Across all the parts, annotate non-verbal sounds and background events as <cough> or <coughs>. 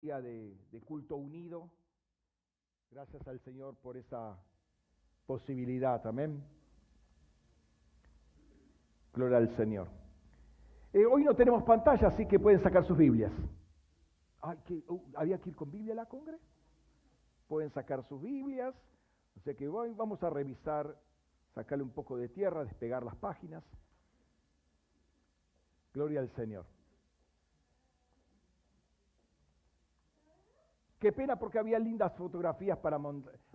día de, de culto unido. Gracias al Señor por esa posibilidad. Amén. Gloria al Señor. Eh, hoy no tenemos pantalla, así que pueden sacar sus Biblias. Uh, ¿Había que ir con Biblia a la congre? Pueden sacar sus Biblias. O sea que hoy vamos a revisar, sacarle un poco de tierra, despegar las páginas. Gloria al Señor. Qué pena porque había lindas fotografías para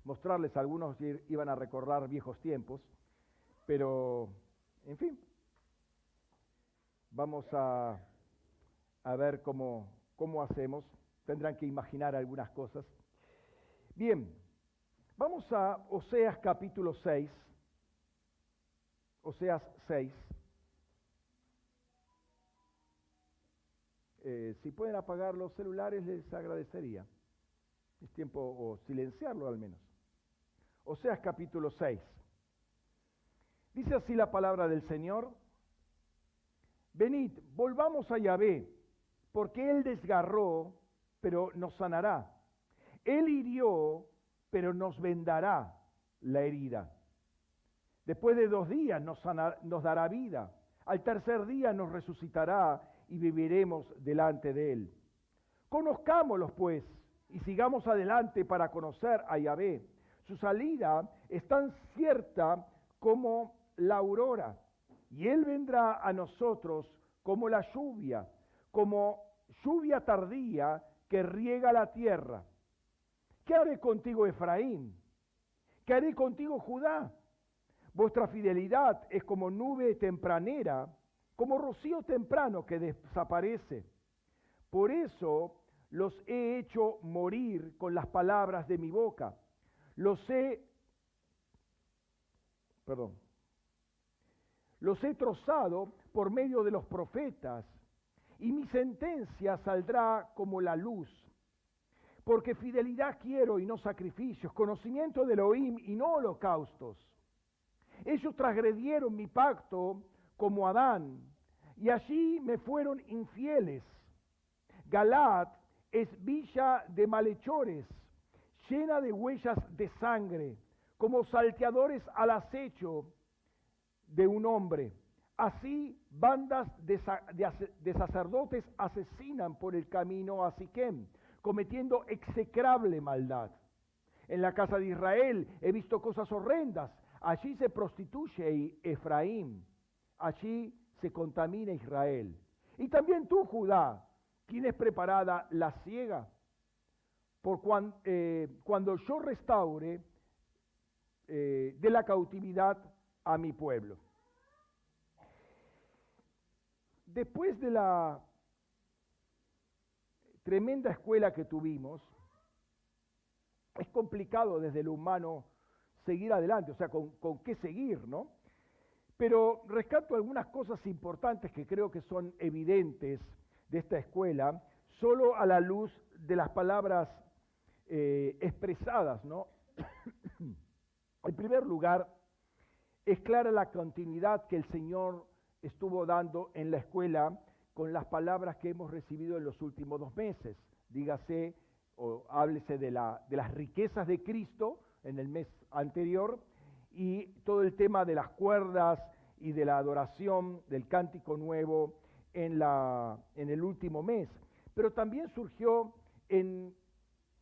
mostrarles, algunos iban a recordar viejos tiempos, pero en fin, vamos a, a ver cómo, cómo hacemos, tendrán que imaginar algunas cosas. Bien, vamos a Oseas capítulo 6, Oseas 6. Eh, si pueden apagar los celulares les agradecería. Es tiempo o silenciarlo al menos. Oseas capítulo 6. Dice así la palabra del Señor. Venid, volvamos a Yahvé, porque Él desgarró, pero nos sanará. Él hirió, pero nos vendará la herida. Después de dos días nos, nos dará vida. Al tercer día nos resucitará y viviremos delante de Él. Conozcámoslos, pues, y sigamos adelante para conocer a Yahvé. Su salida es tan cierta como la aurora, y Él vendrá a nosotros como la lluvia, como lluvia tardía que riega la tierra. ¿Qué haré contigo, Efraín? ¿Qué haré contigo, Judá? Vuestra fidelidad es como nube tempranera, como rocío temprano que desaparece. Por eso los he hecho morir con las palabras de mi boca. Los he, perdón, los he trozado por medio de los profetas, y mi sentencia saldrá como la luz. Porque fidelidad quiero y no sacrificios, conocimiento del Elohim y no holocaustos. Ellos transgredieron mi pacto como Adán, y allí me fueron infieles. Galad es villa de malhechores, llena de huellas de sangre, como salteadores al acecho de un hombre. Así bandas de, sacerdotes asesinan por el camino a Siquem, cometiendo execrable maldad. En la casa de Israel he visto cosas horrendas. Allí se prostituye Efraín, allí se contamina Israel. Y también tú, Judá, ¿Quién es preparada la ciega? Por eh, cuando yo restaure eh, de la cautividad a mi pueblo. Después de la tremenda escuela que tuvimos, es complicado desde lo humano seguir adelante, o sea, con, con, qué seguir, ¿no? Pero rescato algunas cosas importantes que creo que son evidentes de esta escuela solo a la luz de las palabras eh, expresadas, ¿no? <coughs> en primer lugar, es clara la continuidad que el Señor estuvo dando en la escuela con las palabras que hemos recibido en los últimos dos meses. Dígase o háblese de, la, de las riquezas de Cristo en el mes anterior y todo el tema de las cuerdas y de la adoración, del cántico nuevo en, el último mes, pero también surgió en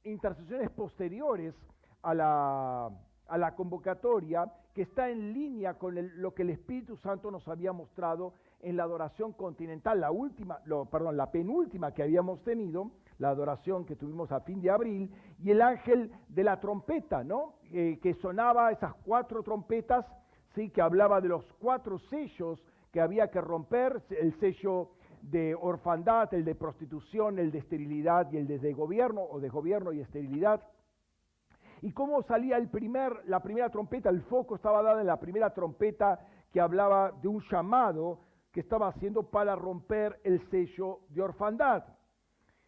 intercesiones posteriores a la, convocatoria que está en línea con lo que el Espíritu Santo nos había mostrado en la adoración continental, la última, perdón, la penúltima que habíamos tenido, la adoración que tuvimos a fin de abril, y el ángel de la trompeta, ¿no? Eh, que sonaba esas cuatro trompetas, sí, que hablaba de los cuatro sellos que había que romper, el sello de orfandad, el de prostitución, el de esterilidad y el de gobierno o de gobierno y esterilidad. Y cómo salía el primer, la primera trompeta, el foco estaba dado en la primera trompeta que hablaba de un llamado que estaba haciendo para romper el sello de orfandad.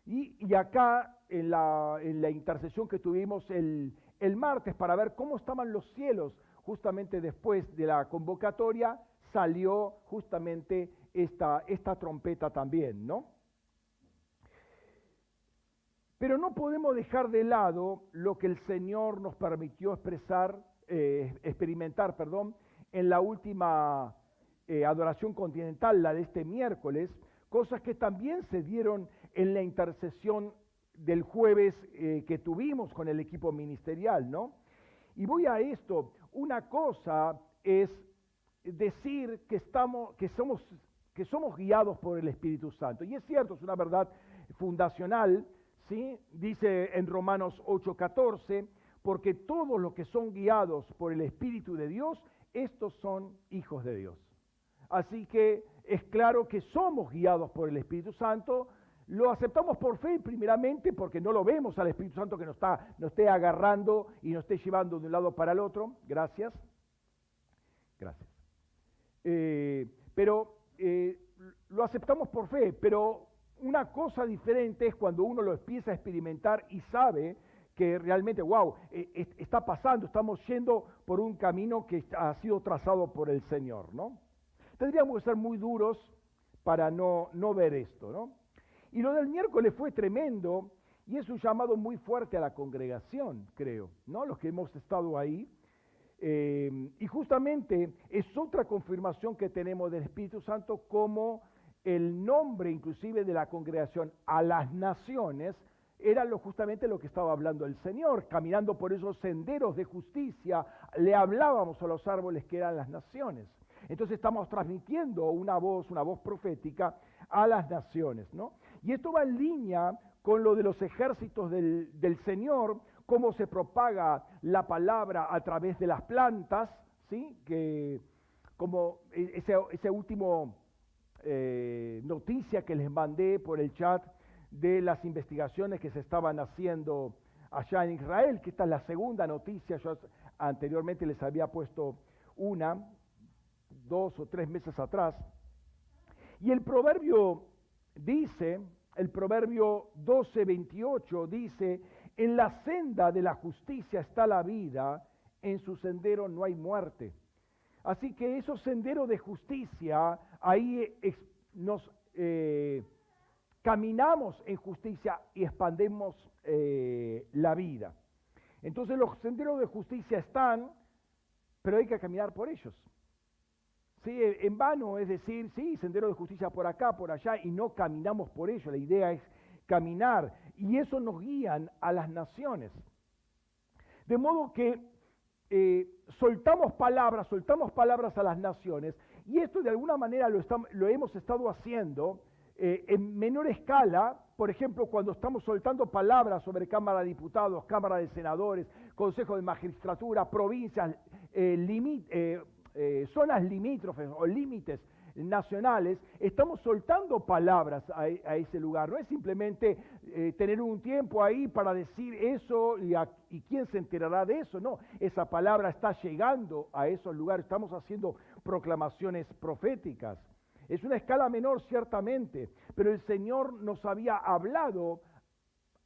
Y, acá, en la, intercesión que tuvimos el martes para ver cómo estaban los cielos justamente después de la convocatoria, salió justamente esta, esta trompeta también, ¿no? Pero no podemos dejar de lado lo que el Señor nos permitió expresar, eh, experimentar, perdón, en la última eh, adoración continental, la de este miércoles, cosas que también se dieron en la intercesión del jueves eh, que tuvimos con el equipo ministerial, ¿no? Y voy a esto, una cosa es decir que, estamos, que, somos, que somos guiados por el Espíritu Santo, y es cierto, es una verdad fundacional, ¿sí? Dice en Romanos 8:14, porque todos los que son guiados por el Espíritu de Dios, estos son hijos de Dios. Así que es claro que somos guiados por el Espíritu Santo, lo aceptamos por fe primeramente porque no lo vemos al Espíritu Santo que nos, está, nos esté agarrando y nos esté llevando de un lado para el otro. Gracias. Gracias. Eh, pero eh, lo aceptamos por fe, pero una cosa diferente es cuando uno lo empieza a experimentar y sabe que realmente, wow, eh, está pasando, estamos yendo por un camino que ha sido trazado por el Señor, ¿no? Tendríamos que ser muy duros para no, no ver esto, ¿no? Y lo del miércoles fue tremendo y es un llamado muy fuerte a la congregación, creo, ¿no? Los que hemos estado ahí. Eh, y justamente es otra confirmación que tenemos del Espíritu Santo como el nombre inclusive de la congregación a las naciones era lo, justamente lo que estaba hablando el Señor, caminando por esos senderos de justicia, le hablábamos a los árboles que eran las naciones. Entonces estamos transmitiendo una voz, una voz profética a las naciones, ¿no? Y esto va en línea con lo de los ejércitos del, Señor, cómo se propaga la palabra a través de las plantas, ¿sí? Que como e, ese, ese último eh, noticia que les mandé por el chat de las investigaciones que se estaban haciendo allá en Israel, que esta es la segunda noticia, yo anteriormente les había puesto una, dos o tres meses atrás, y el proverbio dice, el proverbio 12, 28 dice, en la senda de la justicia está la vida, en su sendero no hay muerte. Así que esos senderos de justicia, ahí nos eh, caminamos en justicia y expandemos eh, la vida. Entonces los senderos de justicia están, pero hay que caminar por ellos. ¿sí? En vano es decir, sí, sendero de justicia por acá, por allá, y no caminamos por ello. La idea es caminar, y eso nos guían a las naciones. De modo que eh, soltamos palabras, soltamos palabras a las naciones, y esto de alguna manera lo, lo hemos estado haciendo eh, en menor escala, por ejemplo, cuando estamos soltando palabras sobre Cámara de Diputados, Cámara de Senadores, Consejo de Magistratura, provincias, eh, zonas limítrofes o límites nacionales, estamos soltando palabras a, ese lugar. No es simplemente eh, tener un tiempo ahí para decir eso y, y, quién se enterará de eso. No, esa palabra está llegando a esos lugares. Estamos haciendo proclamaciones proféticas. Es una escala menor ciertamente, pero el Señor nos había hablado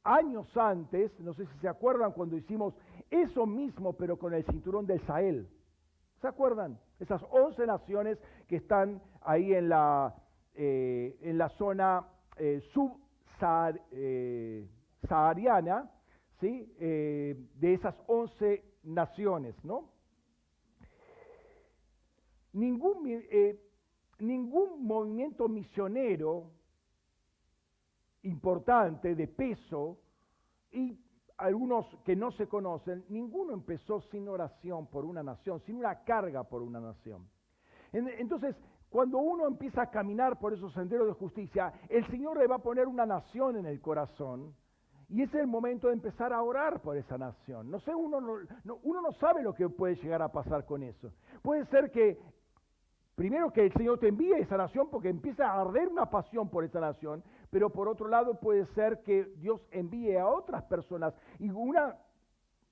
años antes, no sé si se acuerdan cuando hicimos eso mismo, pero con el cinturón del Sahel. ¿Se acuerdan? Esas 11 naciones que están ahí en la, eh, en la zona eh, subsahariana, ¿sí? Eh, de esas 11 naciones, ¿no? Ningún, ningún movimiento misionero importante, de peso, y algunos que no se conocen, ninguno empezó sin oración por una nación, sin una carga por una nación. Entonces, cuando uno empieza a caminar por esos senderos de justicia, el Señor le va a poner una nación en el corazón y es el momento de empezar a orar por esa nación. No sé, uno no, sabe lo que puede llegar a pasar con eso. Puede ser que primero que el Señor te envíe esa nación porque empieza a arder una pasión por esa nación, pero por otro lado puede ser que Dios envíe a otras personas y una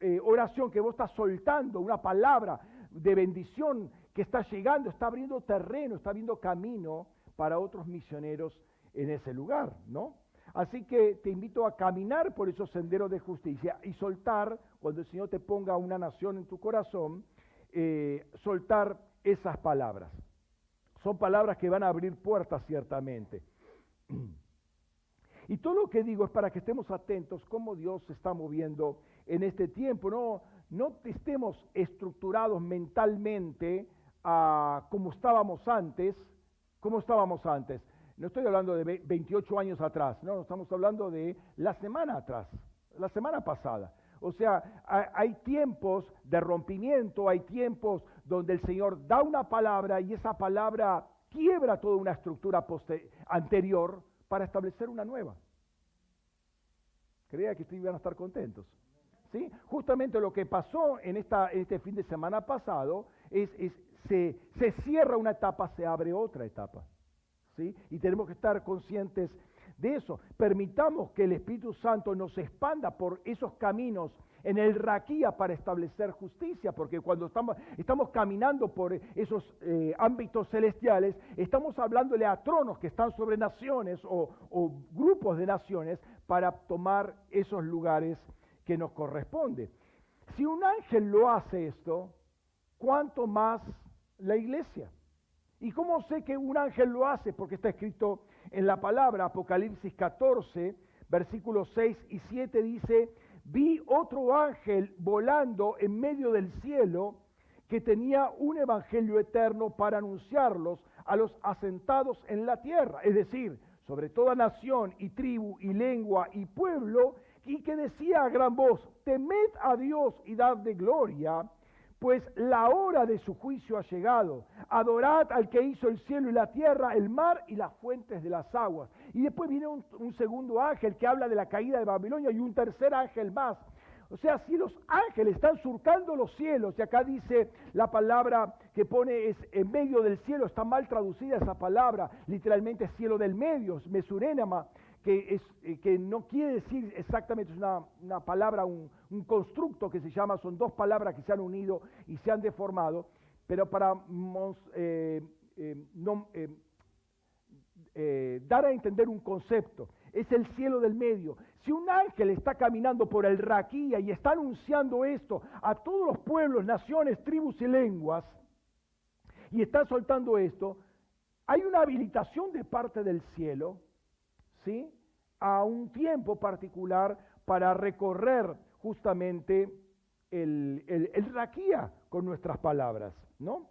eh, oración que vos estás soltando, una palabra de bendición que está llegando, está abriendo terreno, está abriendo camino para otros misioneros en ese lugar, ¿no? Así que te invito a caminar por esos senderos de justicia y soltar, cuando el Señor te ponga una nación en tu corazón, eh, soltar esas palabras. Son palabras que van a abrir puertas ciertamente. <clears throat> Y todo lo que digo es para que estemos atentos cómo Dios se está moviendo en este tiempo. No, no estemos estructurados mentalmente a como estábamos antes, como estábamos antes. No estoy hablando de 28 años atrás, no, estamos hablando de la semana atrás, la semana pasada. O sea, hay tiempos de rompimiento, hay tiempos donde el Señor da una palabra y esa palabra quiebra toda una estructura anterior para establecer una nueva. Creía que iban a estar contentos. ¿Sí? Justamente lo que pasó en, esta, este fin de semana pasado es, es se, se, cierra una etapa, se abre otra etapa. ¿sí? Y tenemos que estar conscientes de eso. Permitamos que el Espíritu Santo nos expanda por esos caminos en el raquía para establecer justicia, porque cuando estamos, estamos caminando por esos eh, ámbitos celestiales, estamos hablándole a tronos que están sobre naciones o, o grupos de naciones para tomar esos lugares que nos corresponde. Si un ángel lo hace esto, ¿cuánto más la iglesia? ¿Y cómo sé que un ángel lo hace? Porque está escrito en la palabra Apocalipsis 14, versículos 6 y 7 dice, vi otro ángel volando en medio del cielo que tenía un evangelio eterno para anunciarlos a los asentados en la tierra, es decir, sobre toda nación y tribu y lengua y pueblo, y que decía a gran voz, temed a Dios y dadle gloria, pues la hora de su juicio ha llegado. Adorad al que hizo el cielo y la tierra, el mar y las fuentes de las aguas. Y después viene un, un, segundo ángel que habla de la caída de Babilonia y un tercer ángel más. O sea, si los ángeles están surcando los cielos, y acá dice la palabra que pone es en medio del cielo, está mal traducida esa palabra, literalmente cielo del medio, mesurénama, que, es, eh, que no quiere decir exactamente, es una, palabra, un, constructo que se llama, son dos palabras que se han unido y se han deformado, pero para eh, eh, dar a entender un concepto, es el cielo del medio. Si un ángel está caminando por el Raquía y está anunciando esto a todos los pueblos, naciones, tribus y lenguas, y está soltando esto, hay una habilitación de parte del cielo a un tiempo particular para recorrer justamente el, el, raquía con nuestras palabras, ¿no?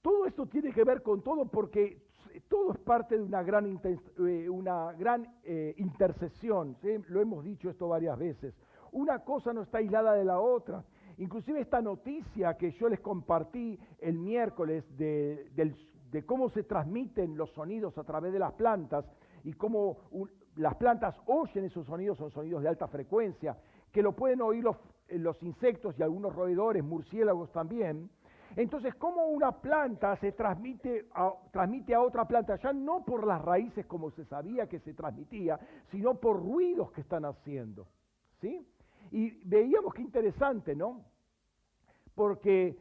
Todo esto tiene que ver con todo porque todo es parte de una gran, eh, una gran eh, intercesión, lo hemos dicho esto varias veces. Una cosa no está aislada de la otra. Inclusive esta noticia que yo les compartí el miércoles de, del de cómo se transmiten los sonidos a través de las plantas y cómo las plantas oyen esos sonidos, son sonidos de alta frecuencia, que lo pueden oír los, eh, los insectos y algunos roedores, murciélagos también. Entonces, ¿cómo una planta se transmite a, transmite a otra planta? Ya no por las raíces como se sabía que se transmitía, sino por ruidos que están haciendo. ¿sí? Y veíamos qué interesante, ¿no? Porque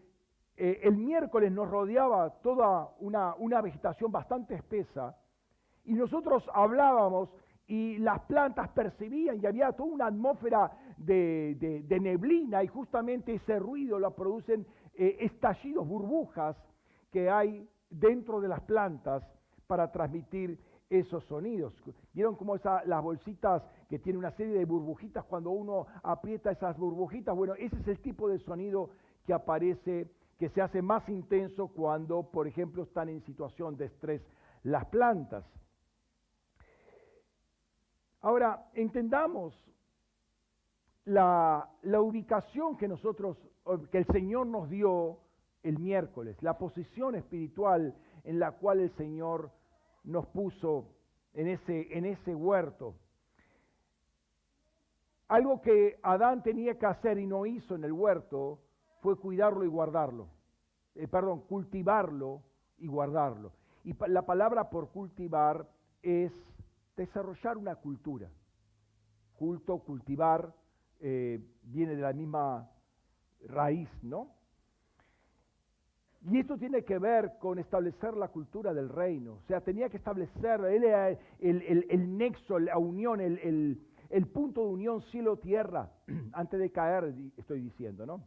eh, el miércoles nos rodeaba toda una, una, vegetación bastante espesa y nosotros hablábamos y las plantas percibían y había toda una atmósfera de, neblina y justamente ese ruido lo producen eh, estallidos, burbujas que hay dentro de las plantas para transmitir esos sonidos. ¿Vieron cómo esa, las bolsitas que tienen una serie de burbujitas cuando uno aprieta esas burbujitas? Bueno, ese es el tipo de sonido que aparece que se hace más intenso cuando, por ejemplo, están en situación de estrés las plantas. Ahora, entendamos la, ubicación que nosotros, que el Señor nos dio el miércoles, la posición espiritual en la cual el Señor nos puso en ese, en ese huerto. Algo que Adán tenía que hacer y no hizo en el huerto fue cuidarlo y guardarlo. Eh, perdón, cultivarlo y guardarlo. Y la palabra por cultivar es desarrollar una cultura. Culto, cultivar, eh, viene de la misma raíz, ¿no? Y esto tiene que ver con establecer la cultura del reino. O sea, tenía que establecer el, el, el nexo, la unión, el, punto de unión cielo-tierra, <clears throat> antes de caer, estoy diciendo, ¿no?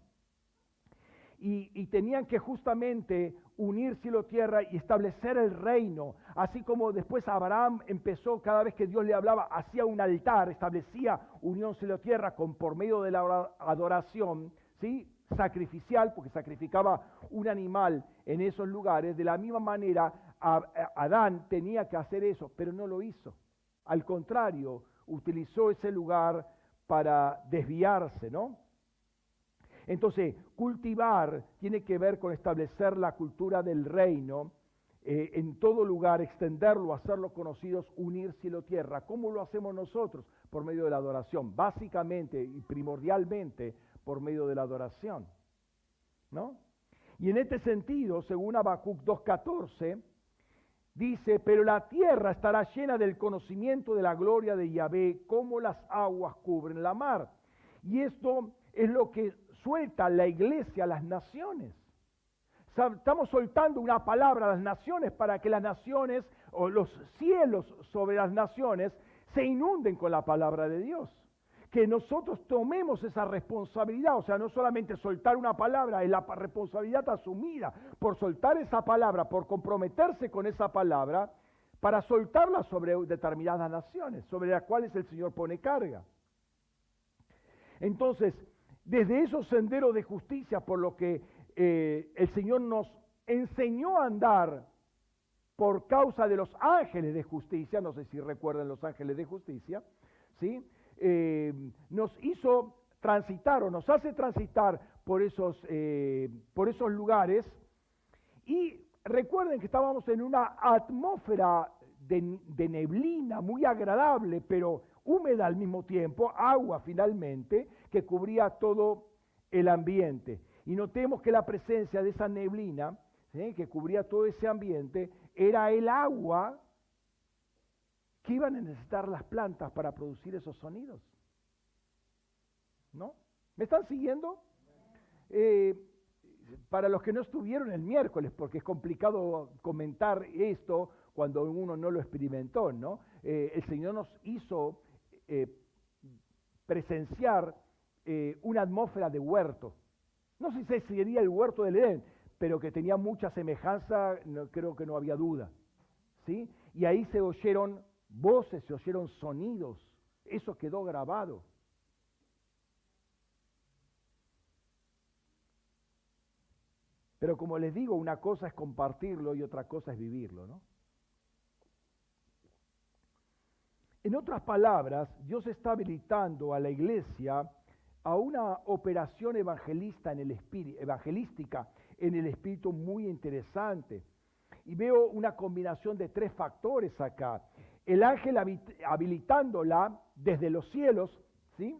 Y, tenían que justamente unir cielo-tierra y establecer el reino. Así como después Abraham empezó, cada vez que Dios le hablaba, hacía un altar, establecía unión cielo-tierra con, por medio de la adoración, ¿sí? sacrificial, porque sacrificaba un animal en esos lugares. De la misma manera, Adán tenía que hacer eso, pero no lo hizo. Al contrario, utilizó ese lugar para desviarse, ¿no? Entonces, cultivar tiene que ver con establecer la cultura del reino eh, en todo lugar, extenderlo, hacerlo conocidos, unir cielo-tierra. ¿Cómo lo hacemos nosotros? Por medio de la adoración, básicamente y primordialmente por medio de la adoración. ¿No? Y en este sentido, según Habacuc 2.14, dice, pero la tierra estará llena del conocimiento de la gloria de Yahvé, como las aguas cubren la mar. Y esto es lo que suelta la iglesia a las naciones. Estamos soltando una palabra a las naciones para que las naciones o los cielos sobre las naciones se inunden con la palabra de Dios. Que nosotros tomemos esa responsabilidad, o sea, no solamente soltar una palabra, es la responsabilidad asumida por soltar esa palabra, por comprometerse con esa palabra, para soltarla sobre determinadas naciones, sobre las cuales el Señor pone carga. Entonces, desde esos senderos de justicia por lo que eh, el Señor nos enseñó a andar por causa de los ángeles de justicia, no sé si recuerdan los ángeles de justicia, ¿sí? Eh, nos hizo transitar o nos hace transitar por esos, eh, por esos lugares y recuerden que estábamos en una atmósfera de neblina muy agradable, pero húmeda al mismo tiempo, agua finalmente, que cubría todo el ambiente. Y notemos que la presencia de esa neblina, que cubría todo ese ambiente, era el agua que iban a necesitar las plantas para producir esos sonidos. ¿No? ¿Me están siguiendo? Eh, para los que no estuvieron el miércoles, porque es complicado comentar esto cuando uno no lo experimentó, ¿no? Eh, el Señor nos hizo eh, presenciar eh, una atmósfera de huerto. No sé si sería el huerto del Edén, pero que tenía mucha semejanza, creo que no había duda. ¿sí? Y ahí se oyeron voces, se oyeron sonidos. Eso quedó grabado. Pero como les digo, una cosa es compartirlo y otra cosa es vivirlo, ¿no? En otras palabras, Dios está habilitando a la iglesia a una operación evangelista en el evangelística en el espíritu muy interesante. Y veo una combinación de tres factores acá. El ángel habilitándola desde los cielos, ¿sí?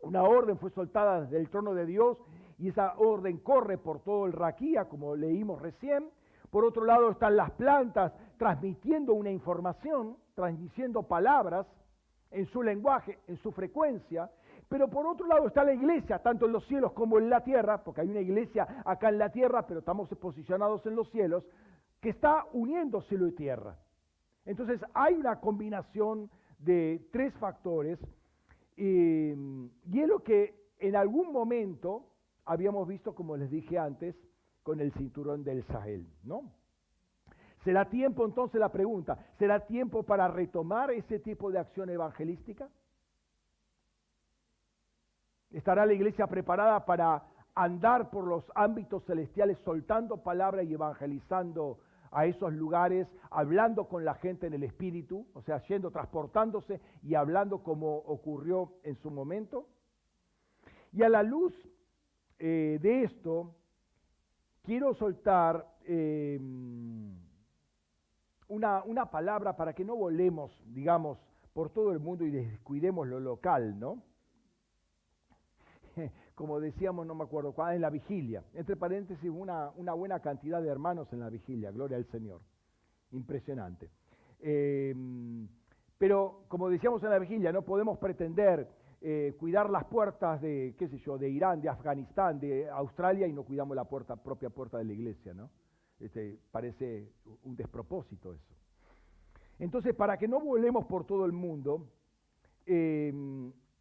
Una orden fue soltada desde el trono de Dios y esa orden corre por todo el Raquía, como leímos recién. Por otro lado están las plantas transmitiendo una información, transmitiendo palabras en su lenguaje, en su frecuencia. Pero por otro lado está la iglesia, tanto en los cielos como en la tierra, porque hay una iglesia acá en la tierra, pero estamos posicionados en los cielos, que está uniendo cielo y tierra. Entonces hay una combinación de tres factores y es lo que en algún momento habíamos visto, como les dije antes, con el cinturón del Sahel, ¿no? ¿Será tiempo entonces la pregunta? ¿Será tiempo para retomar ese tipo de acción evangelística? ¿Estará la iglesia preparada para andar por los ámbitos celestiales soltando palabra y evangelizando a esos lugares, hablando con la gente en el espíritu, o sea, yendo, transportándose y hablando como ocurrió en su momento? Y a la luz eh, de esto, quiero soltar eh, una, una palabra para que no volemos, digamos, por todo el mundo y descuidemos lo local, ¿no? <laughs> Como decíamos, no me acuerdo cuál, en la vigilia. Entre paréntesis, una, una, buena cantidad de hermanos en la vigilia, gloria al Señor. Impresionante. Em, pero como decíamos en la vigilia, no podemos pretender eh, cuidar las puertas de, qué sé yo, de Irán, de Afganistán, de Australia y no cuidamos la propia puerta de la iglesia, ¿no? Este, parece un despropósito eso. Entonces, para que no volemos por todo el mundo, eh,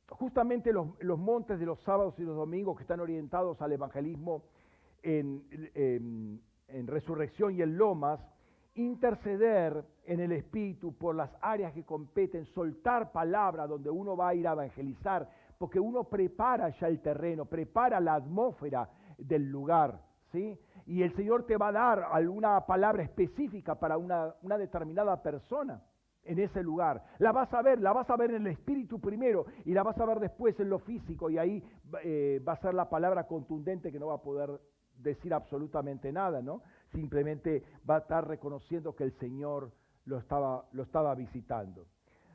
justamente los, montes de los sábados y los domingos que están orientados al evangelismo en, en resurrección y en lomas, interceder en el Espíritu por las áreas que competen, soltar palabra donde uno va a ir a evangelizar, porque uno prepara ya el terreno, prepara la atmósfera del lugar, ¿sí? Y el Señor te va a dar alguna palabra específica para una, determinada persona en ese lugar. La vas a ver, la vas a ver en el espíritu primero y la vas a ver después en lo físico y ahí eh, va a ser la palabra contundente que no va a poder decir absolutamente nada, ¿no? Simplemente va a estar reconociendo que el Señor lo estaba, lo estaba visitando.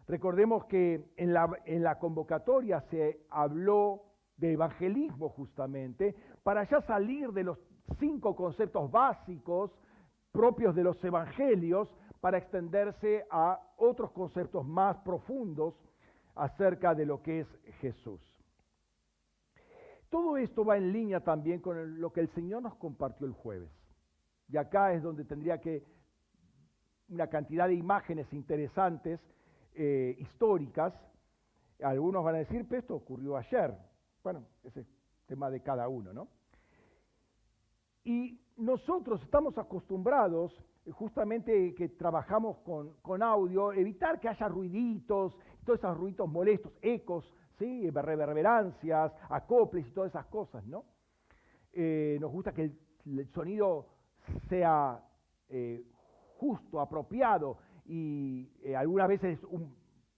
Recordemos que en la, en la convocatoria se habló de evangelismo justamente, para ya salir de los cinco conceptos básicos propios de los evangelios, para extenderse a otros conceptos más profundos acerca de lo que es Jesús. Todo esto va en línea también con lo que el Señor nos compartió el jueves. Y acá es donde tendría que una cantidad de imágenes interesantes, eh, históricas. Algunos van a decir, pero esto ocurrió ayer. Bueno, ese es tema de cada uno, ¿no? Y nosotros estamos acostumbrados, justamente que trabajamos con, con audio, evitar que haya ruiditos, todos esos ruidos molestos, ecos, ¿sí? reverberancias, acoples y todas esas cosas, ¿no? Eh, nos gusta que el, sonido sea eh, justo, apropiado, y eh, algunas veces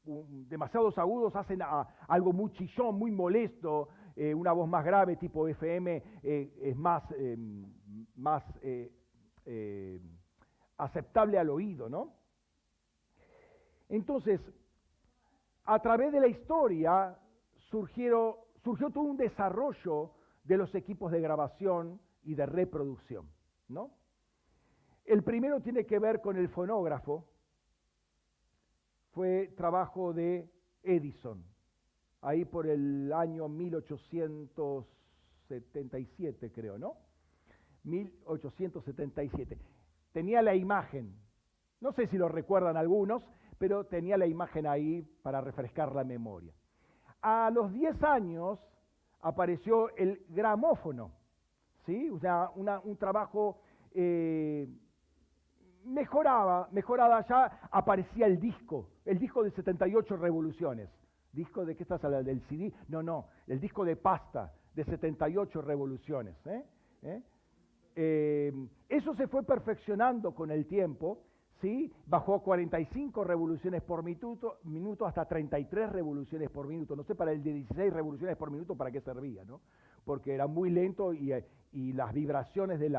demasiados agudos hacen algo muy chillón, muy molesto, una voz más grave tipo FM es más, más aceptable al oído, ¿no? Entonces, a través de la historia surgió todo un desarrollo de los equipos de grabación y de reproducción. ¿no? El primero tiene que ver con el fonógrafo, fue trabajo de Edison, ahí por el año 1877 creo, ¿no? 1877. Tenía la imagen, no sé si lo recuerdan algunos, pero tenía la imagen ahí para refrescar la memoria. A los 10 años apareció el gramófono, ¿sí? O sea, un trabajo eh, mejoraba, mejoraba ya, aparecía el disco, el disco de 78 revoluciones. ¿Disco de qué estás? ¿Del CD? No, no, el disco de pasta de 78 revoluciones. ¿eh? ¿Eh? Eso se fue perfeccionando con el tiempo ¿sí? Bajó 45 revoluciones por minuto, minuto hasta 33 revoluciones por minuto. No sé para el de 16 revoluciones por minuto para qué servía, ¿no? Porque era muy lento y, las vibraciones del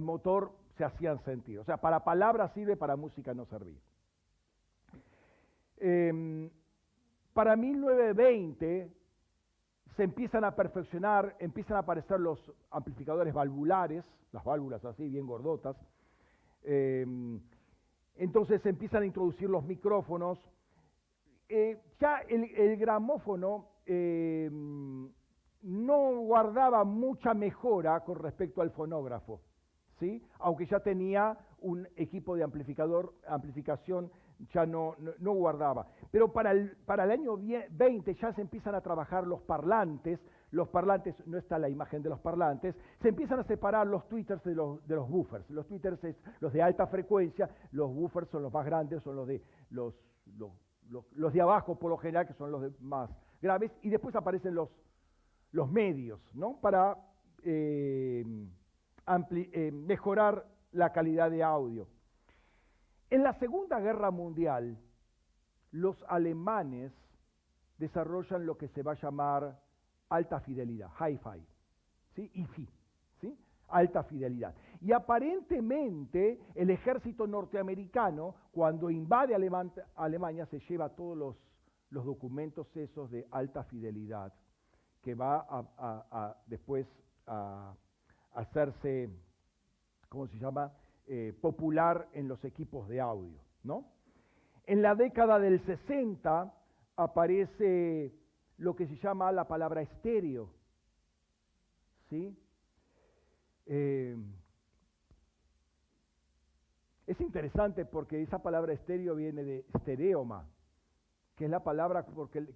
motor se hacían sentir. O sea, para palabras sirve, para música no servía. Em, para 1920 se empiezan a perfeccionar, empiezan a aparecer los amplificadores valvulares, las válvulas así, bien gordotas, Em, entonces se empiezan a introducir los micrófonos. Eh, ya el, gramófono em, no guardaba mucha mejora con respecto al fonógrafo, ¿sí? aunque ya tenía un equipo de amplificador, amplificación, ya no, no, guardaba. Pero para el, para el año 20 ya se empiezan a trabajar los parlantes, los parlantes, no está la imagen de los parlantes, se empiezan a separar los tweeters de los, de los buffers. Los tweeters es los de alta frecuencia, los buffers son los más grandes, son los de, los, los, de abajo por lo general, que son los más graves, y después aparecen los, los medios, ¿no? Para eh, eh, mejorar la calidad de audio. En la Segunda Guerra Mundial, los alemanes desarrollan lo que se va a llamar alta fidelidad, hi-fi, ¿sí? IFI, ¿sí? alta fidelidad. Y aparentemente el ejército norteamericano, cuando invade Alemania, se lleva todos los, documentos esos de alta fidelidad, que va a, después a, hacerse, ¿cómo se llama?, eh, popular en los equipos de audio. ¿no? En la década del 60 aparece lo que se llama la palabra estéreo. ¿Sí? Eh, es interesante porque esa palabra estéreo viene de estereoma, que es la palabra, porque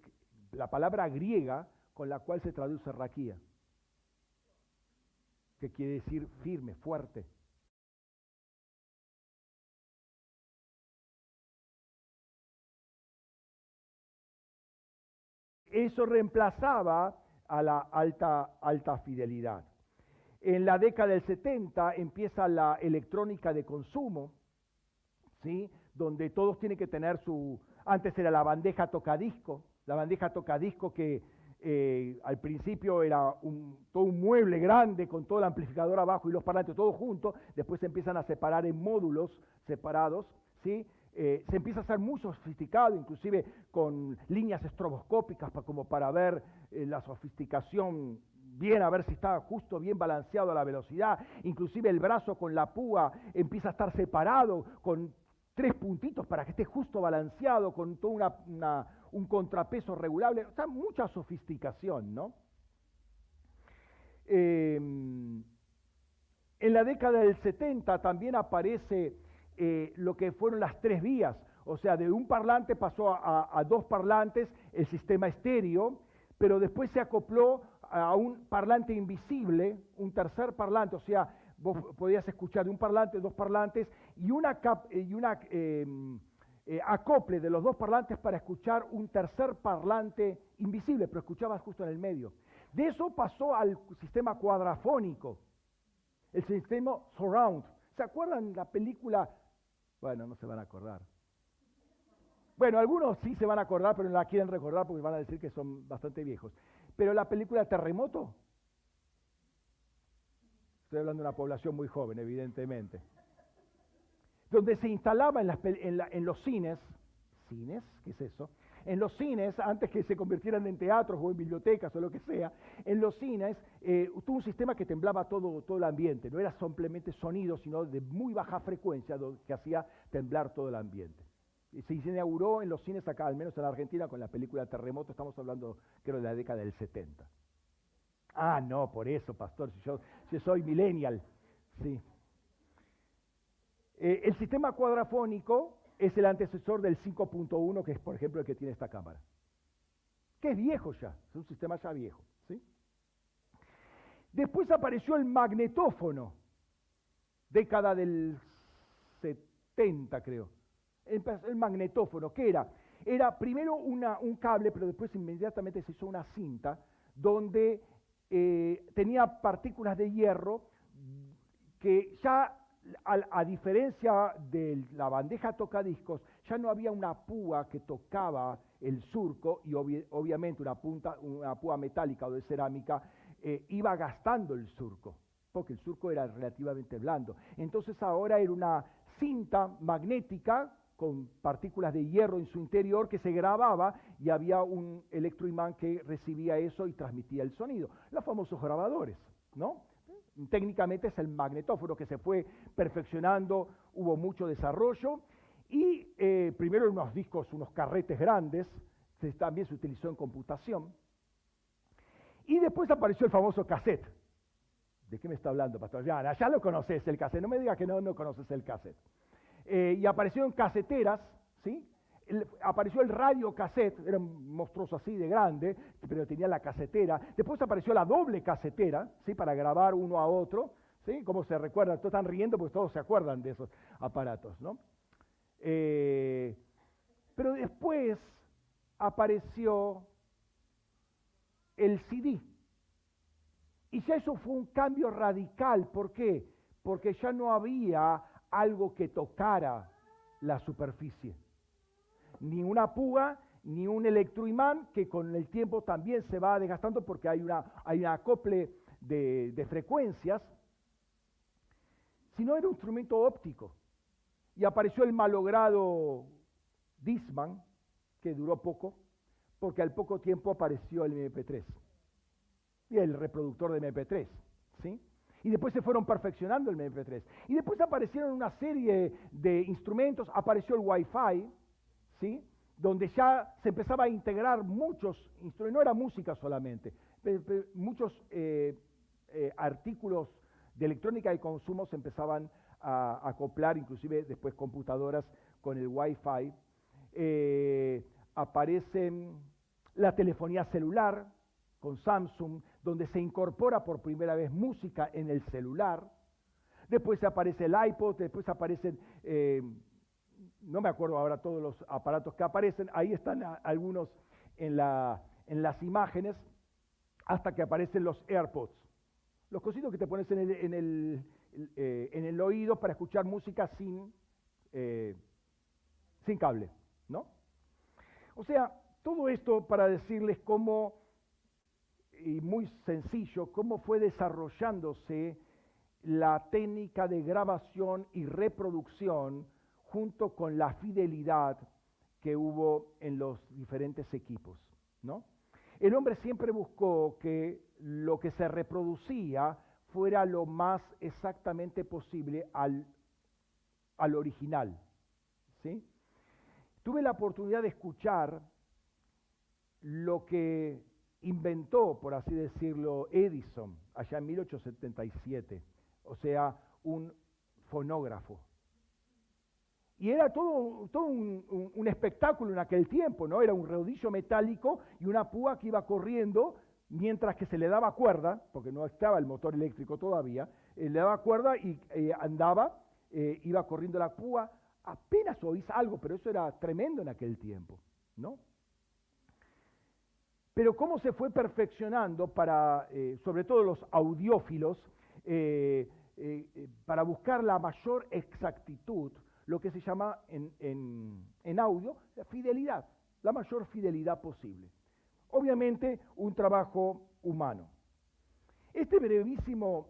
la palabra griega con la cual se traduce raquía. que quiere decir firme, fuerte. Eso reemplazaba a la alta, alta fidelidad. En la década del 70 empieza la electrónica de consumo, ¿sí? donde todos tienen que tener su... Antes era la bandeja tocadisco, la bandeja tocadisco que eh, al principio era todo un mueble grande con todo el amplificador abajo y los parlantes todos juntos, después se empiezan a separar en módulos separados, ¿sí? Eh, se empieza a ser muy sofisticado, inclusive con líneas estroboscópicas como para ver eh, la sofisticación bien, a ver si está justo bien balanceado a la velocidad, inclusive el brazo con la púa empieza a estar separado con tres puntitos para que esté justo balanceado, con todo un contrapeso regulable, sea, mucha sofisticación, ¿no? Em, en la década del 70 también aparece eh, lo que fueron las tres vías, o sea, de un parlante pasó a, dos parlantes el sistema estéreo, pero después se acopló a un parlante invisible, un tercer parlante, o sea, vos podías escuchar de un parlante, dos parlantes y una, y una em, eh, acople de los dos parlantes para escuchar un tercer parlante invisible, pero escuchabas justo en el medio. De eso pasó al sistema cuadrafónico, el sistema surround. ¿Se acuerdan la película bueno, no se van a acordar. Bueno, algunos sí se van a acordar, pero no la quieren recordar porque van a decir que son bastante viejos. Pero la película Terremoto, estoy hablando de una población muy joven, evidentemente, donde se instalaba en, en los cines, cines, ¿qué es eso? En los cines, antes que se convirtieran en teatros o en bibliotecas o lo que sea, en los cines eh, tuvo un sistema que temblaba todo, todo el ambiente. No era simplemente sonido, sino de muy baja frecuencia que hacía temblar todo el ambiente. Se inauguró en los cines acá, al menos en la Argentina, con la película Terremoto, estamos hablando creo de la década del 70. Ah, no, por eso, pastor, si yo, soy millennial. Sí. Eh, el sistema cuadrafónico es el antecesor del 5.1, que es, por ejemplo, el que tiene esta cámara. Que es viejo ya, es un sistema ya viejo. ¿sí? Después apareció el magnetófono, década del 70, creo. El, magnetófono, ¿qué era? Era primero un cable, pero después inmediatamente se hizo una cinta donde eh, tenía partículas de hierro que ya a, diferencia de la bandeja tocadiscos, ya no había una púa que tocaba el surco y obviamente una, punta, una púa metálica o de cerámica eh, iba gastando el surco, porque el surco era relativamente blando. Entonces ahora era una cinta magnética con partículas de hierro en su interior que se grababa y había un electroimán que recibía eso y transmitía el sonido. Los famosos grabadores, ¿no? Técnicamente es el magnetófono que se fue perfeccionando, hubo mucho desarrollo y eh, primero unos discos, unos carretes grandes, también se utilizó en computación. Y después apareció el famoso cassette. ¿De qué me está hablando, Pastor? Ya, ya lo conoces el cassette, no me digas que no, no conoces el cassette. Eh, y aparecieron caseteras, ¿sí? Apareció el radio cassette, era monstruoso así de grande, pero tenía la casetera. Después apareció la doble casetera, ¿sí? Para grabar uno a otro, ¿sí? Como se recuerda, todos están riendo porque todos se acuerdan de esos aparatos, ¿no? Eh, pero después apareció el CD. Y ya eso fue un cambio radical. ¿Por qué? Porque ya no había algo que tocara la superficie ni una puga, ni un electroimán que con el tiempo también se va desgastando porque hay, una, hay un acople de, de frecuencias, sino era un instrumento óptico. Y apareció el malogrado Disman, que duró poco, porque al poco tiempo apareció el MP3 y el reproductor de MP3, ¿sí? Y después se fueron perfeccionando el MP3. Y después aparecieron una serie de instrumentos, apareció el Wi-Fi, donde ya se empezaba a integrar muchos instrumentos, no era música solamente, muchos eh, eh, artículos de electrónica y consumo se empezaban a, acoplar, inclusive después computadoras con el Wi-Fi. Eh, aparecen la telefonía celular, con Samsung, donde se incorpora por primera vez música en el celular. Después aparece el iPod, después aparecen, no me acuerdo ahora todos los aparatos que aparecen, ahí están algunos en, la, en las imágenes, hasta que aparecen los AirPods. Los cositos que te pones en el, en el, eh, oído para escuchar música sin, eh, sin cable, ¿no? O sea, todo esto para decirles cómo, y muy sencillo, cómo fue desarrollándose la técnica de grabación y reproducción junto con la fidelidad que hubo en los diferentes equipos, ¿no? El hombre siempre buscó que lo que se reproducía fuera lo más exactamente posible al, al original. ¿sí? Tuve la oportunidad de escuchar lo que inventó, por así decirlo, Edison allá en 1877, o sea, un fonógrafo. Y era todo, un, espectáculo en aquel tiempo, ¿no? Era un rodillo metálico y una púa que iba corriendo mientras que se le daba cuerda, porque no estaba el motor eléctrico todavía, eh, le daba cuerda y eh, andaba, eh, iba corriendo la púa. Apenas oís algo, pero eso era tremendo en aquel tiempo, ¿no? Pero cómo se fue perfeccionando para, sobre todo los audiófilos, para buscar la mayor exactitud, lo que se llama en, audio la fidelidad, la mayor fidelidad posible. Obviamente un trabajo humano. Este brevísimo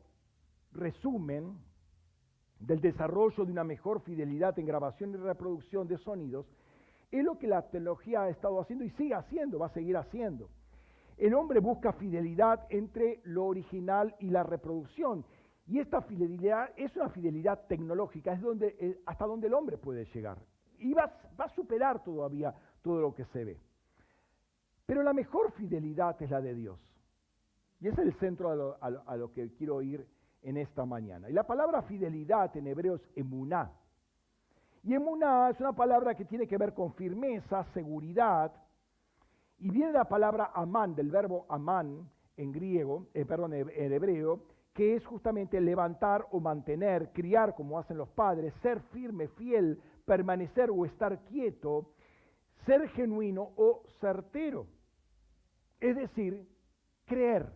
resumen del desarrollo de una mejor fidelidad en grabación y reproducción de sonidos es lo que la tecnología ha estado haciendo y sigue haciendo, va a seguir haciendo. El hombre busca fidelidad entre lo original y la reproducción y esta fidelidad es una fidelidad tecnológica, es donde, eh, hasta donde el hombre puede llegar. Y va, a superar todavía todo lo que se ve. Pero la mejor fidelidad es la de Dios. Y es el centro a lo, que quiero ir en esta mañana. Y la palabra fidelidad en hebreo es emuná. Y emuná es una palabra que tiene que ver con firmeza, seguridad. Y viene la palabra amán, del verbo amán en griego, eh, perdón, en hebreo, que es justamente levantar o mantener, criar como hacen los padres, ser firme, fiel, permanecer o estar quieto, ser genuino o certero. Es decir, creer.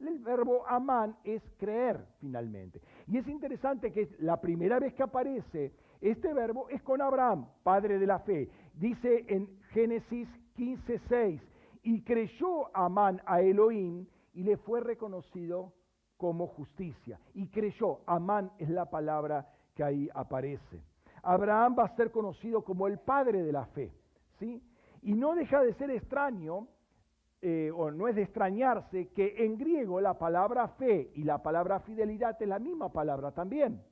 El verbo amán es creer finalmente. Y es interesante que la primera vez que aparece este verbo es con Abraham, padre de la fe. Dice en Génesis 15:6, y creyó Amán a Elohim y le fue reconocido como justicia. Y creyó, Amán es la palabra que ahí aparece. Abraham va a ser conocido como el padre de la fe. ¿sí? Y no deja de ser extraño, eh, o no es de extrañarse, que en griego la palabra fe y la palabra fidelidad es la misma palabra también.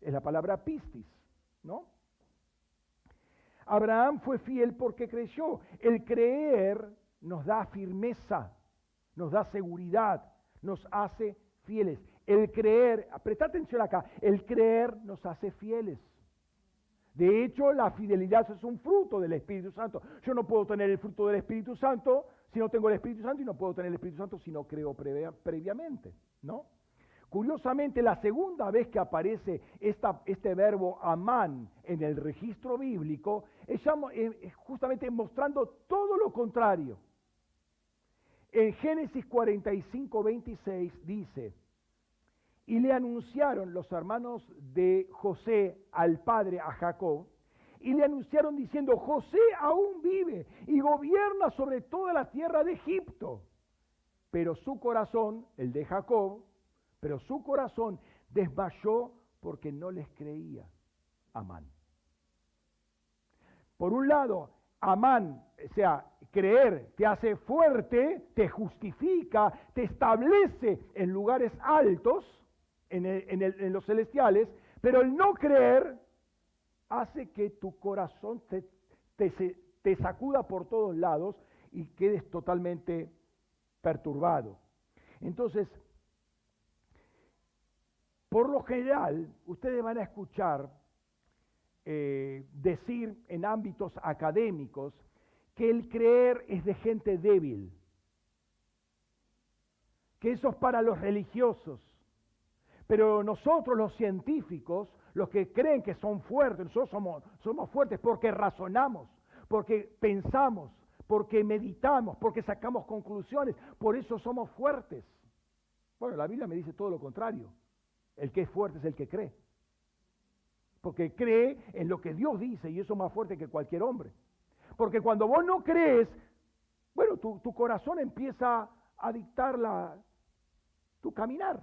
Es la palabra pistis, ¿no? Abraham fue fiel porque creyó. El creer nos da firmeza, nos da seguridad, nos hace fieles. El creer, presta atención acá, el creer nos hace fieles. De hecho, la fidelidad es un fruto del Espíritu Santo. Yo no puedo tener el fruto del Espíritu Santo si no tengo el Espíritu Santo y no puedo tener el Espíritu Santo si no creo previamente, ¿no? Curiosamente, la segunda vez que aparece este verbo amán en el registro bíblico es justamente mostrando todo lo contrario. En Génesis 45, 26 dice, y le anunciaron los hermanos de José al padre, a Jacob, y le anunciaron diciendo, José aún vive y gobierna sobre toda la tierra de Egipto. Pero su corazón, el de Jacob, pero su corazón desmayó porque no les creía Amán. Por un lado, Amán, o sea, creer te hace fuerte, te justifica, te establece en lugares altos, en, los celestiales, pero el no creer hace que tu corazón te, te sacuda por todos lados y quedes totalmente perturbado. Entonces, por lo general, ustedes van a escuchar eh, decir en ámbitos académicos que el creer es de gente débil. que eso es para los religiosos. Pero nosotros los científicos, los que creen que son fuertes, nosotros somos, somos fuertes porque razonamos, porque pensamos, porque meditamos, porque sacamos conclusiones, por eso somos fuertes. Bueno, la Biblia me dice todo lo contrario. El que es fuerte es el que cree. Porque cree en lo que Dios dice y eso es más fuerte que cualquier hombre. Porque cuando vos no crees, bueno, tu, corazón empieza a dictar la, tu caminar.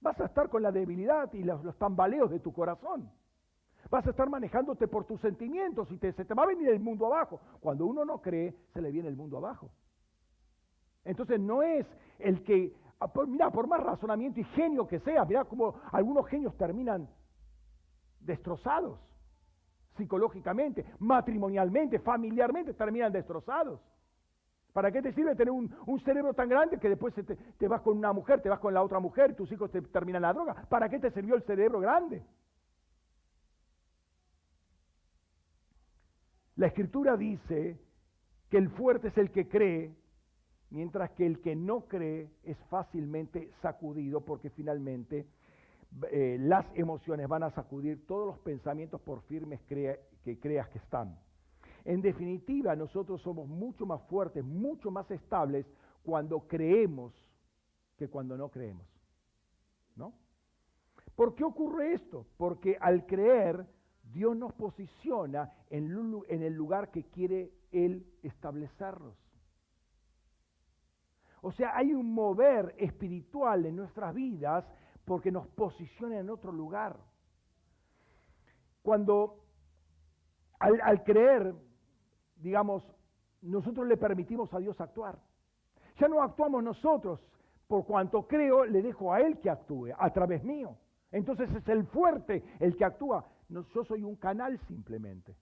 Vas a estar con la debilidad y los, tambaleos de tu corazón. Vas a estar manejándote por tus sentimientos y te, se te va a venir el mundo abajo. Cuando uno no cree, se le viene el mundo abajo. Entonces no es el que, ah, mira, por más razonamiento y genio que sea, mira como algunos genios terminan destrozados psicológicamente, matrimonialmente, familiarmente, terminan destrozados. ¿Para qué te sirve tener un, cerebro tan grande que después te, vas con una mujer, te vas con la otra mujer, tus hijos te terminan la droga? ¿Para qué te sirvió el cerebro grande? La escritura dice que el fuerte es el que cree, mientras que el que no cree es fácilmente sacudido porque finalmente eh, las emociones van a sacudir todos los pensamientos por firmes que creas que están. En definitiva, nosotros somos mucho más fuertes, mucho más estables cuando creemos que cuando no creemos. ¿No? ¿Por qué ocurre esto? Porque al creer, Dios nos posiciona en, en el lugar que quiere Él establecernos. O sea, hay un mover espiritual en nuestras vidas porque nos posiciona en otro lugar. Cuando al, creer, digamos, nosotros le permitimos a Dios actuar. Ya no actuamos nosotros, por cuanto creo, le dejo a Él que actúe a través mío. Entonces es el fuerte el que actúa. No, yo soy un canal simplemente.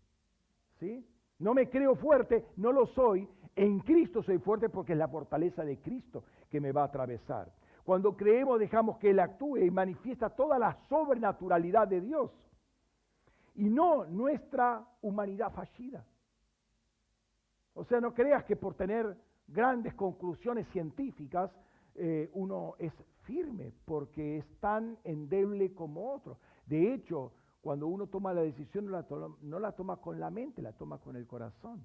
¿Sí? No me creo fuerte, no lo soy. En Cristo soy fuerte porque es la fortaleza de Cristo que me va a atravesar. Cuando creemos dejamos que Él actúe y manifiesta toda la sobrenaturalidad de Dios y no nuestra humanidad fallida. O sea, no creas que por tener grandes conclusiones científicas eh, uno es firme, porque es tan endeble como otro. De hecho, cuando uno toma la decisión no la toma con la mente, la toma con el corazón.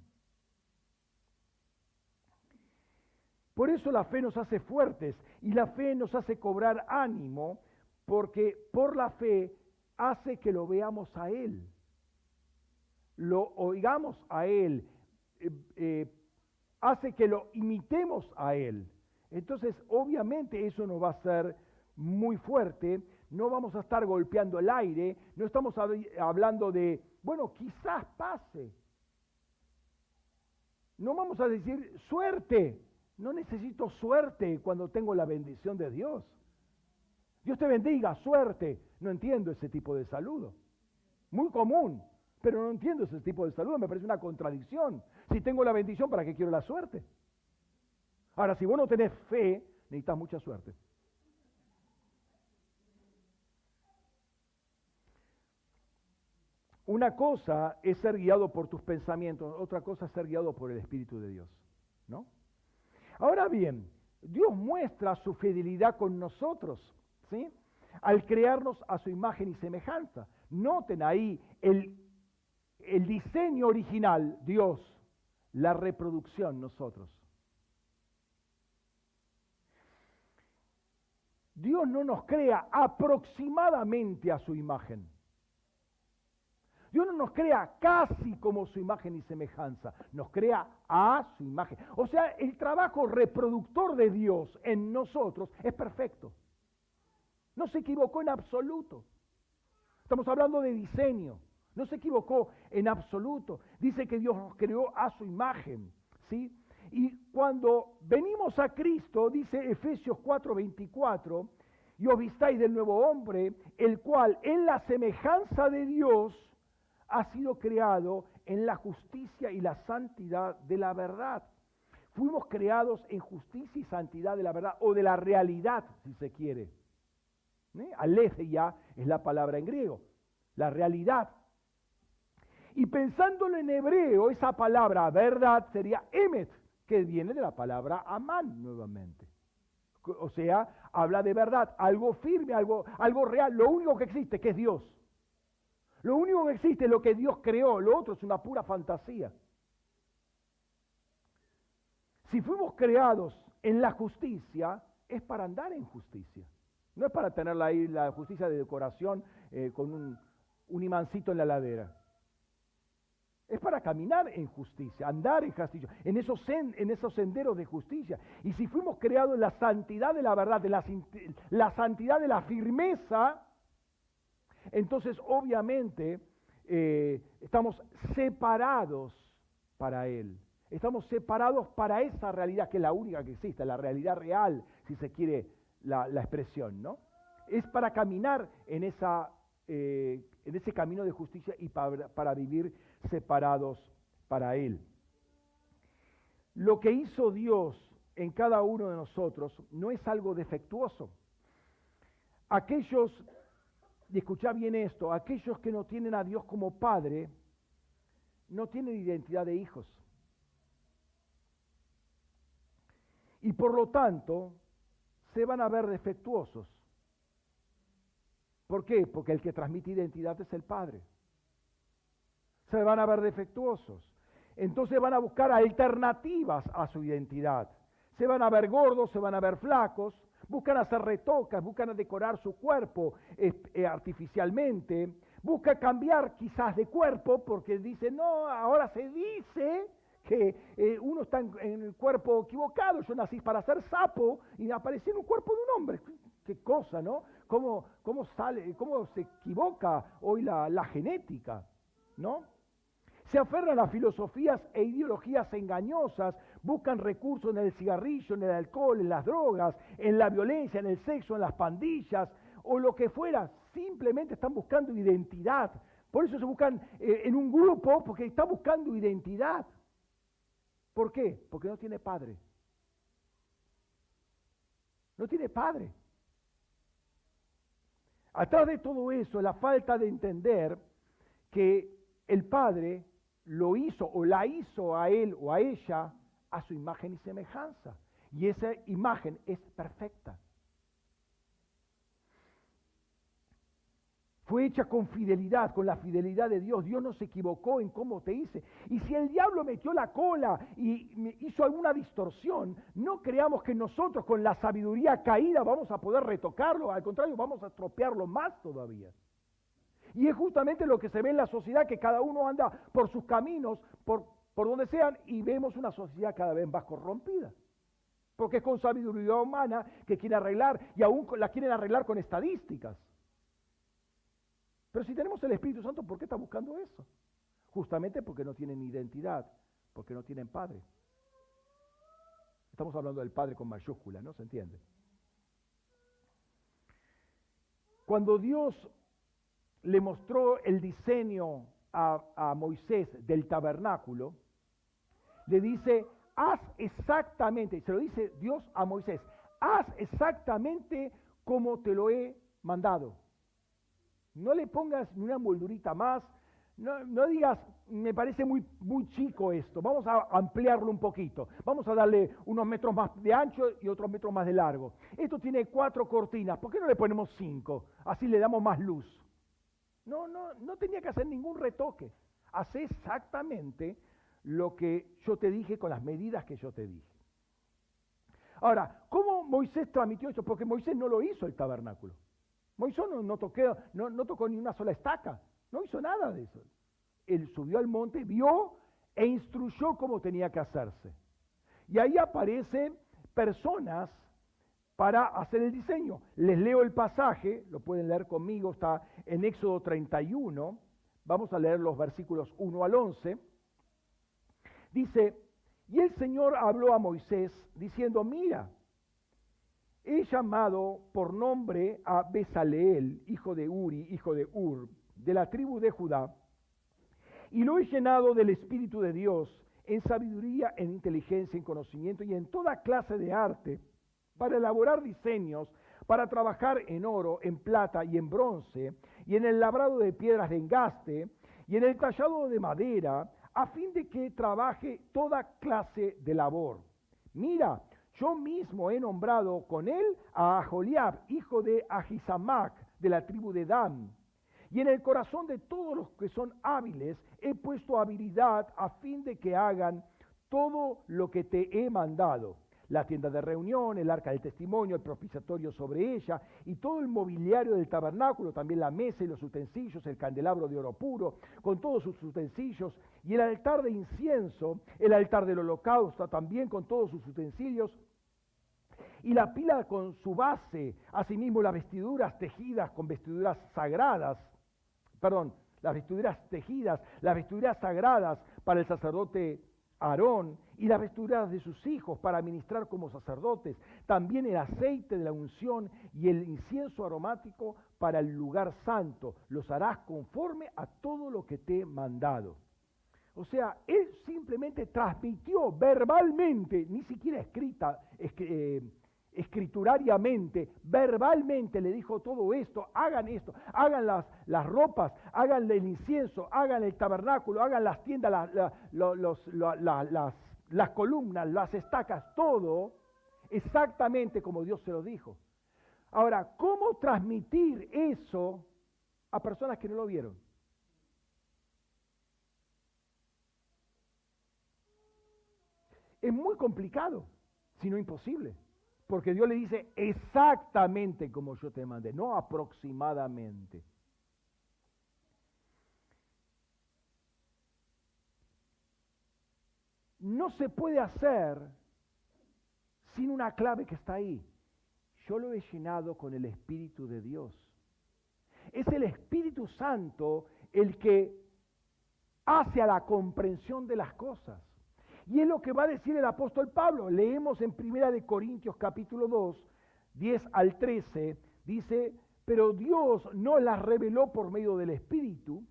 Por eso la fe nos hace fuertes y la fe nos hace cobrar ánimo, porque por la fe hace que lo veamos a Él, lo oigamos a Él, eh, eh, hace que lo imitemos a Él. Entonces, obviamente eso nos va a ser muy fuerte, no vamos a estar golpeando el aire, no estamos hablando de, bueno, quizás pase. No vamos a decir suerte, no necesito suerte cuando tengo la bendición de Dios. Dios te bendiga, suerte. No entiendo ese tipo de saludo. Muy común, pero no entiendo ese tipo de saludo. Me parece una contradicción. Si tengo la bendición, ¿para qué quiero la suerte? Ahora, si vos no tenés fe, necesitas mucha suerte. Una cosa es ser guiado por tus pensamientos, otra cosa es ser guiado por el Espíritu de Dios, ¿no? Ahora bien, Dios muestra su fidelidad con nosotros, ¿sí? Al crearnos a su imagen y semejanza. Noten ahí el, el diseño original, Dios, la reproducción, nosotros. Dios no nos crea aproximadamente a su imagen. Dios no nos crea casi como su imagen y semejanza, nos crea a su imagen. O sea, el trabajo reproductor de Dios en nosotros es perfecto. No se equivocó en absoluto. Estamos hablando de diseño. No se equivocó en absoluto. Dice que Dios nos creó a su imagen. ¿sí? Y cuando venimos a Cristo, dice Efesios 4:24, y os vistáis del nuevo hombre, el cual en la semejanza de Dios ha sido creado en la justicia y la santidad de la verdad. Fuimos creados en justicia y santidad de la verdad, o de la realidad, si se quiere. ¿Eh? ya es la palabra en griego, la realidad. Y pensándolo en hebreo, esa palabra verdad sería emet, que viene de la palabra amán nuevamente. o sea, habla de verdad, algo firme, algo, algo real, lo único que existe, que es Dios. Lo único que existe es lo que Dios creó, lo otro es una pura fantasía. Si fuimos creados en la justicia, es para andar en justicia. No es para tener ahí la justicia de decoración eh, con un, imancito en la ladera. Es para caminar en justicia, andar en justicia, en esos, en esos senderos de justicia. Y si fuimos creados en la santidad de la verdad, de la, santidad de la firmeza, entonces obviamente eh, estamos separados para Él. Estamos separados para esa realidad que es la única que existe, la realidad real, si se quiere la, expresión, ¿no? Es para caminar en esa eh, en ese camino de justicia y para, vivir separados para Él. Lo que hizo Dios en cada uno de nosotros no es algo defectuoso. Aquellos, y escucha bien esto, aquellos que no tienen a Dios como Padre, no tienen identidad de hijos. Y por lo tanto, se van a ver defectuosos. ¿Por qué? Porque el que transmite identidad es el Padre. Se van a ver defectuosos. Entonces van a buscar alternativas a su identidad. Se van a ver gordos, se van a ver flacos, buscan hacer retocas, buscan decorar su cuerpo eh, artificialmente, buscan cambiar quizás de cuerpo porque dicen, no, ahora se dice que eh, uno está en, el cuerpo equivocado, yo nací para ser sapo y aparecí en un cuerpo de un hombre. Qué cosa, ¿no? cómo, cómo se equivoca hoy la, la genética, ¿no? Se aferran a filosofías e ideologías engañosas, buscan recursos en el cigarrillo, en el alcohol, en las drogas, en la violencia, en el sexo, en las pandillas o lo que fuera. Simplemente están buscando identidad. Por eso se buscan eh, en un grupo, porque está buscando identidad. ¿Por qué? Porque no tiene padre. No tiene padre. Atrás de todo eso, la falta de entender que el Padre lo hizo o la hizo a él o a ella a su imagen y semejanza. Y esa imagen es perfecta. Fue hecha con fidelidad, con la fidelidad de Dios. Dios no se equivocó en cómo te hice. Y si el diablo metió la cola y hizo alguna distorsión, no creamos que nosotros con la sabiduría caída vamos a poder retocarlo. Al contrario, vamos a estropearlo más todavía. Y es justamente lo que se ve en la sociedad, que cada uno anda por sus caminos, por, por donde sean, y vemos una sociedad cada vez más corrompida. Porque es con sabiduría humana que quiere arreglar, y aún la quieren arreglar con estadísticas. Pero si tenemos el Espíritu Santo, ¿por qué está buscando eso? Justamente porque no tienen identidad, porque no tienen padre. Estamos hablando del padre con mayúscula, ¿no? ¿Se entiende? Cuando Dios le mostró el diseño a, a, Moisés del tabernáculo, le dice, haz exactamente, se lo dice Dios a Moisés, haz exactamente como te lo he mandado. No le pongas ni una moldurita más. No, digas, me parece muy, muy chico esto, vamos a ampliarlo un poquito, vamos a darle unos metros más de ancho y otros metros más de largo. Esto tiene cuatro cortinas, ¿por qué no le ponemos cinco? Así le damos más luz. No, no, no tenía que hacer ningún retoque. Hace exactamente lo que yo te dije con las medidas que yo te dije. Ahora, ¿cómo Moisés transmitió esto? Porque Moisés no lo hizo el tabernáculo. Moisés no, tocó ni una sola estaca, no hizo nada de eso. Él subió al monte, vio e instruyó cómo tenía que hacerse. Y ahí aparecen personas para hacer el diseño. Les leo el pasaje, lo pueden leer conmigo, está en Éxodo 31, vamos a leer los versículos 1 al 11. Dice, y el Señor habló a Moisés diciendo, mira, he llamado por nombre a Besaleel, hijo de Uri, hijo de Ur, de la tribu de Judá, y lo he llenado del Espíritu de Dios en sabiduría, en inteligencia, en conocimiento y en toda clase de arte, para elaborar diseños, para trabajar en oro, en plata y en bronce, y en el labrado de piedras de engaste, y en el tallado de madera, a fin de que trabaje toda clase de labor. Mira, Yo mismo he nombrado con él a Aholiab, hijo de Ahisamac, de la tribu de Dan. Y en el corazón de todos los que son hábiles he puesto habilidad a fin de que hagan todo lo que te he mandado la tienda de reunión, el arca del testimonio, el propiciatorio sobre ella y todo el mobiliario del tabernáculo, también la mesa y los utensilios, el candelabro de oro puro, con todos sus utensilios, y el altar de incienso, el altar del holocausto también con todos sus utensilios, y la pila con su base, asimismo las vestiduras tejidas con vestiduras sagradas, perdón, las vestiduras tejidas, las vestiduras sagradas para el sacerdote Aarón y las vestiduras de sus hijos para ministrar como sacerdotes, también el aceite de la unción y el incienso aromático para el lugar santo, los harás conforme a todo lo que te he mandado. O sea, él simplemente transmitió verbalmente, ni siquiera escrita, eh, escriturariamente, verbalmente le dijo todo esto, hagan esto, hagan las, ropas, hagan el incienso, hagan el tabernáculo, hagan las tiendas, las, las columnas, las estacas, todo exactamente como Dios se lo dijo. Ahora, ¿cómo transmitir eso a personas que no lo vieron? Es muy complicado, si no imposible. Porque Dios le dice exactamente como yo te mandé, no aproximadamente. No se puede hacer sin una clave que está ahí. Yo lo he llenado con el Espíritu de Dios. Es el Espíritu Santo el que hace a la comprensión de las cosas. Y es lo que va a decir el apóstol Pablo. Leemos en Primera de Corintios capítulo 2, 10 al 13, dice, pero Dios no las reveló por medio del Espíritu,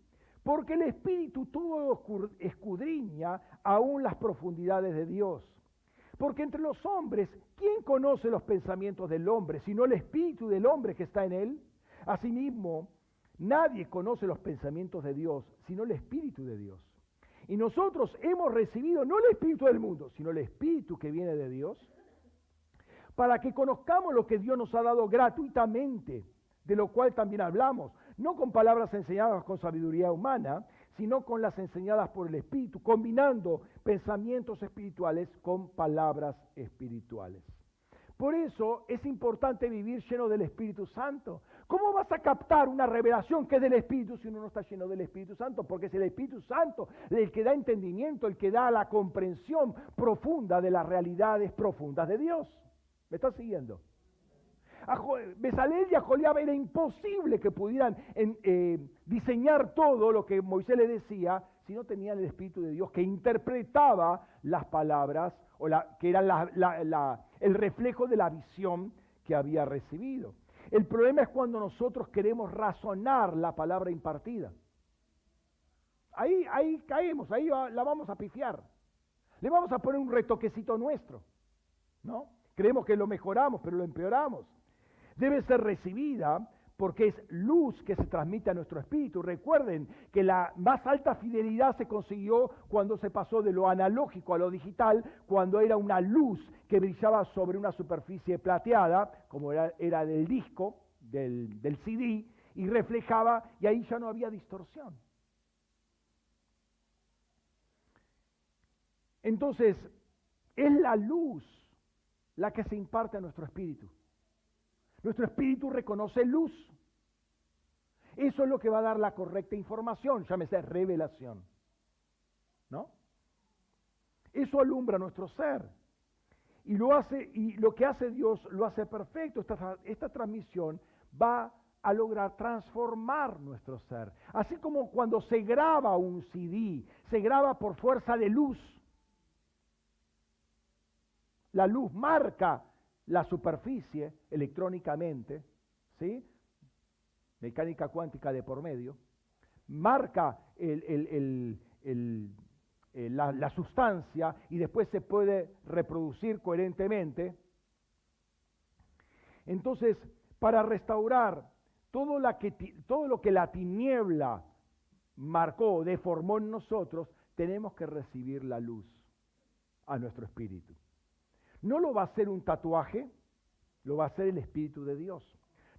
porque el Espíritu todo escudriña aún las profundidades de Dios. Porque entre los hombres, ¿quién conoce los pensamientos del hombre, sino el Espíritu del hombre que está en él? Asimismo, nadie conoce los pensamientos de Dios, sino el Espíritu de Dios. Y nosotros hemos recibido no el Espíritu del mundo, sino el Espíritu que viene de Dios, para que conozcamos lo que Dios nos ha dado gratuitamente, de lo cual también hablamos, no con palabras enseñadas con sabiduría humana, sino con las enseñadas por el Espíritu, combinando pensamientos espirituales con palabras espirituales. Por eso es importante vivir lleno del Espíritu Santo, ¿Cómo vas a captar una revelación que es del Espíritu si uno no está lleno del Espíritu Santo? Porque es el Espíritu Santo el que da entendimiento, el que da la comprensión profunda de las realidades profundas de Dios. ¿Me estás siguiendo? A Besalel y a Joliab era imposible que pudieran eh, diseñar todo lo que Moisés le decía si no tenían el Espíritu de Dios que interpretaba las palabras o la, que eran el reflejo de la visión que había recibido. El problema es cuando nosotros queremos razonar la palabra impartida. Ahí, ahí caemos, ahí la vamos a pifiar. Le vamos a poner un retoquecito nuestro, ¿no? Creemos que lo mejoramos, pero lo empeoramos. Debe ser recibida porque es luz que se transmite a nuestro espíritu. Recuerden que la más alta fidelidad se consiguió cuando se pasó de lo analógico a lo digital, cuando era una luz que brillaba sobre una superficie plateada, como era, del disco, del, del CD, y reflejaba, y ahí ya no había distorsión. Entonces, es la luz la que se imparte a nuestro espíritu. Nuestro espíritu reconoce luz. Eso es lo que va a dar la correcta información, llámese revelación. ¿No? Eso alumbra nuestro ser. Y lo, hace, y lo que hace Dios lo hace perfecto. Esta, esta transmisión va a lograr transformar nuestro ser. Así como cuando se graba un CD, se graba por fuerza de luz. La luz marca la superficie electrónicamente, ¿sí? mecánica cuántica de por medio, marca el, eh, la, sustancia y después se puede reproducir coherentemente. Entonces, para restaurar todo, la que, todo lo que la tiniebla marcó, deformó en nosotros, tenemos que recibir la luz a nuestro espíritu. No lo va a hacer un tatuaje, lo va a hacer el Espíritu de Dios.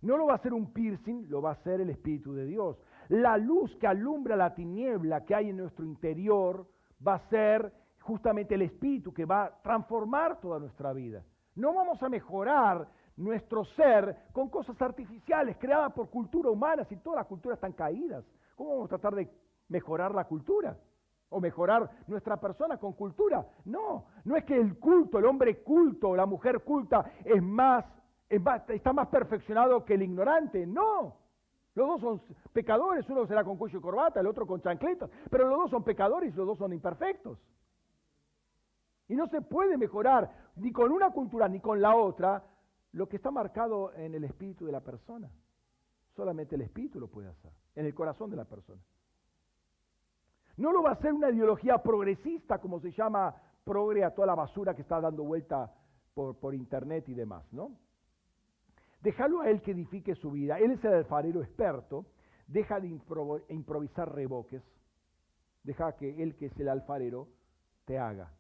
No lo va a hacer un piercing, lo va a hacer el Espíritu de Dios. La luz que alumbra la tiniebla que hay en nuestro interior va a ser justamente el Espíritu que va a transformar toda nuestra vida. No vamos a mejorar nuestro ser con cosas artificiales creadas por cultura humana si todas las culturas están caídas. ¿Cómo vamos a tratar de mejorar la cultura? O mejorar nuestra persona con cultura. No, no es que el culto, el hombre culto, la mujer culta es más, está más perfeccionado que el ignorante. No, los dos son pecadores, uno será con cuello y corbata, el otro con chancletas, pero los dos son pecadores y los dos son imperfectos. Y no se puede mejorar ni con una cultura ni con la otra lo que está marcado en el espíritu de la persona. Solamente el espíritu lo puede hacer, en el corazón de la persona. No lo va a hacer una ideología progresista, como se llama progre a toda la basura que está dando vuelta por, por internet y demás, ¿no? Déjalo a él que edifique su vida. Él es el alfarero experto. Deja de improvisar reboques. Deja que él, que es el alfarero, te haga.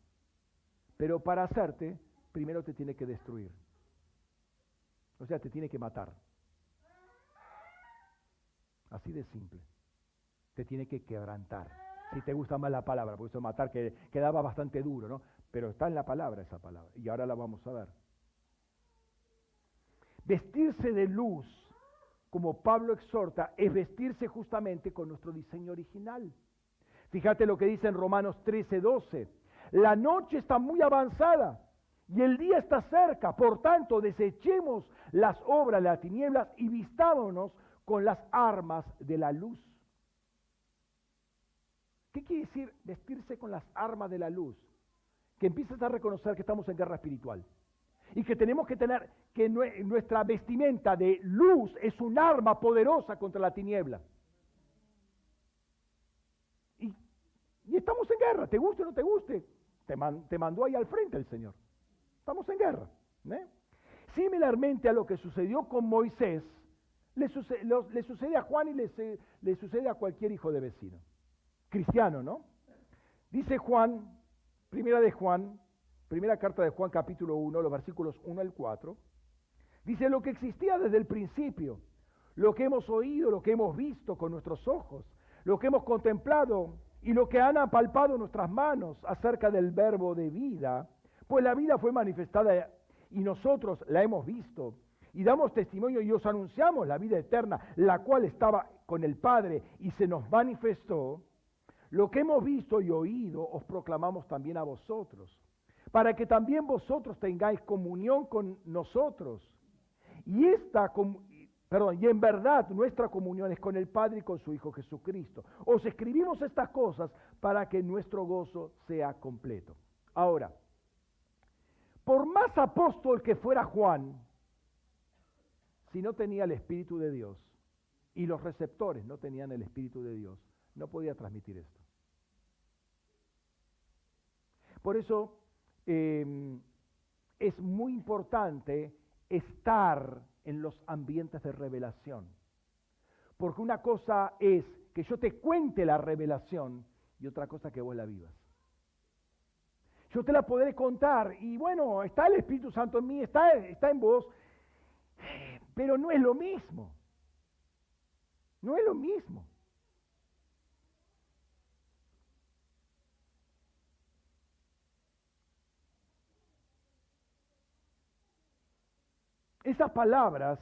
Pero para hacerte, primero te tiene que destruir. O sea, te tiene que matar. Así de simple. Te tiene que quebrantar. Si te gusta más la palabra, porque eso matar que quedaba bastante duro, ¿no? Pero está en la palabra esa palabra. Y ahora la vamos a ver. Vestirse de luz, como Pablo exhorta, es vestirse justamente con nuestro diseño original. Fíjate lo que dice en Romanos 13, 12. La noche está muy avanzada y el día está cerca. Por tanto, desechemos las obras de las tinieblas y vistámonos con las armas de la luz. ¿Qué quiere decir vestirse con las armas de la luz? Que empieces a reconocer que estamos en guerra espiritual y que tenemos que tener que nuestra vestimenta de luz es un arma poderosa contra la tiniebla. Y, estamos en guerra, te guste o no te guste, te, mandó ahí al frente el Señor. Estamos en guerra. ¿eh? Similarmente a lo que sucedió con Moisés, le, sucede a Juan y le sucede a cualquier hijo de vecino. Cristiano, ¿no? Dice Juan, primera de Juan, primera carta de Juan capítulo 1, los versículos 1 al 4, dice lo que existía desde el principio, lo que hemos oído, lo que hemos visto con nuestros ojos, lo que hemos contemplado y lo que han apalpado nuestras manos acerca del verbo de vida, pues la vida fue manifestada y nosotros la hemos visto y damos testimonio y os anunciamos la vida eterna, la cual estaba con el Padre y se nos manifestó. Lo que hemos visto y oído os proclamamos también a vosotros para que también vosotros tengáis comunión con nosotros. Y esta, perdón, y en verdad nuestra comunión es con el Padre y con su Hijo Jesucristo. Os escribimos estas cosas para que nuestro gozo sea completo. Ahora, por más apóstol que fuera Juan, si no tenía el Espíritu de Dios y los receptores no tenían el Espíritu de Dios, no podía transmitir esto. Por eso Em, es muy importante estar en los ambientes de revelación. Porque una cosa es que yo te cuente la revelación y otra cosa que vos la vivas. Yo te la podré contar y bueno, está el Espíritu Santo en mí, está, está en vos, pero no es lo mismo. No es lo mismo. Esas palabras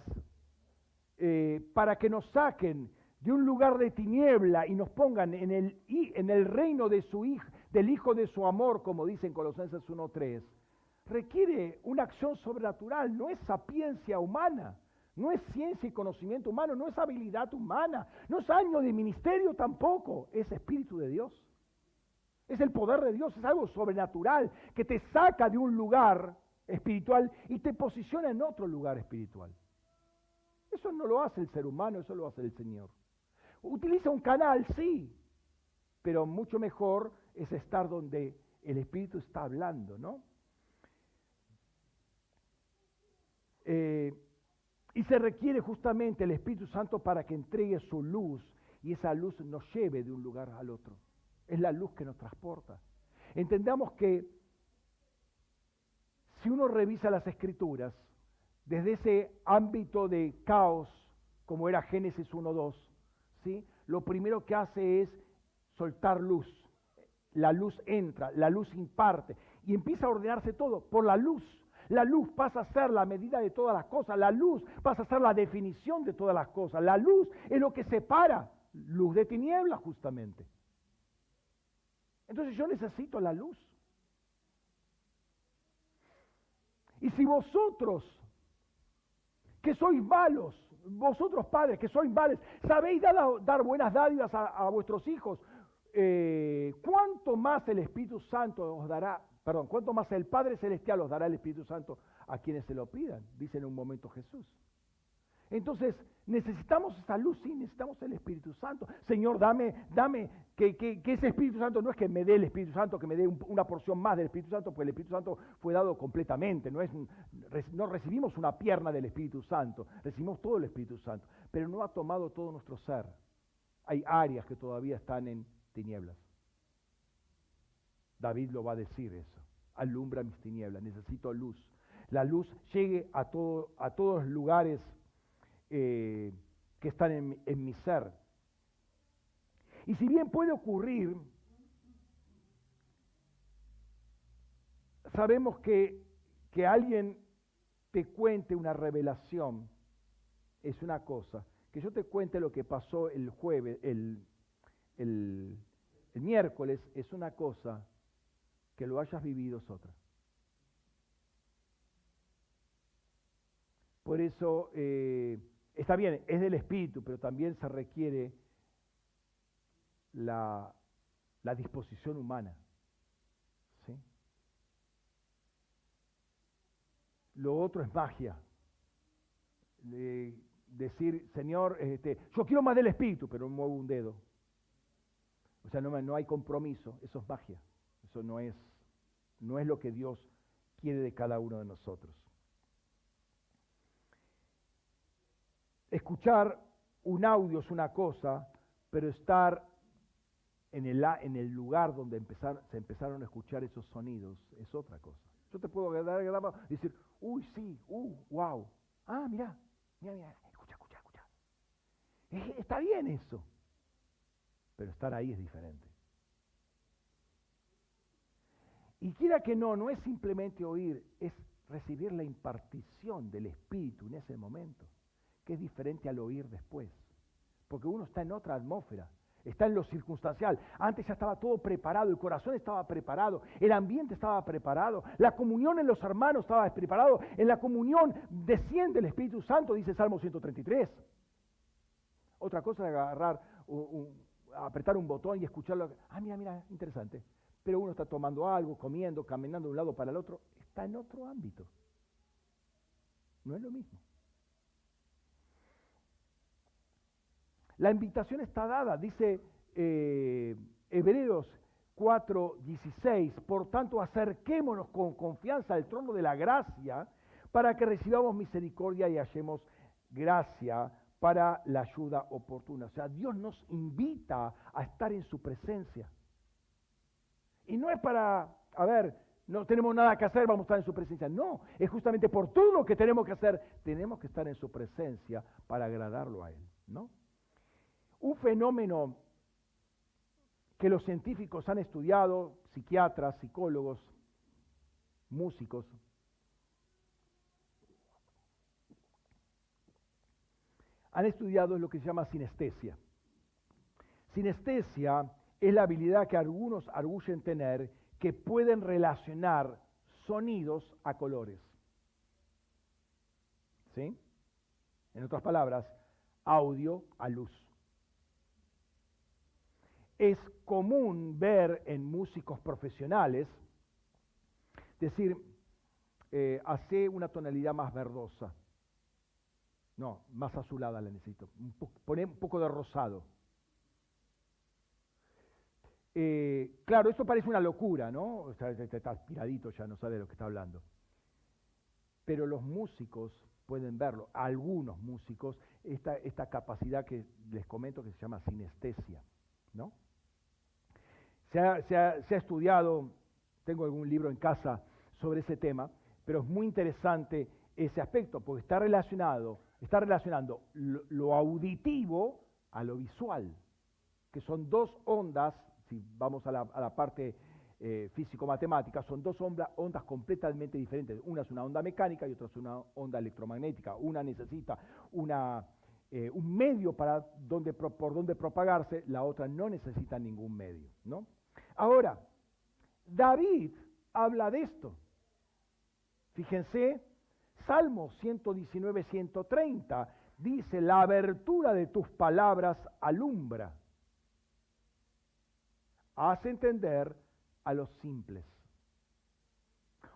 eh, para que nos saquen de un lugar de tiniebla y nos pongan en el, en el reino de su hijo, del Hijo de su amor, como dice en Colosenses 1.3, requiere una acción sobrenatural, no es sapiencia humana, no es ciencia y conocimiento humano, no es habilidad humana, no es año de ministerio tampoco, es Espíritu de Dios. Es el poder de Dios, es algo sobrenatural que te saca de un lugar espiritual y te posiciona en otro lugar espiritual. Eso no lo hace el ser humano, eso lo hace el Señor. Utiliza un canal, sí, pero mucho mejor es estar donde el Espíritu está hablando, ¿no? Eh, y se requiere justamente el Espíritu Santo para que entregue su luz y esa luz nos lleve de un lugar al otro. Es la luz que nos transporta. Entendamos que si uno revisa las escrituras, desde ese ámbito de caos, como era Génesis 1.2, ¿sí? lo primero que hace es soltar luz. La luz entra, la luz imparte y empieza a ordenarse todo por la luz. La luz pasa a ser la medida de todas las cosas, la luz pasa a ser la definición de todas las cosas, la luz es lo que separa luz de tiniebla justamente. Entonces yo necesito la luz. Y si vosotros, que sois malos, vosotros padres, que sois malos, sabéis dar, buenas dádivas a, vuestros hijos, eh, ¿cuánto más el Espíritu Santo os dará, perdón, cuánto más el Padre Celestial os dará el Espíritu Santo a quienes se lo pidan? Dice en un momento Jesús. Entonces, necesitamos esa luz, sí, necesitamos el Espíritu Santo. Señor, dame, dame, que, ese Espíritu Santo no es que me dé el Espíritu Santo, que me dé una porción más del Espíritu Santo, porque el Espíritu Santo fue dado completamente, no, es, no recibimos una pierna del Espíritu Santo, recibimos todo el Espíritu Santo, pero no ha tomado todo nuestro ser. Hay áreas que todavía están en tinieblas. David lo va a decir eso. Alumbra mis tinieblas, necesito luz. La luz llegue a, todo, a todos lugares eh, que están en, mi ser. Y si bien puede ocurrir, sabemos que, que alguien te cuente una revelación es una cosa. Que yo te cuente lo que pasó el jueves, el, el, miércoles, es una cosa. Que lo hayas vivido es otra. Por eso eh, Está bien, es del espíritu, pero también se requiere la, disposición humana. ¿sí? Lo otro es magia. decir, Señor, este, yo quiero más del espíritu, pero no muevo un dedo. O sea, no, no hay compromiso, eso es magia. Eso no es, no es lo que Dios quiere de cada uno de nosotros. Escuchar un audio es una cosa, pero estar en el, el lugar donde se empezaron a escuchar esos sonidos es otra cosa. Yo te puedo dar y decir, uy, sí, uh, wow. Ah, mira, mira, mira, escucha, escucha, escucha. está bien eso, pero estar ahí es diferente. Y quiera que no, no es simplemente oír, es recibir la impartición del Espíritu en ese momento que es diferente al oír después. Porque uno está en otra atmósfera, está en lo circunstancial. Antes ya estaba todo preparado, el corazón estaba preparado, el ambiente estaba preparado, la comunión en los hermanos estaba preparado, en la comunión desciende el Espíritu Santo, dice Salmo 133. Otra cosa es agarrar, apretar un botón y escucharlo. Ah, mira, mira, interesante. Pero uno está tomando algo, comiendo, caminando de un lado para el otro, está en otro ámbito. No es lo mismo. La invitación está dada, dice eh, Hebreos 4:16, por tanto acerquémonos con confianza al trono de la gracia para que recibamos misericordia y hallemos gracia para la ayuda oportuna. O sea, Dios nos invita a estar en su presencia. Y no es para, a ver, no tenemos nada que hacer, vamos a estar en su presencia. No, es justamente por todo lo que tenemos que hacer, tenemos que estar en su presencia para agradarlo a Él, ¿no? Un fenómeno que los científicos han estudiado, psiquiatras, psicólogos, músicos, han estudiado lo que se llama sinestesia. Sinestesia es la habilidad que algunos arguyen tener que pueden relacionar sonidos a colores. ¿Sí? En otras palabras, audio a luz es común ver en músicos profesionales decir, eh, hace una tonalidad más verdosa. No, más azulada la necesito. Pone un poco de rosado. Eh, claro, esto parece una locura, ¿no? Está, está aspiradito, ya no sabe de lo que está hablando. Pero los músicos pueden verlo, algunos músicos, esta, esta capacidad que les comento que se llama sinestesia, ¿no? Se ha, estudiado, tengo algún libro en casa sobre ese tema, pero es muy interesante ese aspecto, porque está relacionado, está relacionando lo, auditivo a lo visual, que son dos ondas, si vamos a la, parte eh, físico-matemática, son dos ondas completamente diferentes. Una es una onda mecánica y otra es una onda electromagnética. Una necesita una, eh, un medio para donde, por donde propagarse, la otra no necesita ningún medio. ¿no? Ahora, David habla de esto. Fíjense, Salmo 119, 130 dice, la abertura de tus palabras alumbra. Hace entender a los simples.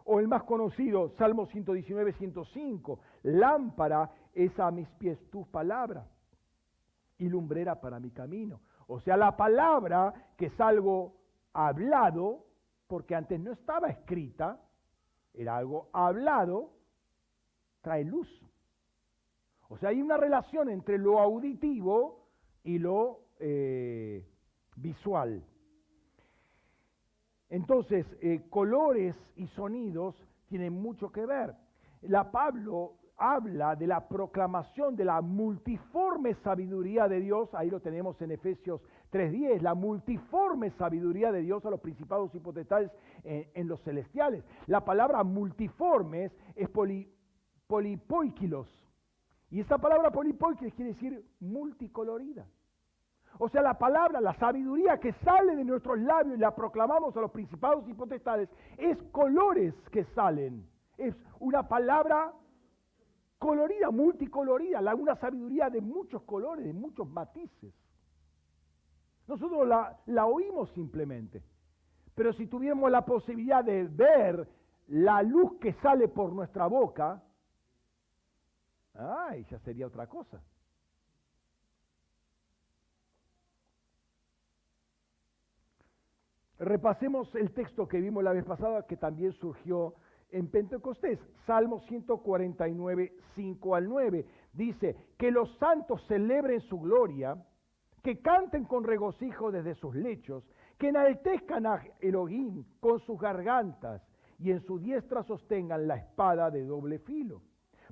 O el más conocido, Salmo 119, 105, lámpara es a mis pies tus palabras y lumbrera para mi camino. O sea, la palabra que es algo hablado, porque antes no estaba escrita, era algo hablado, trae luz. O sea, hay una relación entre lo auditivo y lo eh, visual. Entonces, eh, colores y sonidos tienen mucho que ver. La Pablo habla de la proclamación de la multiforme sabiduría de Dios, ahí lo tenemos en Efesios 3.10, la multiforme sabiduría de Dios a los principados y potestades en, los celestiales. La palabra multiformes es poli, polipoikilos, y esa palabra polipoikilos quiere decir multicolorida. O sea, la palabra, la sabiduría que sale de nuestros labios y la proclamamos a los principados y potestades, es colores que salen. Es una palabra colorida, multicolorida, una sabiduría de muchos colores, de muchos matices. Nosotros la, la oímos simplemente, pero si tuviéramos la posibilidad de ver la luz que sale por nuestra boca, ay, ya sería otra cosa. Repasemos el texto que vimos la vez pasada, que también surgió en Pentecostés. Salmo 149, 5 al 9. Dice, que los santos celebren su gloria, que canten con regocijo desde sus lechos, que enaltezcan a Elohim con sus gargantas y en su diestra sostengan la espada de doble filo,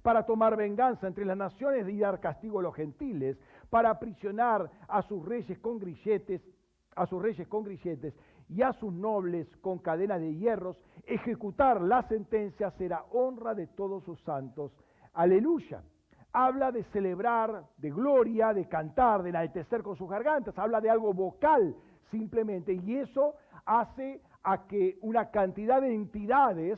para tomar venganza entre las naciones y dar castigo a los gentiles, para aprisionar a sus reyes con grilletes, a sus reyes con grilletes y a sus nobles con cadena de hierros, ejecutar la sentencia será honra de todos sus santos. Aleluya. Habla de celebrar, de gloria, de cantar, de enaltecer con sus gargantas, habla de algo vocal simplemente, y eso hace a que una cantidad de entidades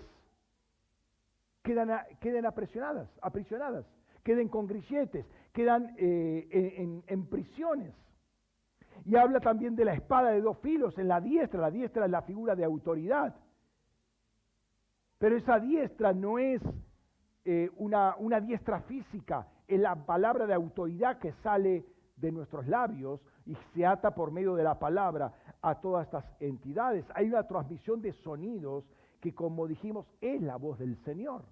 queden, aprisionadas, aprisionadas, queden con grilletes, quedan eh, en prisiones. Y habla también de la espada de dos filos en la diestra. La diestra es la figura de autoridad. Pero esa diestra no es eh, una, una diestra física, es la palabra de autoridad que sale de nuestros labios y se ata por medio de la palabra a todas estas entidades. Hay una transmisión de sonidos que, como dijimos, es la voz del Señor.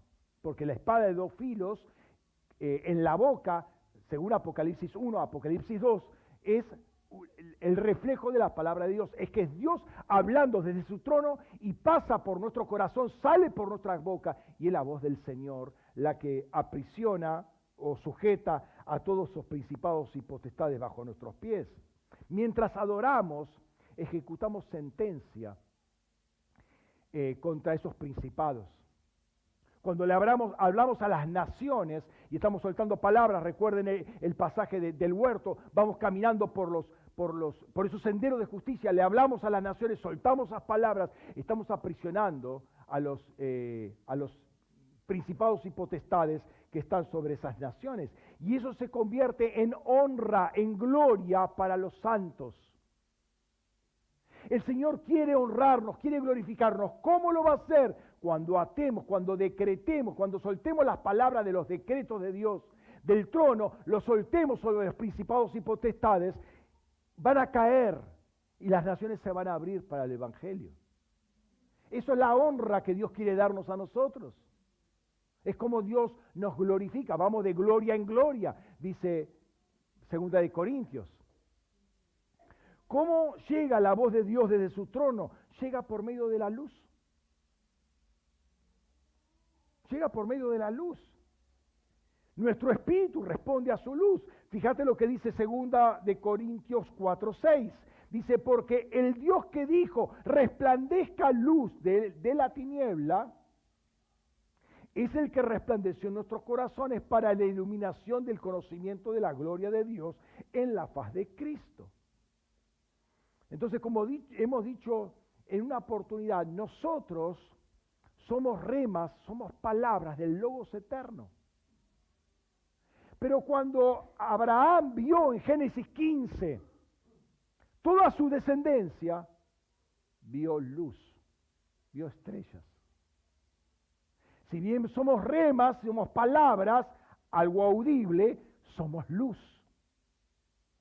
Porque la espada de dos filos eh, en la boca, según Apocalipsis 1, Apocalipsis 2, es el reflejo de la palabra de Dios. Es que es Dios hablando desde su trono y pasa por nuestro corazón, sale por nuestra boca y es la voz del Señor la que aprisiona o sujeta a todos sus principados y potestades bajo nuestros pies. Mientras adoramos, ejecutamos sentencia eh, contra esos principados. Cuando le hablamos, hablamos a las naciones y estamos soltando palabras, recuerden el, pasaje del huerto, vamos caminando por los, por, los, por esos senderos de justicia, le hablamos a las naciones, soltamos esas palabras, estamos aprisionando a los, eh, a los principados y potestades que están sobre esas naciones. Y eso se convierte en honra, en gloria para los santos. El Señor quiere honrarnos, quiere glorificarnos. ¿Cómo lo va a hacer? Cuando atemos, cuando decretemos, cuando soltemos las palabras de los decretos de Dios del trono, los soltemos sobre los principados y potestades van a caer y las naciones se van a abrir para el Evangelio. Eso es la honra que Dios quiere darnos a nosotros. Es como Dios nos glorifica, vamos de gloria en gloria, dice Segunda de Corintios. ¿Cómo llega la voz de Dios desde su trono? Llega por medio de la luz. llega por medio de la luz. Nuestro espíritu responde a su luz. Fíjate lo que dice segunda de Corintios 4:6. Dice, porque el Dios que dijo, resplandezca luz de, la tiniebla, es el que resplandeció en nuestros corazones para la iluminación del conocimiento de la gloria de Dios en la faz de Cristo. Entonces, como hemos dicho en una oportunidad, nosotros somos remas, somos palabras del Logos eterno. Pero cuando Abraham vio en Génesis 15 toda su descendencia, vio luz, vio estrellas. Si bien somos remas, somos palabras, algo audible, somos luz.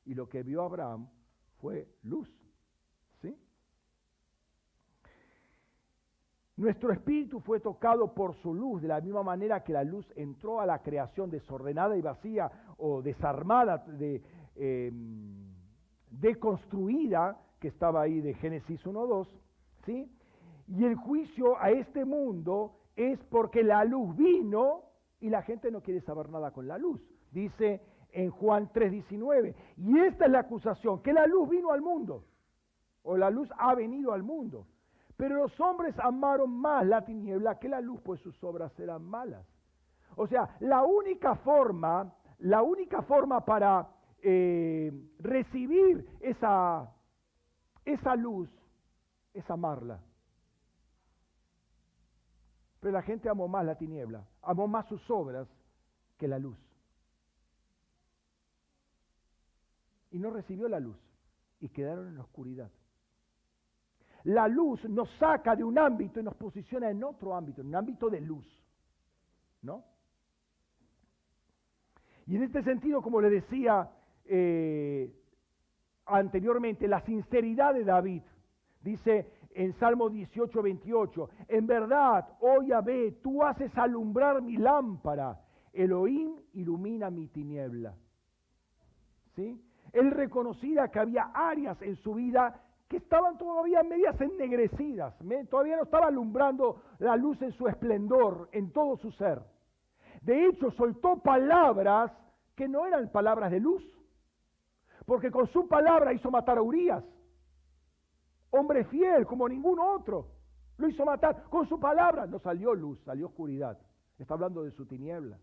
Y lo que vio Abraham fue luz. ¿Sí? Nuestro espíritu fue tocado por su luz, de la misma manera que la luz entró a la creación desordenada y vacía o desarmada, de, em, deconstruida, que estaba ahí de Génesis 1.2, ¿sí? Y el juicio a este mundo es porque la luz vino y la gente no quiere saber nada con la luz. Dice en Juan 3:19. Y esta es la acusación, que la luz vino al mundo, o la luz ha venido al mundo. Pero los hombres amaron más la tiniebla que la luz, pues sus obras eran malas. O sea, la única forma, la única forma para eh, recibir esa, esa luz es amarla. Pero la gente amó más la tiniebla, amó más sus obras que la luz. Y no recibió la luz y quedaron en la oscuridad. La luz nos saca de un ámbito y nos posiciona en otro ámbito, en un ámbito de luz. ¿No? Y en este sentido, como le decía eh, anteriormente, la sinceridad de David, dice, en Salmo 18, 28. En verdad, oh Yahvé, tú haces alumbrar mi lámpara. Elohim ilumina mi tiniebla. ¿Sí? Él reconocía que había áreas en su vida que estaban todavía medias ennegrecidas, todavía no estaba alumbrando la luz en su esplendor, en todo su ser. De hecho, soltó palabras que no eran palabras de luz, porque con su palabra hizo matar a Urias hombre fiel como ningún otro. Lo hizo matar con su palabra. No salió luz, salió oscuridad. Está hablando de su tiniebla.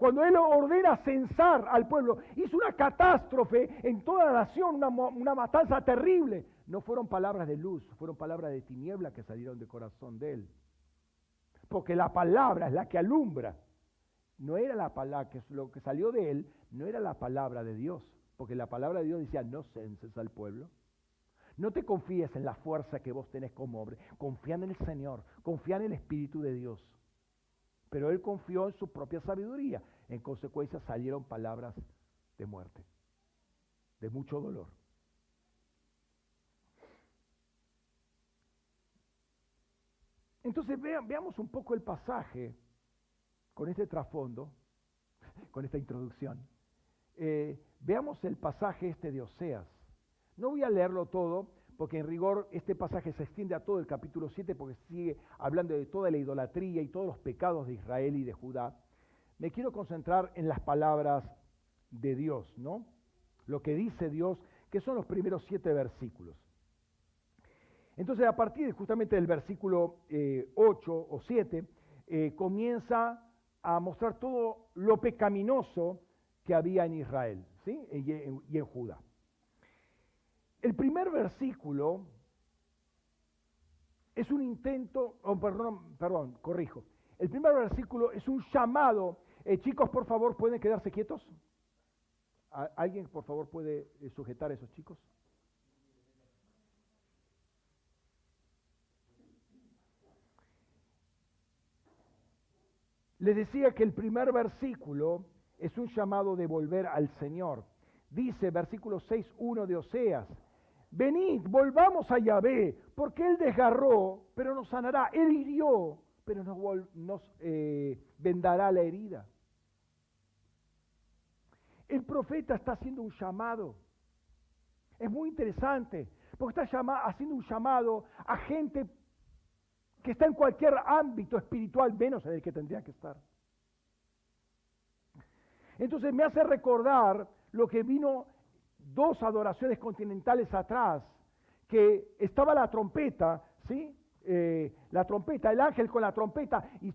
Cuando él ordena censar al pueblo, hizo una catástrofe en toda la nación, una, una matanza terrible. No fueron palabras de luz, fueron palabras de tiniebla que salieron del corazón de él. Porque la palabra es la que alumbra. No era la palabra, que lo que salió de él, no era la palabra de Dios. Porque la palabra de Dios decía, no censes al pueblo. No te confíes en la fuerza que vos tenés como hombre. Confía en el Señor, confía en el Espíritu de Dios. Pero él confió en su propia sabiduría. En consecuencia salieron palabras de muerte, de mucho dolor. Entonces veamos un poco el pasaje con este trasfondo, con esta introducción. Eh, veamos el pasaje este de Oseas. No voy a leerlo todo, porque en rigor este pasaje se extiende a todo el capítulo 7, porque sigue hablando de toda la idolatría y todos los pecados de Israel y de Judá. Me quiero concentrar en las palabras de Dios, ¿no? Lo que dice Dios, que son los primeros siete versículos. Entonces, a partir justamente del versículo 8 eh, o 7, eh, comienza a mostrar todo lo pecaminoso que había en Israel y en Judá. El primer versículo es un intento, oh, perdón, corrijo. El primer versículo es un llamado. Eh, chicos, por favor, ¿pueden quedarse quietos? ¿Alguien, por favor, puede eh, sujetar a esos chicos? Les decía que el primer versículo es un llamado de volver al Señor. Dice versículo 6.1 de Oseas, venid, volvamos a Yahvé, porque Él desgarró, pero nos sanará, Él hirió, pero nos, eh, vendará la herida. El profeta está haciendo un llamado. Es muy interesante, porque está haciendo un llamado a gente que está en cualquier ámbito espiritual, menos en el que tendría que estar. Entonces me hace recordar lo que vino dos adoraciones continentales atrás, que estaba la trompeta, ¿sí? Eh, la trompeta, el ángel con la trompeta, y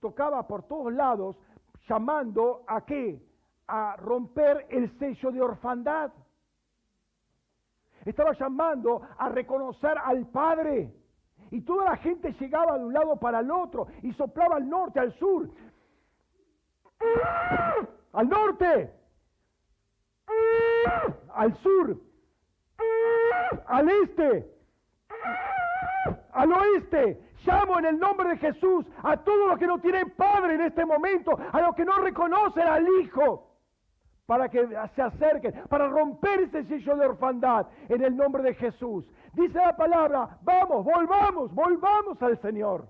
tocaba por todos lados, llamando a qué? A romper el sello de orfandad. Estaba llamando a reconocer al Padre. Y toda la gente llegaba de un lado para el otro y soplaba al norte, al sur. Al norte. Al sur. Al este. Al oeste. Llamo en el nombre de Jesús a todos los que no tienen padre en este momento, a los que no reconocen al Hijo para que se acerquen, para romper ese sello de orfandad en el nombre de Jesús. Dice la palabra, vamos, volvamos, volvamos al Señor.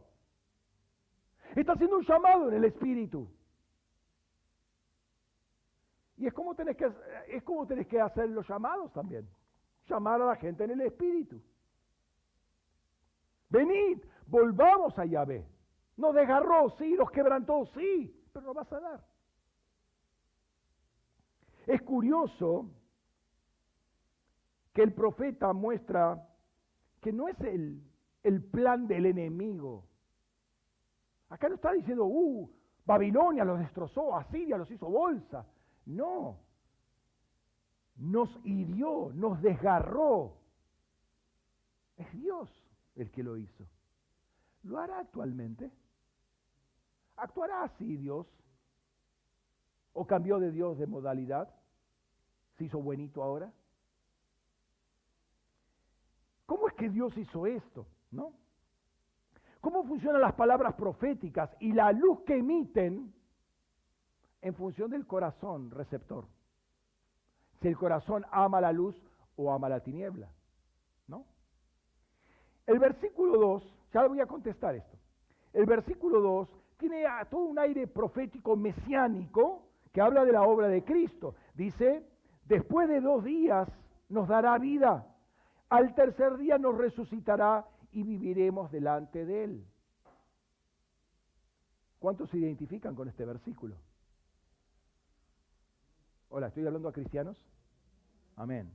Está haciendo un llamado en el Espíritu. Y es como tenés que, es como tenés que hacer los llamados también. Llamar a la gente en el Espíritu. Venid, volvamos a Yahvé. Nos desgarró, sí, nos quebrantó, sí, pero no va a sanar. Es curioso que el profeta muestra que no es el, el plan del enemigo. Acá no está diciendo, uh, Babilonia los destrozó, Asiria los hizo bolsa. No. Nos hirió, nos desgarró. Es Dios el que lo hizo. ¿Lo hará actualmente? ¿Actuará así Dios? ¿O cambió de Dios de modalidad? ¿Se hizo buenito ahora? ¿Cómo es que Dios hizo esto? ¿No? ¿Cómo funcionan las palabras proféticas y la luz que emiten en función del corazón receptor? Si el corazón ama la luz o ama la tiniebla. ¿No? El versículo 2, ya voy a contestar esto. El versículo 2 tiene todo un aire profético mesiánico que habla de la obra de Cristo. Dice, después de dos días nos dará vida, al tercer día nos resucitará y viviremos delante de Él. ¿Cuántos se identifican con este versículo? Hola, ¿estoy hablando a cristianos? Amén.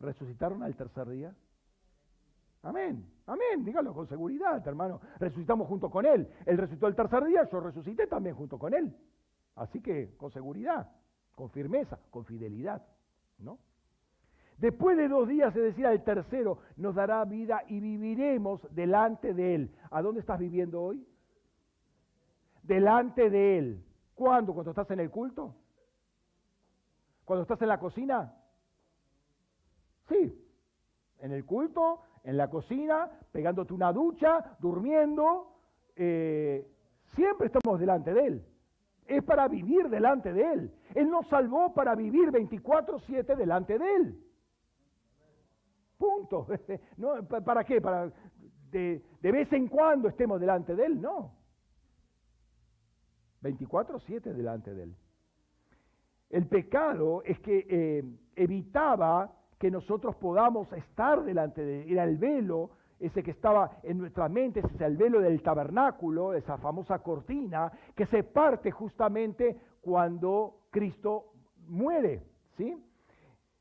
¿Resucitaron al tercer día? Amén, amén, dígalo con seguridad, hermano. Resucitamos junto con Él. Él resucitó el tercer día, yo resucité también junto con Él. Así que con seguridad, con firmeza, con fidelidad, ¿no? Después de dos días, es decir, al tercero, nos dará vida y viviremos delante de Él. ¿A dónde estás viviendo hoy? Delante de Él. ¿Cuándo? ¿Cuando estás en el culto? ¿Cuando estás en la cocina? Sí, en el culto, en la cocina, pegándote una ducha, durmiendo. Eh, siempre estamos delante de Él es para vivir delante de Él. Él nos salvó para vivir 24/7 delante de Él. Punto. <laughs> ¿Para qué? ¿Para de, vez en cuando estemos delante de Él? No. 24/7 delante de Él. El pecado es que eh, evitaba que nosotros podamos estar delante de Él. Era el velo ese que estaba en nuestra mente, ese es el velo del tabernáculo, esa famosa cortina, que se parte justamente cuando Cristo muere, ¿sí?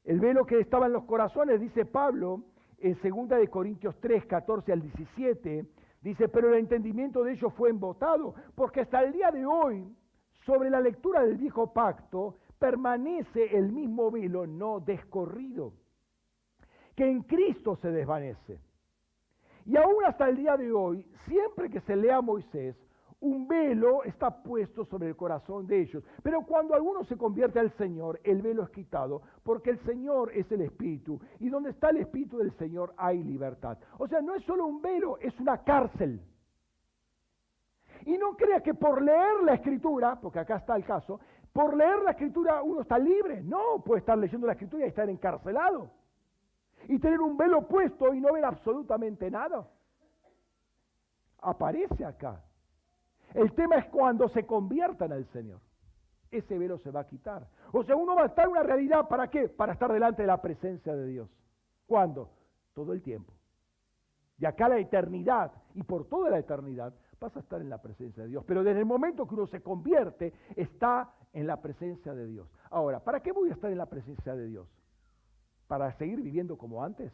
El velo que estaba en los corazones, dice Pablo, en 2 de Corintios 3, 14 al 17, dice, pero el entendimiento de ellos fue embotado, porque hasta el día de hoy, sobre la lectura del viejo pacto, permanece el mismo velo no descorrido, que en Cristo se desvanece. Y aún hasta el día de hoy, siempre que se lea Moisés, un velo está puesto sobre el corazón de ellos. Pero cuando alguno se convierte al Señor, el velo es quitado, porque el Señor es el Espíritu. Y donde está el Espíritu del Señor hay libertad. O sea, no es solo un velo, es una cárcel. Y no crea que por leer la escritura, porque acá está el caso, por leer la escritura uno está libre. No, puede estar leyendo la escritura y estar encarcelado y tener un velo puesto y no ver absolutamente nada. Aparece acá. El tema es cuando se conviertan al Señor. Ese velo se va a quitar. O sea, uno va a estar en una realidad, ¿para qué? Para estar delante de la presencia de Dios. ¿Cuándo? Todo el tiempo. de acá a la eternidad y por toda la eternidad, vas a estar en la presencia de Dios. Pero desde el momento que uno se convierte, está en la presencia de Dios. Ahora, ¿para qué voy a estar en la presencia de Dios? ¿Para seguir viviendo como antes?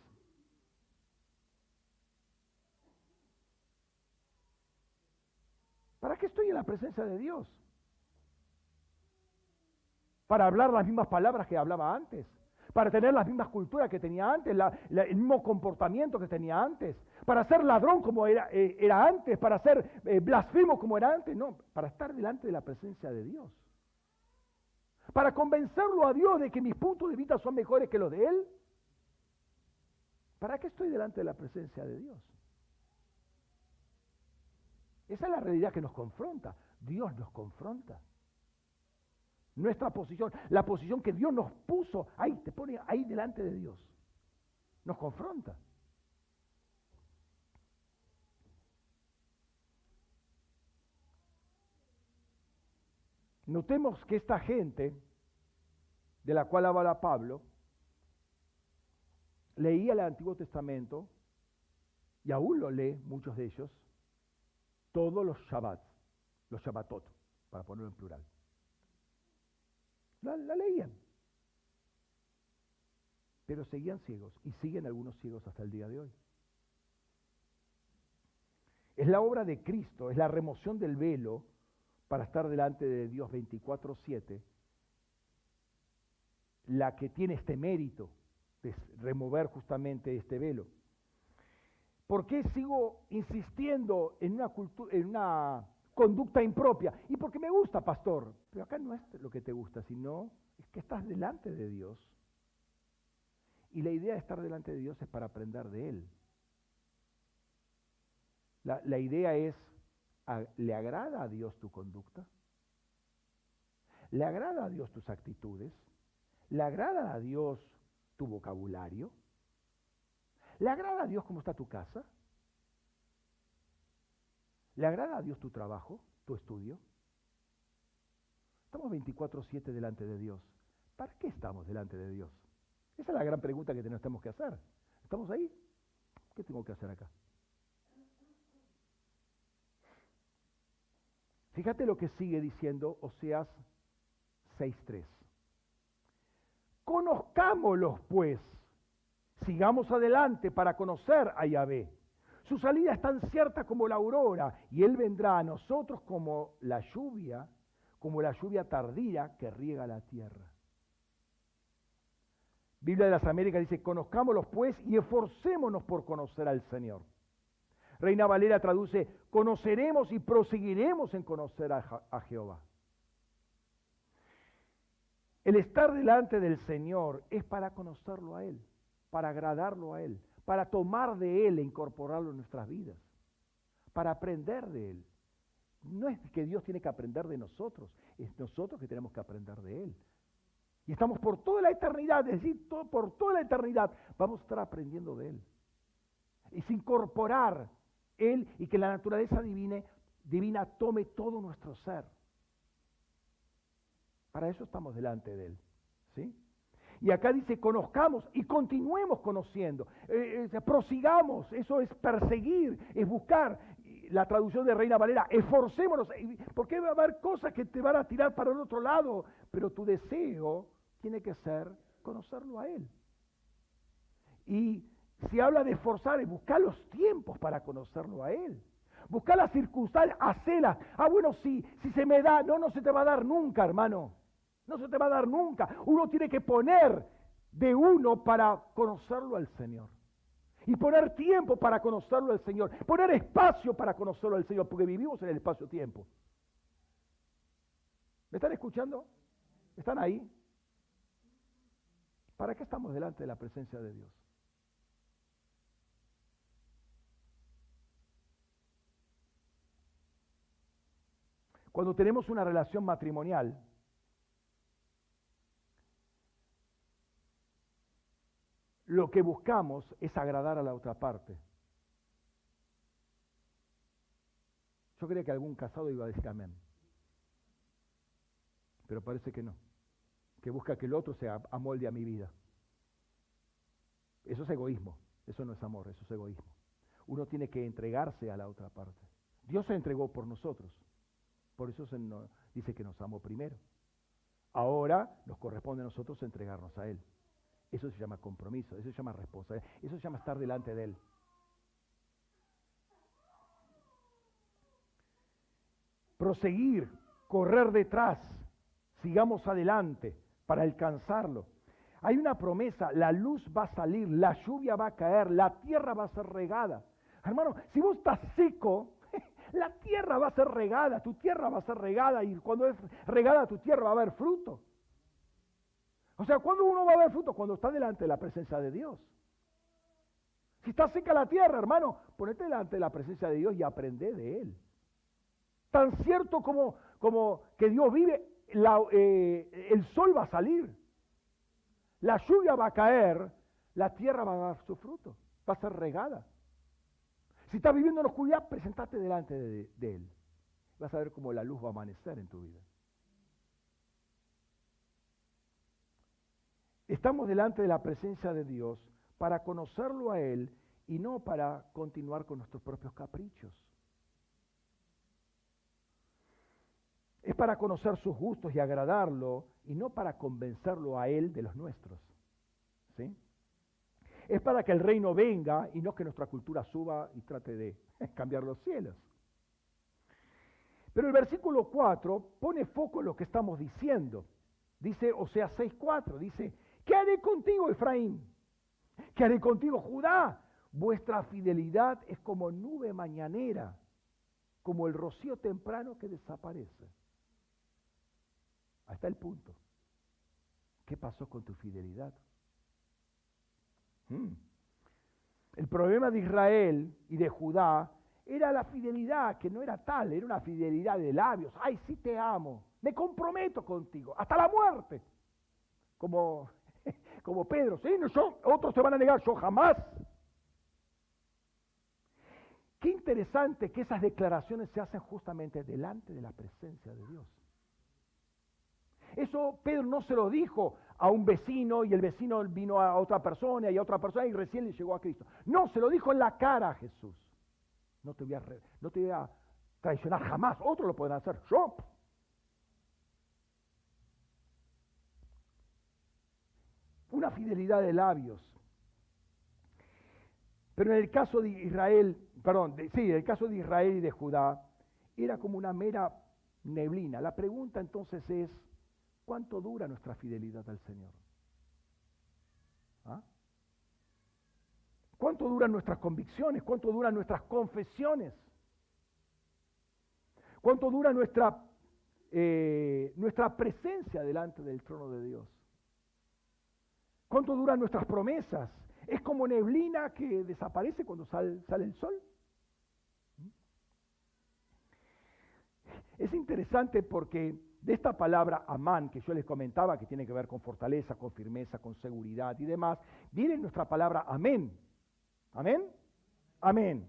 ¿Para qué estoy en la presencia de Dios? ¿Para hablar las mismas palabras que hablaba antes? ¿Para tener las mismas culturas que tenía antes? el mismo comportamiento que tenía antes? ¿Para ser ladrón como era, eh, antes? ¿Para ser eh, blasfemo como era antes? No, para estar delante de la presencia de Dios. ¿Para convencerlo a Dios de que mis puntos de vista son mejores que los de Él? ¿Para qué estoy delante de la presencia de Dios? Esa es la realidad que nos confronta. Dios nos confronta. Nuestra posición, la posición que Dios nos puso, ahí te pone ahí delante de Dios. Nos confronta. Notemos que esta gente, de la cual habla Pablo, leía el Antiguo Testamento, y aún lo lee muchos de ellos, todos los Shabbats, los Shabbatot, para ponerlo en plural. La, la, leían. Pero seguían ciegos y siguen algunos ciegos hasta el día de hoy. Es la obra de Cristo, es la remoción del velo para estar delante de Dios 24/7 la que tiene este mérito de remover justamente este velo. ¿Por qué sigo insistiendo en una, conducta impropia? Y porque me gusta, pastor. Pero acá no es lo que te gusta, sino es que estás delante de Dios. Y la idea de estar delante de Dios es para aprender de Él. La idea es, ¿le agrada a Dios tu conducta? ¿Le agrada a Dios tus actitudes? ¿Le agrada a Dios tu vocabulario? ¿Le agrada a Dios cómo está tu casa? ¿Le agrada a Dios tu trabajo, tu estudio? Estamos 24/7 delante de Dios. ¿Para qué estamos delante de Dios? Esa es la gran pregunta que tenemos que hacer. ¿Estamos ahí? ¿Qué tengo que hacer acá? Fíjate lo que sigue diciendo Oseas 6.3. Conozcámoslos pues Sigamos adelante para conocer a Yahvé. Su salida es tan cierta como la aurora y Él vendrá a nosotros como la lluvia, como la lluvia tardía que riega la tierra. Biblia de las Américas dice, conozcámoslos pues y esforcémonos por conocer al Señor. Reina Valera traduce, conoceremos y proseguiremos en conocer a, Jehová. El estar delante del Señor es para conocerlo a Él para agradarlo a Él, para tomar de Él e incorporarlo en nuestras vidas, para aprender de Él. No es que Dios tiene que aprender de nosotros, es nosotros que tenemos que aprender de Él. Y estamos por toda la eternidad, es decir, por toda la eternidad vamos a estar aprendiendo de Él. Es incorporar Él y que la naturaleza divina, tome todo nuestro ser. Para eso estamos delante de Él. ¿Sí? Y acá dice, conozcamos y continuemos conociendo. Eh, eh, prosigamos, eso es perseguir, es buscar. La traducción de Reina Valera, esforcémonos, porque va a haber cosas que te van a tirar para el otro lado, pero tu deseo tiene que ser conocerlo a Él. Y si habla de esforzar, es buscar los tiempos para conocerlo a Él. Buscar las circunstancias, hacerlas. Ah, bueno, sí, si se me da, no, no se te va a dar nunca, hermano. No se te va a dar nunca. Uno tiene que poner de uno para conocerlo al Señor. Y poner tiempo para conocerlo al Señor. Poner espacio para conocerlo al Señor, porque vivimos en el espacio-tiempo. ¿Me están escuchando? ¿Están ahí? ¿Para qué estamos delante de la presencia de Dios? Cuando tenemos una relación matrimonial, lo que buscamos es agradar a la otra parte. Yo creía que algún casado iba a decir amén. Pero parece que no. Que busca que el otro se amolde a mi vida. Eso es egoísmo. Eso no es amor, eso es egoísmo. uno tiene que entregarse a la otra parte. Dios se entregó por nosotros. Por eso se dice que nos amó primero. Ahora nos corresponde a nosotros entregarnos a Él. Eso se llama compromiso, eso se llama responsabilidad, eso se llama estar delante de Él. Proseguir, correr detrás, sigamos adelante para alcanzarlo. Hay una promesa, la luz va a salir, la lluvia va a caer, la tierra va a ser regada. Hermano, si vos estás seco, la tierra va a ser regada, tu tierra va a ser regada y cuando es regada tu tierra va a haber fruto. O sea, ¿cuándo uno va a ver fruto? Cuando está delante de la presencia de Dios. Si está seca la tierra, hermano, ponete delante de la presencia de Dios y aprende de Él. Tan cierto como, como que Dios vive, eh, el sol va a salir, la lluvia va a caer, la tierra va a dar su fruto, va a ser regada. Si estás viviendo en oscuridad, presentate delante de, de Él. Vas a ver cómo la luz va a amanecer en tu vida. Estamos delante de la presencia de Dios para conocerlo a Él y no para continuar con nuestros propios caprichos. Es para conocer sus gustos y agradarlo y no para convencerlo a Él de los nuestros. ¿Sí? Es para que el reino venga y no que nuestra cultura suba y trate de <laughs> cambiar los cielos. Pero el versículo 4 pone foco en lo que estamos diciendo. Dice, o sea, 6.4, dice, ¿Qué haré contigo, Efraín? ¿Qué haré contigo, Judá? Vuestra fidelidad es como nube mañanera, como el rocío temprano que desaparece. Hasta el punto. ¿Qué pasó con tu fidelidad? Hmm. El problema de Israel y de Judá era la fidelidad, que no era tal, era una fidelidad de labios. Ay, sí te amo, me comprometo contigo, hasta la muerte. Como <laughs> como Pedro, sí, no, yo, otros te van a negar, yo jamás. Qué interesante que esas declaraciones se hacen justamente delante de la presencia de Dios. Eso Pedro no se lo dijo a un vecino y el vecino vino a otra persona y a otra persona y recién le llegó a Cristo. No, se lo dijo en la cara a Jesús. No te voy a, no te traicionar jamás. Otros lo pueden hacer. Yo una fidelidad de labios. Pero en el caso de Israel, perdón, sí, en el caso de Israel y de Judá, era como una mera neblina. La pregunta entonces es, ¿cuánto dura nuestra fidelidad al Señor? ¿Ah? ¿Cuánto duran nuestras convicciones? ¿Cuánto duran nuestras confesiones? ¿Cuánto dura nuestra, eh, nuestra presencia delante del trono de Dios? ¿Cuánto duran nuestras promesas? Es como neblina que desaparece cuando sale, el sol. Es interesante porque de esta palabra amán que yo les comentaba, que tiene que ver con fortaleza, con firmeza, con seguridad y demás, viene nuestra palabra amén. ¿Amén? Amén.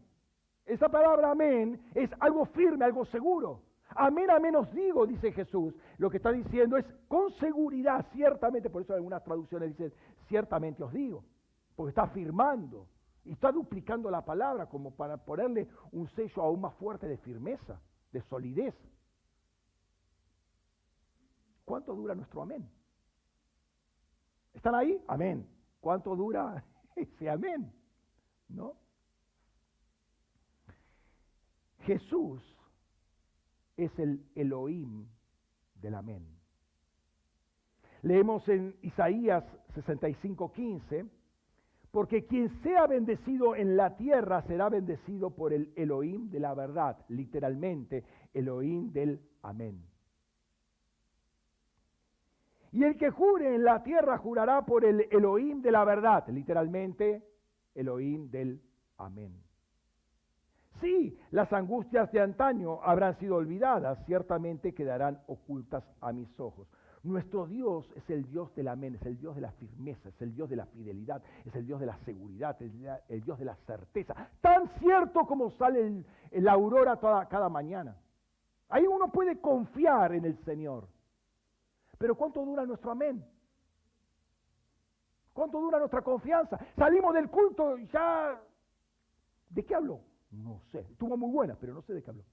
Esa palabra amén es algo firme, algo seguro. Amén, amén os digo, dice Jesús. Lo que está diciendo es con seguridad, ciertamente, por eso algunas traducciones dicen, ciertamente os digo, porque está afirmando y está duplicando la palabra como para ponerle un sello aún más fuerte de firmeza, de solidez. ¿Cuánto dura nuestro amén? ¿Están ahí? Amén. ¿Cuánto dura <laughs> ese amén? ¿No? Jesús es el Elohim del amén. Leemos en Isaías 65:15, porque quien sea bendecido en la tierra será bendecido por el Elohim de la verdad, literalmente, Elohim del amén. Y el que jure en la tierra jurará por el Elohim de la verdad, literalmente, Elohim del amén. Sí, las angustias de antaño habrán sido olvidadas, ciertamente quedarán ocultas a mis ojos. Nuestro Dios es el Dios del amén, es el Dios de la firmeza, es el Dios de la fidelidad, es el Dios de la seguridad, es el Dios de la certeza. Tan cierto como sale la aurora toda, cada mañana. Ahí uno puede confiar en el Señor. Pero ¿cuánto dura nuestro amén? ¿Cuánto dura nuestra confianza? Salimos del culto y ya ¿De qué habló? No sé. Estuvo muy buena, pero no sé de qué habló.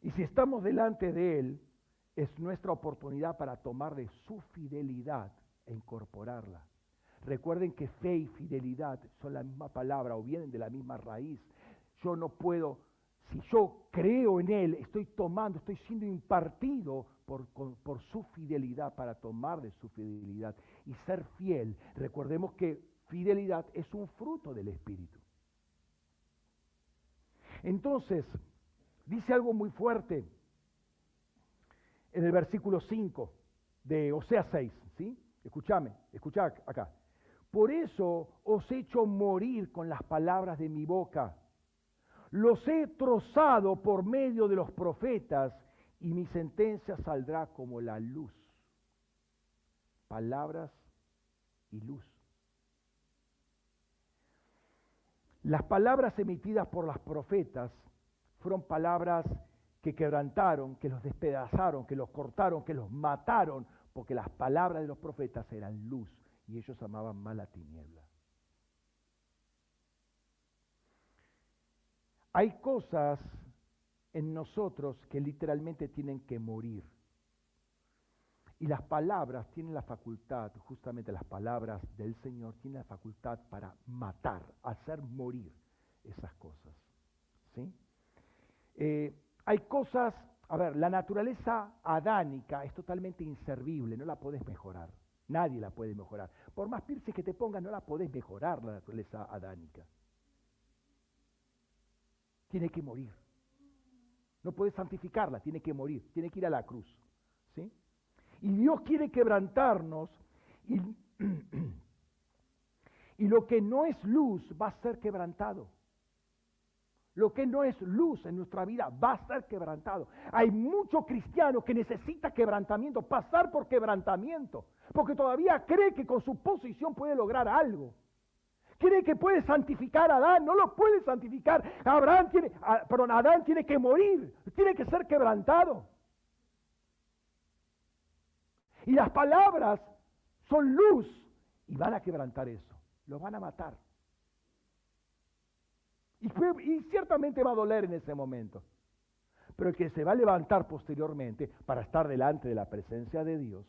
Y si estamos delante de Él, es nuestra oportunidad para tomar de su fidelidad e incorporarla. Recuerden que fe y fidelidad son la misma palabra o vienen de la misma raíz. Yo no puedo, si yo creo en Él, estoy tomando, estoy siendo impartido por, su fidelidad para tomar de su fidelidad y ser fiel. Recordemos que fidelidad es un fruto del Espíritu. Entonces, dice algo muy fuerte en el versículo 5 de Osea 6, ¿sí? Escúchame, escucha acá. Por eso os he hecho morir con las palabras de mi boca. Los he trozado por medio de los profetas y mi sentencia saldrá como la luz. Palabras y luz. Las palabras emitidas por las profetas fueron palabras que quebrantaron, que los despedazaron, que los cortaron, que los mataron, porque las palabras de los profetas eran luz y ellos amaban más la tiniebla. Hay cosas en nosotros que literalmente tienen que morir. Y las palabras tienen la facultad, justamente las palabras del Señor tienen la facultad para matar, hacer morir esas cosas. ¿sí? Eh, hay cosas, a ver, la naturaleza adánica es totalmente inservible, no la podés mejorar. Nadie la puede mejorar. Por más pirces que te pongas, no la podés mejorar la naturaleza adánica. Tiene que morir. No puedes santificarla, tiene que morir, tiene que ir a la cruz. ¿sí? Y Dios quiere quebrantarnos y, <clears throat> y lo que no es luz va a ser quebrantado. Lo que no es luz en nuestra vida va a ser quebrantado. Hay mucho cristiano que necesita quebrantamiento, pasar por quebrantamiento, porque todavía cree que con su posición puede lograr algo. Cree que puede santificar a Adán, no lo puede santificar. Abraham tiene, perdón, Adán tiene que morir, tiene que ser quebrantado. Y las palabras son luz y van a quebrantar eso, lo van a matar. Y, ciertamente va a doler en ese momento. Pero el que se va a levantar posteriormente para estar delante de la presencia de Dios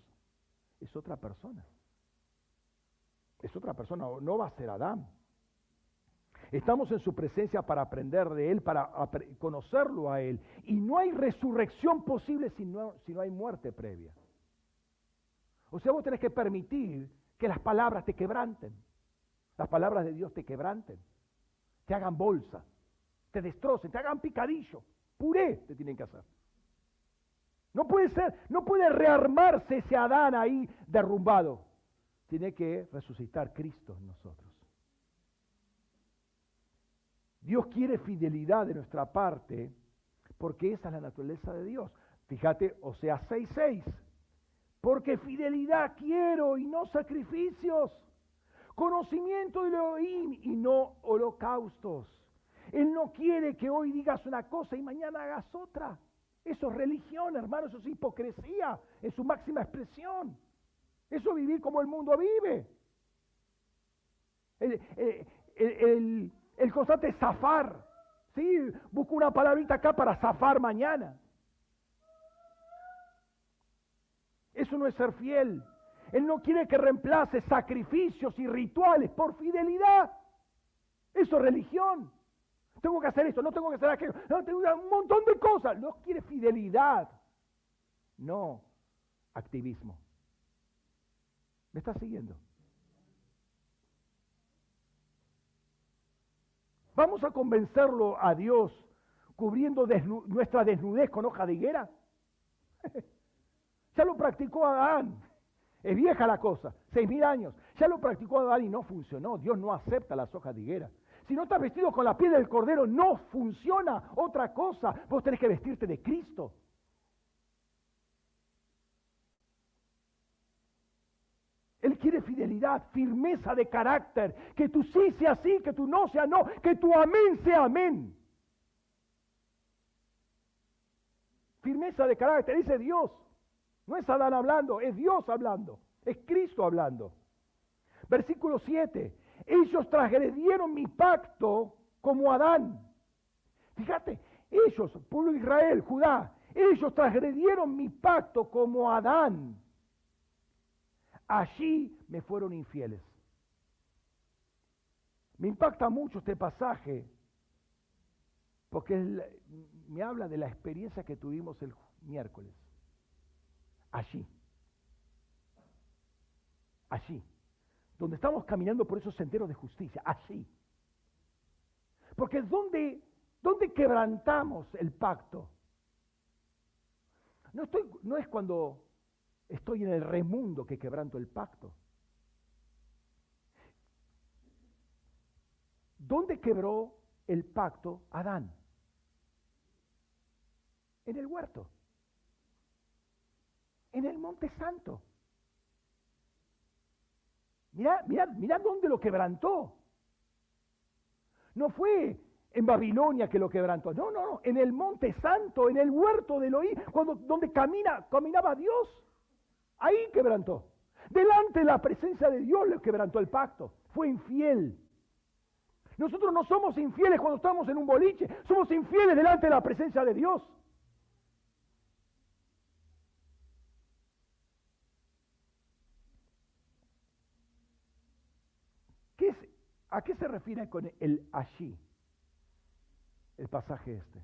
es otra persona. Es otra persona, no va a ser Adán. Estamos en su presencia para aprender de Él, para conocerlo a Él. Y no hay resurrección posible si no, si no hay muerte previa. O sea, vos tenés que permitir que las palabras te quebranten. Las palabras de Dios te quebranten te hagan bolsa, te destrocen, te hagan picadillo, puré te tienen que hacer. No puede ser, no puede rearmarse ese Adán ahí derrumbado. Tiene que resucitar Cristo en nosotros. Dios quiere fidelidad de nuestra parte porque esa es la naturaleza de Dios. Fíjate, o sea, 6.6. Porque fidelidad quiero y no sacrificios Conocimiento de Elohim y no holocaustos. Él no quiere que hoy digas una cosa y mañana hagas otra. Eso es religión, hermano, eso es hipocresía en su máxima expresión. Eso es vivir como el mundo vive. El, el constante zafar. ¿sí? Busco una palabrita acá para zafar mañana. Eso no es ser fiel. Él no quiere que reemplace sacrificios y rituales por fidelidad. Eso es religión. Tengo que hacer esto, no tengo que hacer aquello. No, tengo un montón de cosas. No quiere fidelidad. No activismo. ¿Me está siguiendo? ¿Vamos a convencerlo a Dios cubriendo nuestra desnudez con hoja de higuera? <laughs> ya lo practicó Adán. Es vieja la cosa, seis mil años. Ya lo practicó Adán y no funcionó. Dios no acepta las hojas de higuera. Si no estás vestido con la piel del cordero, no funciona otra cosa. Vos tenés que vestirte de Cristo. Él firmeza de carácter, que tu sí sea sí, que tu no sea no, que tu amén sea amén. Firmeza de carácter, dice Dios. No es Adán hablando, es Dios hablando. Es Cristo hablando. Versículo 7. Ellos transgredieron mi pacto como Adán. Fíjate, ellos, pueblo de Israel, Judá, ellos transgredieron mi pacto como Adán. Allí me fueron infieles. Me impacta mucho este pasaje porque me habla de la experiencia que tuvimos el miércoles. Allí. Allí. Donde estamos caminando por esos senderos de justicia. Allí. Porque ¿dónde, dónde quebrantamos el pacto? No, estoy, no es cuando estoy en el remundo que quebranto el pacto. ¿Dónde quebró el pacto Adán? En el huerto. En el monte santo. Mira, mira, mira dónde lo quebrantó. No fue en Babilonia que lo quebrantó. No, no, no. En el monte santo, en el huerto de Elohim, cuando, donde camina, caminaba Dios. Ahí quebrantó. Delante de la presencia de Dios le quebrantó el pacto. Fue infiel. Nosotros no somos infieles cuando estamos en un boliche. Somos infieles delante de la presencia de Dios. ¿A qué se refiere con el allí? El pasaje este.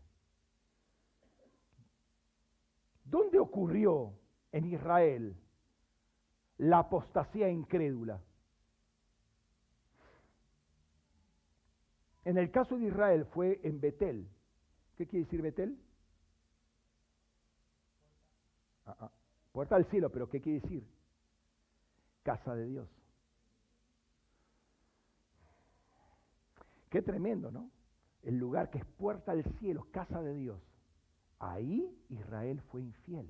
¿Dónde ocurrió en Israel la apostasía incrédula? En el caso de Israel fue en Betel. ¿Qué quiere decir Betel? Ah, ah. Puerta del cielo, pero ¿qué quiere decir? Casa de Dios. Qué tremendo, ¿no? El lugar que es puerta del cielo, casa de Dios. Ahí Israel fue infiel.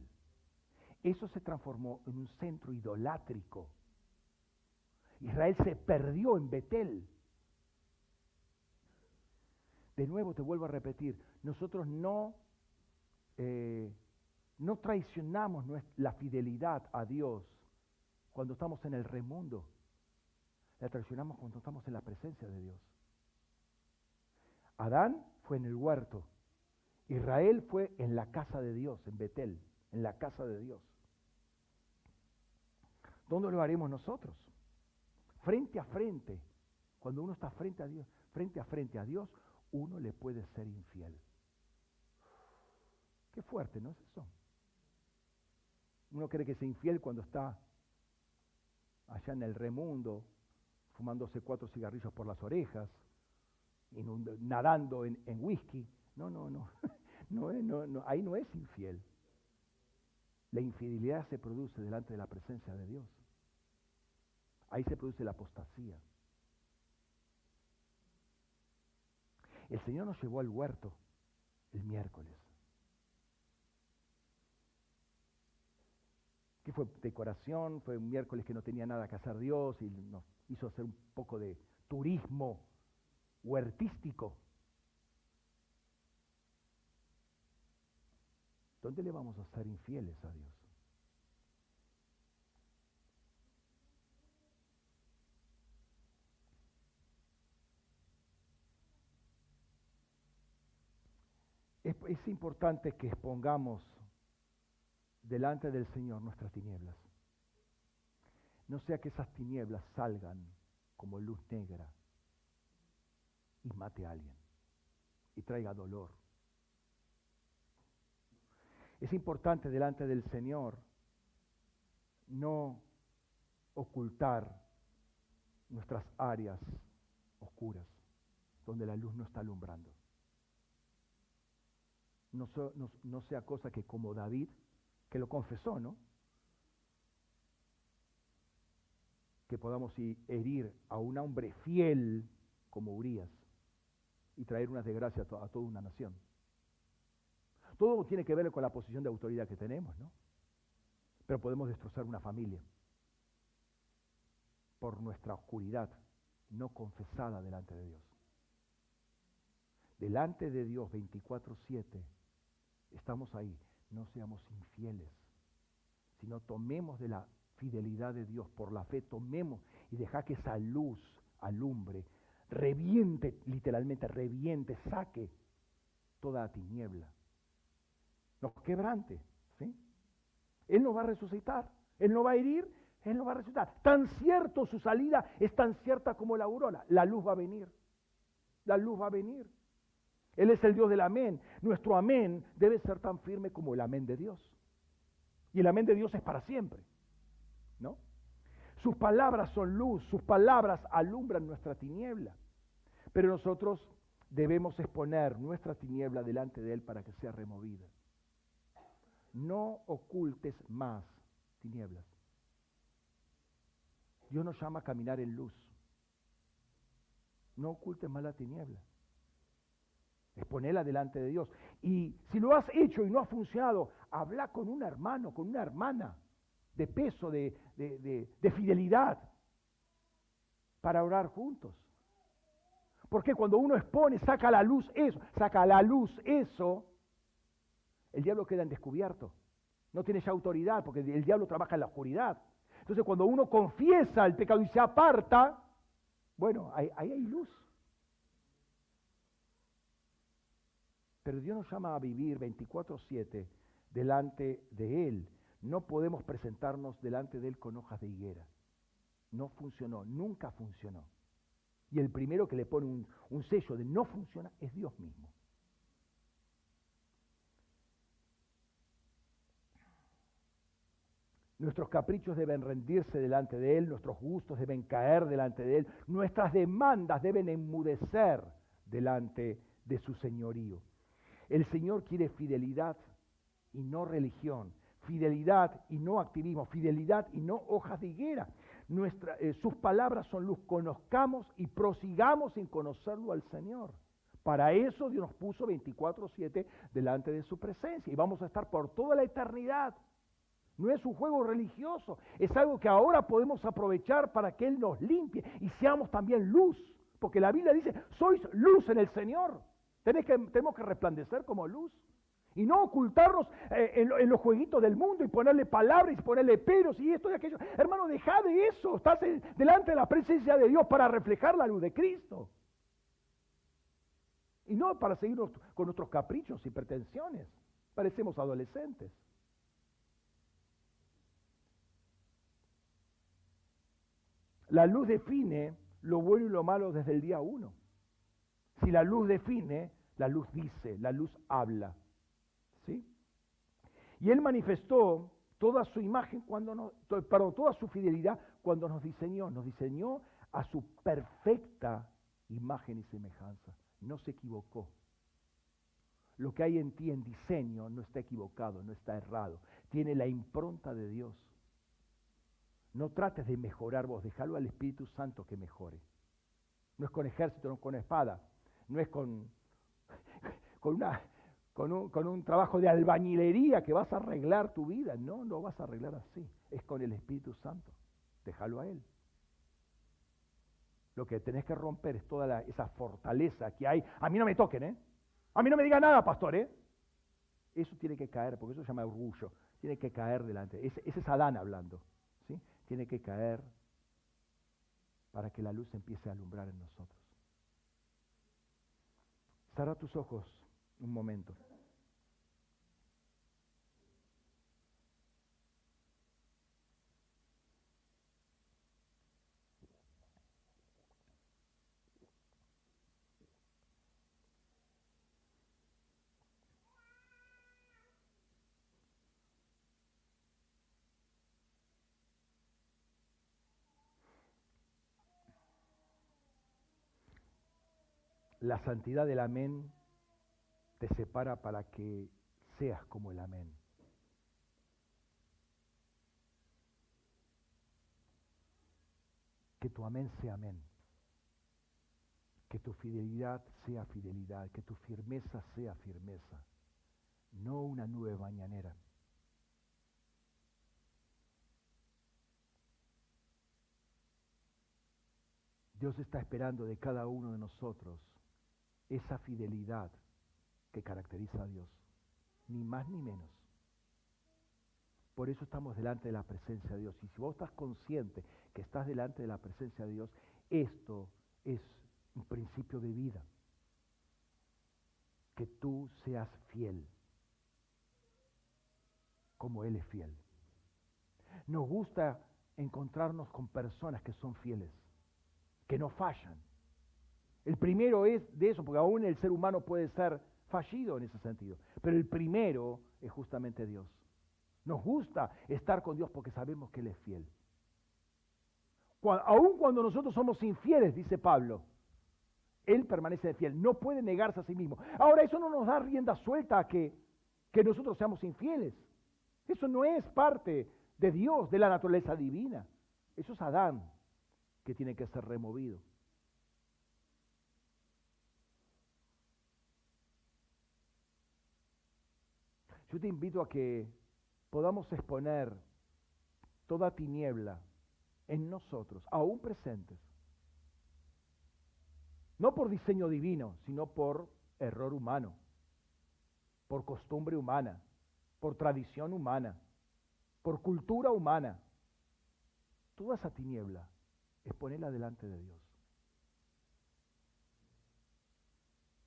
Eso se transformó en un centro idolátrico. Israel se perdió en Betel. De nuevo te vuelvo a repetir, nosotros no, eh, no traicionamos la fidelidad a Dios cuando estamos en el remundo. La traicionamos cuando estamos en la presencia de Dios. Adán fue en el huerto. Israel fue en la casa de Dios, en Betel, en la casa de Dios. ¿Dónde lo haremos nosotros? Frente a frente. Cuando uno está frente a Dios, frente a frente a Dios, uno le puede ser infiel. Qué fuerte, ¿no es eso? Uno cree que es infiel cuando está allá en el remundo, fumándose cuatro cigarrillos por las orejas, nadando en, whisky. No, no, no. <laughs> no, no, no. Ahí no es infiel. La infidelidad se produce delante de la presencia de Dios. Ahí se produce la apostasía. El Señor nos llevó al huerto el miércoles. ¿Qué fue decoración? Fue un miércoles que no tenía nada que hacer Dios y nos hizo hacer un poco de turismo huertístico. ¿Dónde le vamos a ser infieles a Dios? Es, importante que expongamos delante del Señor nuestras tinieblas. No sea que esas tinieblas salgan como luz negra y mate a alguien y traiga dolor. Es importante delante del Señor no ocultar nuestras áreas oscuras, donde la luz no está alumbrando. No, sea cosa que como David, que lo confesó, ¿no? Que podamos herir a un hombre fiel como Urias y traer una desgracia a, toda una nación. Todo tiene que ver con la posición de autoridad que tenemos, ¿no? Pero podemos destrozar una familia por nuestra oscuridad no confesada delante de Dios. Delante de Dios 24/7 estamos ahí. No seamos infieles, sino tomemos de la fidelidad de Dios por la fe, tomemos y deja que esa luz alumbre, reviente, literalmente reviente, saque toda la tiniebla. Nos quebrante, ¿sí? Él nos va a resucitar, Él nos va a herir, Él nos va a resucitar. Tan cierto su salida es tan cierta como la aurora. La luz va a venir, la luz va a venir. Él es el Dios del amén. Nuestro amén debe ser tan firme como el amén de Dios. Y el amén de Dios es para siempre. ¿No? Sus palabras son luz, sus palabras alumbran nuestra tiniebla. Pero nosotros debemos exponer nuestra tiniebla delante de Él para que sea removida. No ocultes más tinieblas. Dios nos llama a caminar en luz. No ocultes más la tiniebla. Exponela delante de Dios. Y si lo has hecho y no ha funcionado, habla con un hermano, con una hermana de peso, de, de, fidelidad, para orar juntos. Porque cuando uno expone, saca a la luz eso, saca a la luz eso, el diablo queda en descubierto. No tiene ya autoridad porque el diablo trabaja en la oscuridad. Entonces cuando uno confiesa el pecado y se aparta, bueno, ahí hay luz. Pero Dios nos llama a vivir 24/7 delante de Él. No podemos presentarnos delante de Él con hojas de higuera. No funcionó, nunca funcionó. Y el primero que le pone un, un sello de no funciona es Dios mismo. Nuestros caprichos deben rendirse delante de Él, nuestros gustos deben caer delante de Él, nuestras demandas deben enmudecer delante de su señorío. El Señor quiere fidelidad y no religión, fidelidad y no activismo, fidelidad y no hojas de higuera. Eh, sus palabras son luz, conozcamos y prosigamos en conocerlo al Señor. Para eso Dios nos puso 24/7 delante de su presencia y vamos a estar por toda la eternidad. No es un juego religioso, es algo que ahora podemos aprovechar para que Él nos limpie y seamos también luz, porque la Biblia dice, sois luz en el Señor. Tenemos que resplandecer como luz. Y no ocultarnos eh, en, los jueguitos del mundo y ponerle palabras y ponerle peros y esto y aquello. Hermano, deja de eso. Estás delante de la presencia de Dios para reflejar la luz de Cristo. Y no para seguirnos con nuestros caprichos y pretensiones. Parecemos adolescentes. La luz define lo bueno y lo malo desde el día uno. Si la luz define, la luz dice, la luz habla. ¿Sí? Y él manifestó toda su imagen cuando nos, perdón, toda su fidelidad cuando nos diseñó, nos diseñó a su perfecta imagen y semejanza. No se equivocó. Lo que hay en ti en diseño no está equivocado, no está errado. Tiene la impronta de Dios. No trates de mejorar vos, déjalo al Espíritu Santo que mejore. No es con ejército, no es con espada no es con, con, una, con, un, con un trabajo de albañilería que vas a arreglar tu vida. No, no vas a arreglar así. Es con el Espíritu Santo. Déjalo a Él. Lo que tenés que romper es toda esa fortaleza que hay. A mí no me toquen, ¿eh? A mí no me diga nada, pastor, ¿eh? Eso tiene que caer, porque eso se llama orgullo. Tiene que caer delante. Ese, ese es Adán hablando. ¿sí? Tiene que caer para que la luz empiece a alumbrar en nosotros. Cierra tus ojos un momento. La santidad del amén te separa para que seas como el amén. Que tu amén sea amén. Que tu fidelidad sea fidelidad. Que tu firmeza sea firmeza. No una nube mañanera. Dios está esperando de cada uno de nosotros esa fidelidad que caracteriza a Dios, ni más ni menos. Por eso estamos delante de la presencia de Dios. Y si vos estás consciente que estás delante de la presencia de Dios, esto es un principio de vida. Que tú seas fiel, como Él es fiel. Nos gusta encontrarnos con personas que son fieles, que no fallan. El primero es de eso, porque aún el ser humano puede ser fallido en ese sentido, pero el primero es justamente Dios. Nos gusta estar con Dios porque sabemos que Él es fiel. aún cuando nosotros somos infieles, dice Pablo, Él permanece fiel, no puede negarse a sí mismo. Ahora, eso no nos da rienda suelta a que, que nosotros seamos infieles. Eso no es parte de Dios, de la naturaleza divina. Eso es Adán que tiene que ser removido. Yo te invito a que podamos exponer toda tiniebla en nosotros, aún presentes. No por diseño divino, sino por error humano, por costumbre humana, por tradición humana, por cultura humana. Toda esa tiniebla, exponerla delante de Dios.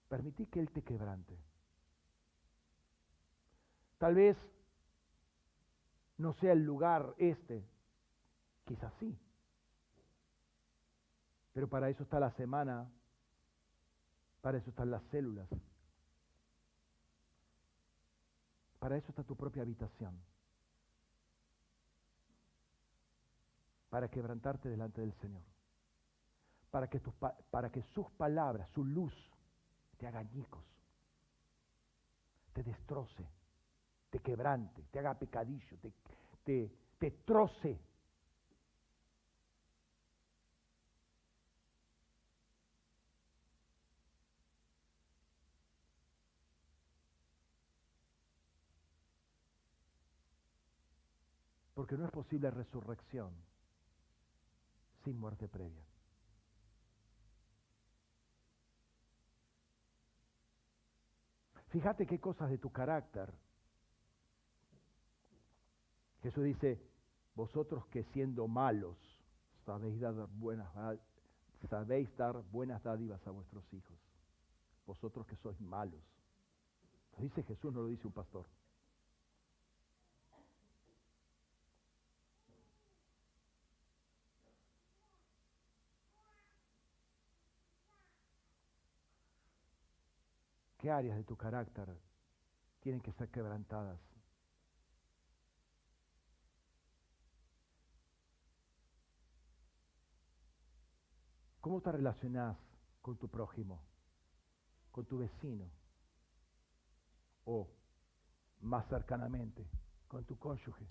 Permití que Él te quebrante. Tal vez no sea el lugar este, quizás sí. Pero para eso está la semana, para eso están las células, para eso está tu propia habitación, para quebrantarte delante del Señor, para que, sus palabras, su luz, te haga añicos, te destroce te quebrante, te haga pecadillo, te, te, te troce. Porque no es posible resurrección sin muerte previa. Fíjate qué cosas de tu carácter Jesús dice, vosotros que siendo malos sabéis dar buenas, sabéis dar buenas dádivas a vuestros hijos. Vosotros que sois malos. Lo dice Jesús, no lo dice un pastor. ¿Qué áreas de tu carácter tienen que ser quebrantadas? ¿Cómo te relacionás con tu prójimo, con tu vecino? O más cercanamente, con tu cónyuge,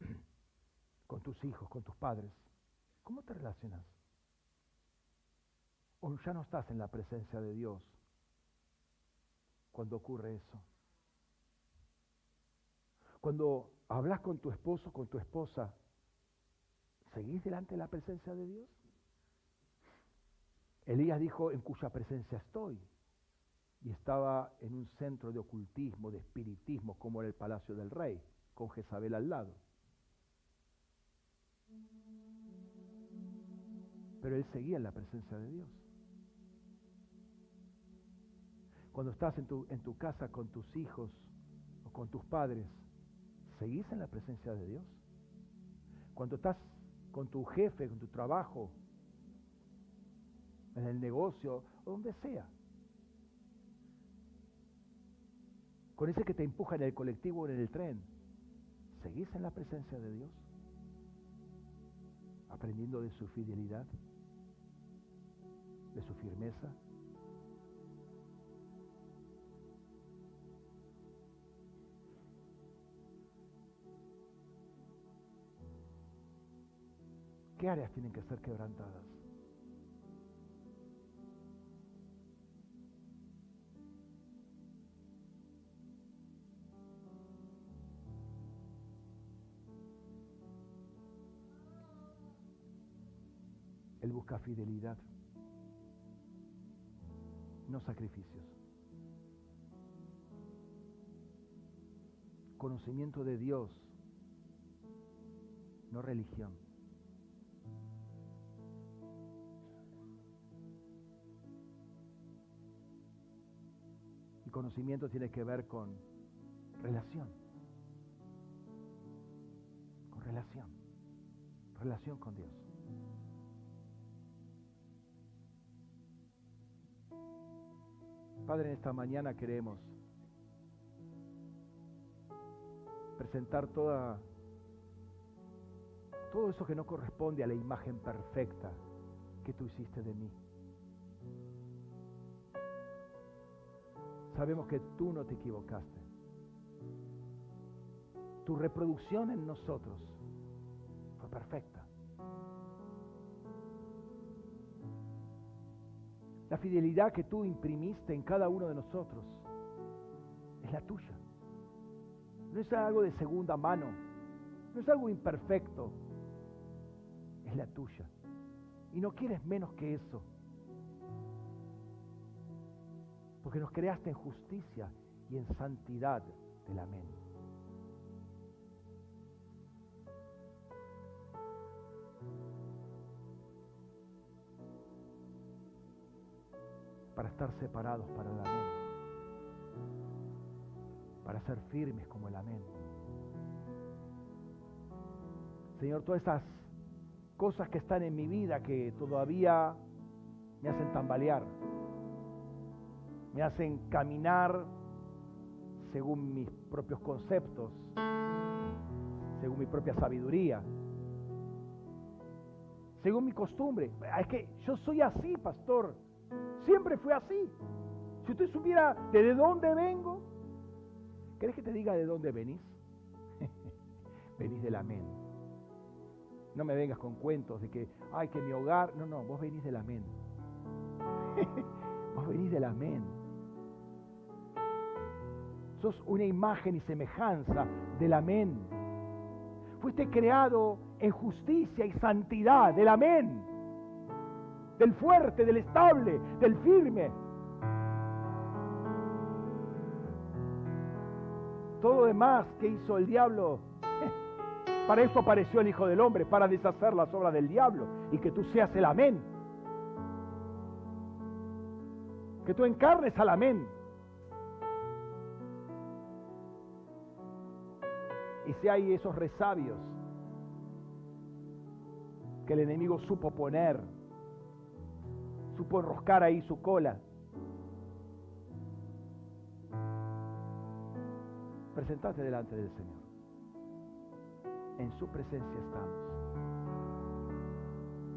<clears throat> con tus hijos, con tus padres. ¿Cómo te relacionas? O ya no estás en la presencia de Dios cuando ocurre eso. Cuando hablas con tu esposo, con tu esposa, ¿seguís delante de la presencia de Dios? Elías dijo, en cuya presencia estoy. Y estaba en un centro de ocultismo, de espiritismo, como era el palacio del rey, con Jezabel al lado. Pero él seguía en la presencia de Dios. Cuando estás en tu, en tu casa con tus hijos o con tus padres, ¿seguís en la presencia de Dios? Cuando estás con tu jefe, con tu trabajo, en el negocio o donde sea. Con ese que te empuja en el colectivo o en el tren, ¿seguís en la presencia de Dios? Aprendiendo de su fidelidad, de su firmeza. ¿Qué áreas tienen que ser quebrantadas? Busca fidelidad, no sacrificios. Conocimiento de Dios no religión. Y conocimiento tiene que ver con relación. Con relación. Relación con Dios. Padre, en esta mañana queremos presentar toda todo eso que no corresponde a la imagen perfecta que tú hiciste de mí. Sabemos que tú no te equivocaste. Tu reproducción en nosotros fue perfecta. La fidelidad que tú imprimiste en cada uno de nosotros es la tuya. No es algo de segunda mano, no es algo imperfecto, es la tuya. Y no quieres menos que eso. Porque nos creaste en justicia y en santidad del amén. Para estar separados para el amén. Para ser firmes como el amén. Señor, todas estas cosas que están en mi vida que todavía me hacen tambalear, me hacen caminar según mis propios conceptos, según mi propia sabiduría, según mi costumbre. Es que yo soy así, pastor, siempre fui así. Si usted supiera de dónde vengo, ¿querés que te diga de dónde venís? <laughs> venís del amén no me vengas con cuentos de que, ay, que mi hogar. No, no, vos venís del amén. <laughs> vos venís del amén. Sos una imagen y semejanza del amén. Fuiste creado en justicia y santidad del amén. Del fuerte, del estable, del firme. Todo demás que hizo el diablo para eso apareció el Hijo del Hombre, para deshacer las obras del diablo y que tú seas el amén. Que tú encarnes al amén. Y si hay esos resabios que el enemigo supo poner, supo enroscar ahí su cola, presentate delante del Señor en su presencia estamos.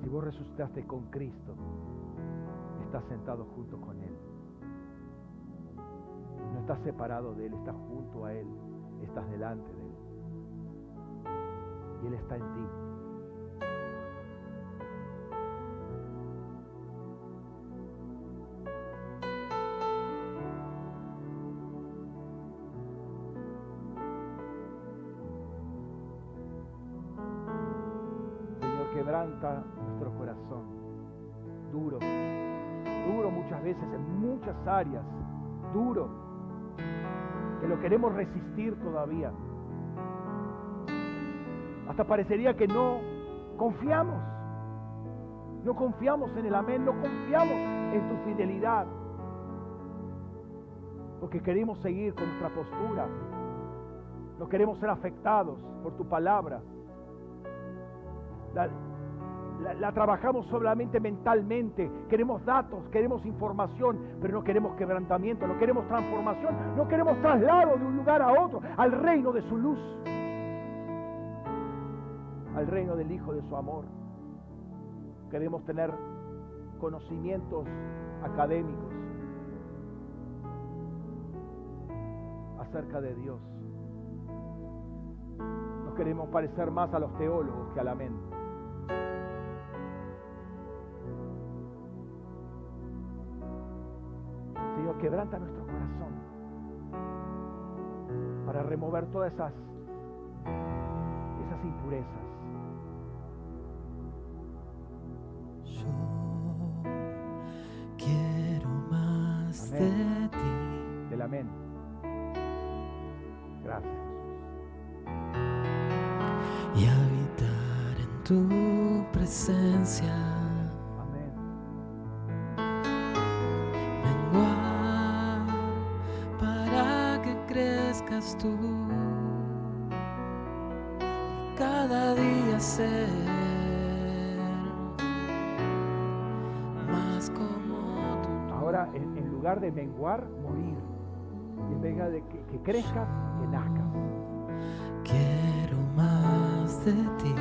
Si vos resucitaste con Cristo, estás sentado junto con Él. No estás separado de Él, estás junto a Él, estás delante de Él. Y Él está en ti. Nuestro corazón. Duro, duro muchas veces en muchas áreas, duro, que lo queremos resistir todavía. Hasta parecería que no confiamos, no confiamos en el amén, no confiamos en tu fidelidad, porque queremos seguir con nuestra postura, no queremos ser afectados por tu palabra. La, trabajamos solamente mentalmente. Queremos datos, queremos información, pero no queremos quebrantamiento, no queremos transformación, no queremos traslado de un lugar a otro, al reino de su luz, al reino del Hijo de su amor. Queremos tener conocimientos académicos acerca de Dios. No queremos parecer más a los teólogos que a la mente. Quebranta nuestro corazón para remover todas esas, esas impurezas. Yo quiero más de ti. Del amén. Gracias. Y habitar en tu presencia en, en lugar de menguar, morir. Y en vez de que, que crezcas, que nazcas. Quiero más de ti.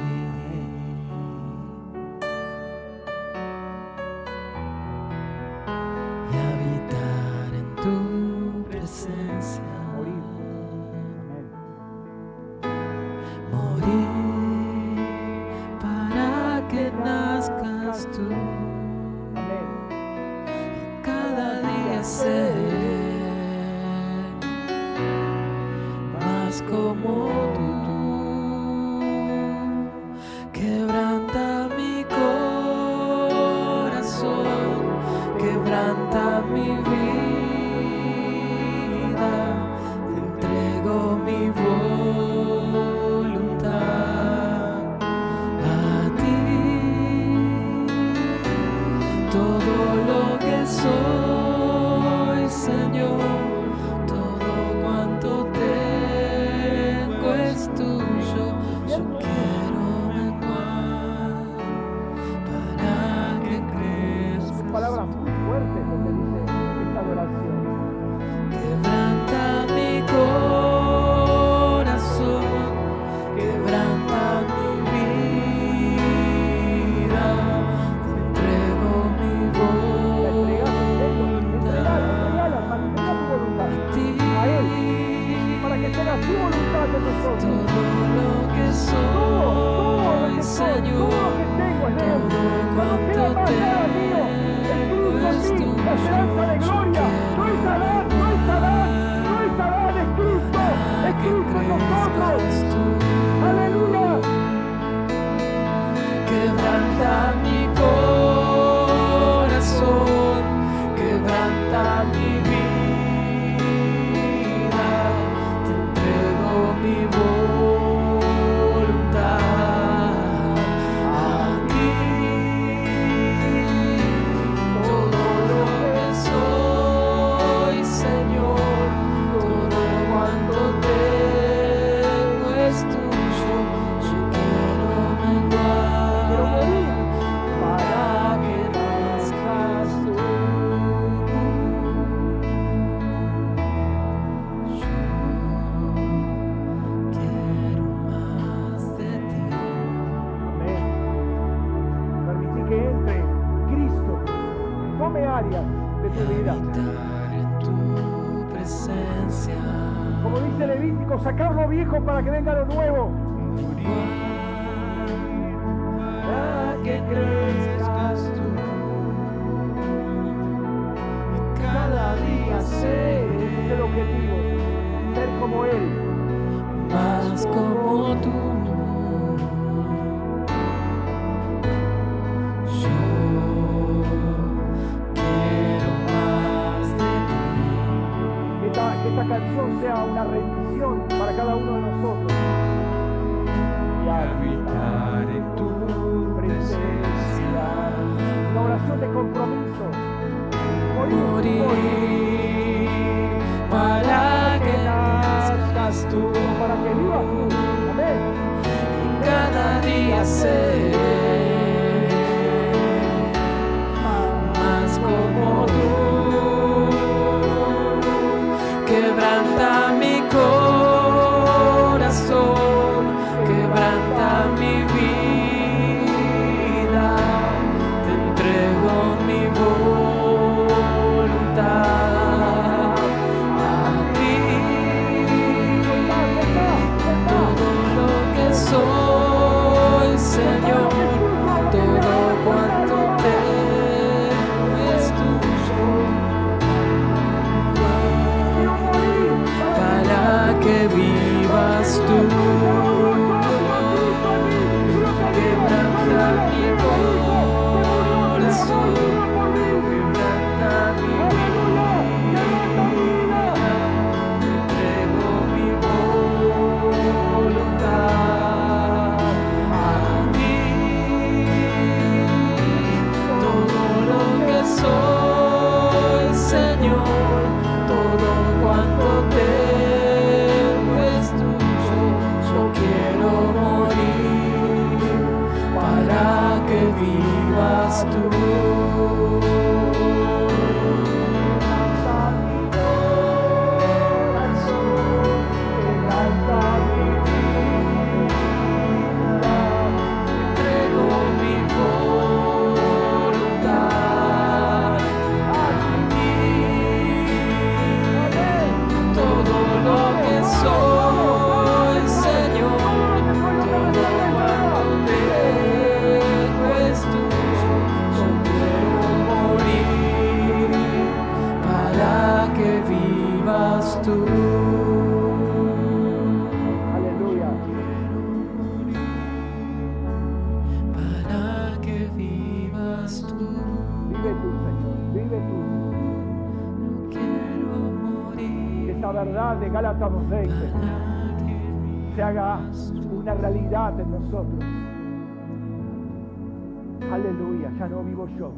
Yo.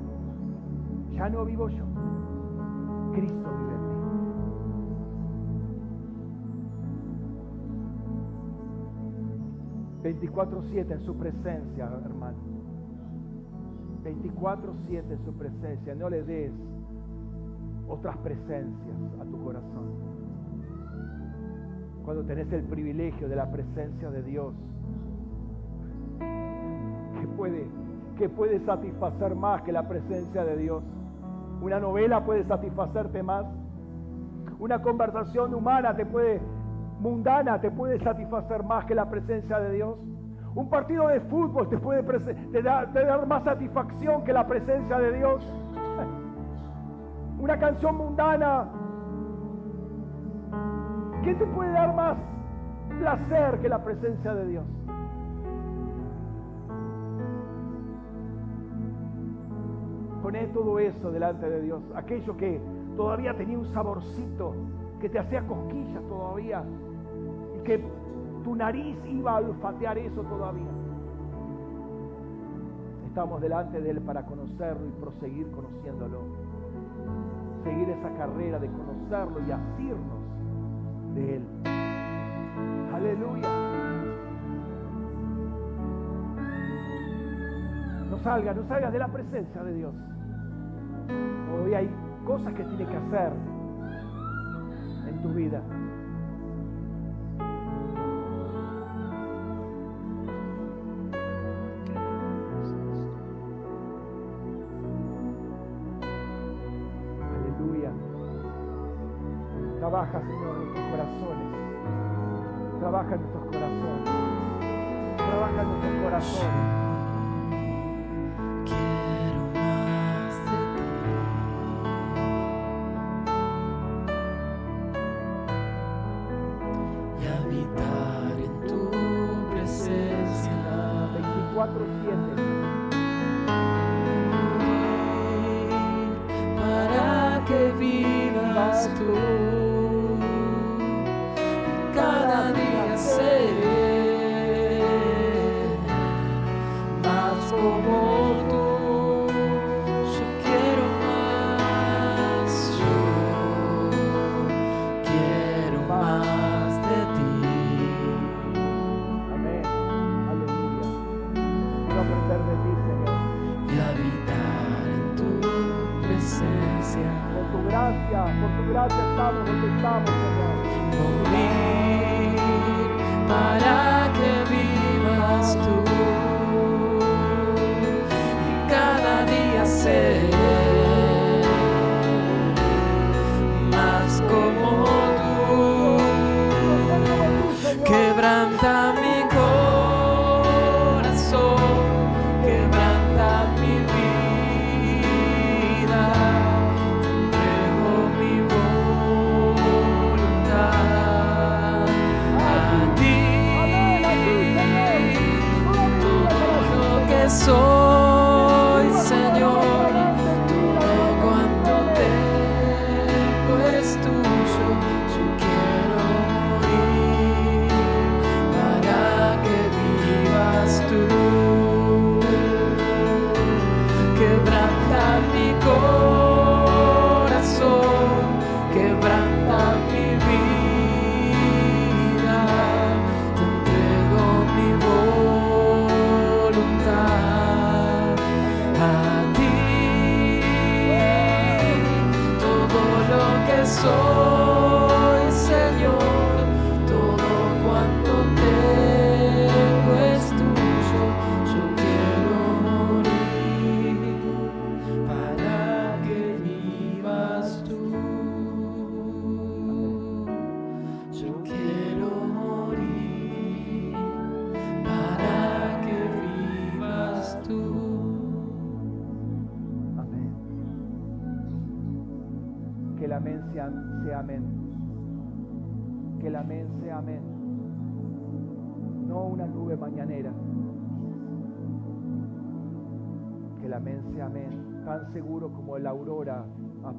Ya no vivo yo. Cristo vive en mí. ...24-7 en su presencia, hermano. 24-7 en su presencia. No le des otras presencias a tu corazón. Cuando tenés el privilegio de la presencia de Dios, que puede, que puede satisfacer más que la presencia de Dios. Una novela puede satisfacerte más. Una conversación humana te puede, mundana, te puede satisfacer más que la presencia de Dios. Un partido de fútbol te puede dar más satisfacción que la presencia de Dios. Una canción mundana. ¿Qué te puede dar más placer que la presencia de Dios? Poné todo eso delante de Dios. Aquello que todavía tenía un saborcito, que te hacía cosquillas todavía. Y que tu nariz iba a olfatear eso todavía. Estamos delante de Él para conocerlo y proseguir conociéndolo. Seguir esa carrera de conocerlo y asirnos de Él. Aleluya. No salgas, no salgas de la presencia de Dios. Hoy hay cosas que tienes que hacer en tu vida. Aleluya. Trabaja, Señor, en nuestros corazones. Trabaja en nuestros corazones. Trabaja en nuestros corazones. Quebranta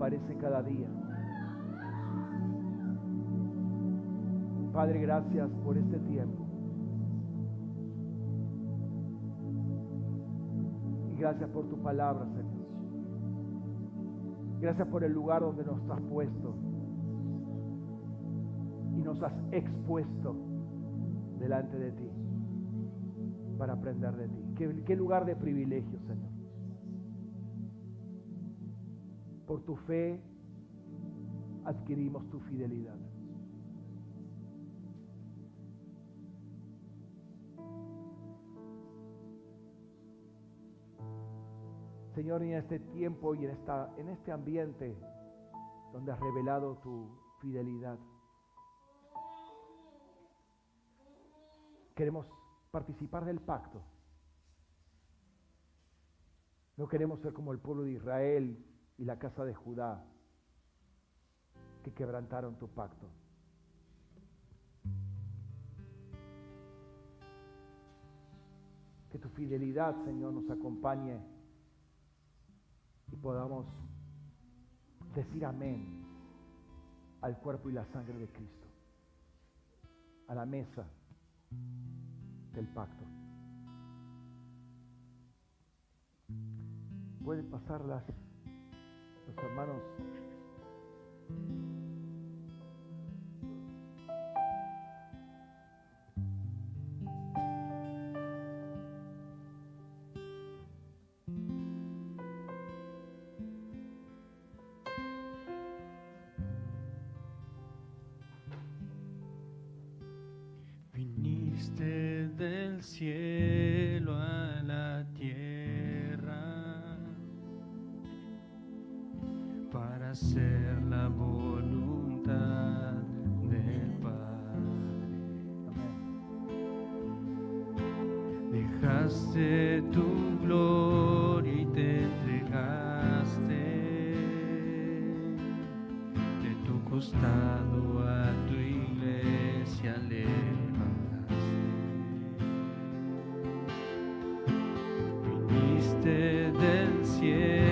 aparece cada día. Padre, gracias por este tiempo. Y gracias por tu palabra, Señor. Gracias por el lugar donde nos has puesto y nos has expuesto delante de ti para aprender de ti. Qué, qué lugar de privilegio, Señor. Por tu fe adquirimos tu fidelidad. Señor, en este tiempo y en, esta, en este ambiente donde has revelado tu fidelidad, queremos participar del pacto. No queremos ser como el pueblo de Israel y la casa de Judá que quebrantaron tu pacto. Que tu fidelidad, Señor, nos acompañe y podamos decir amén al cuerpo y la sangre de Cristo, a la mesa del pacto. Pueden pasar las, los hermanos. Viniste del cielo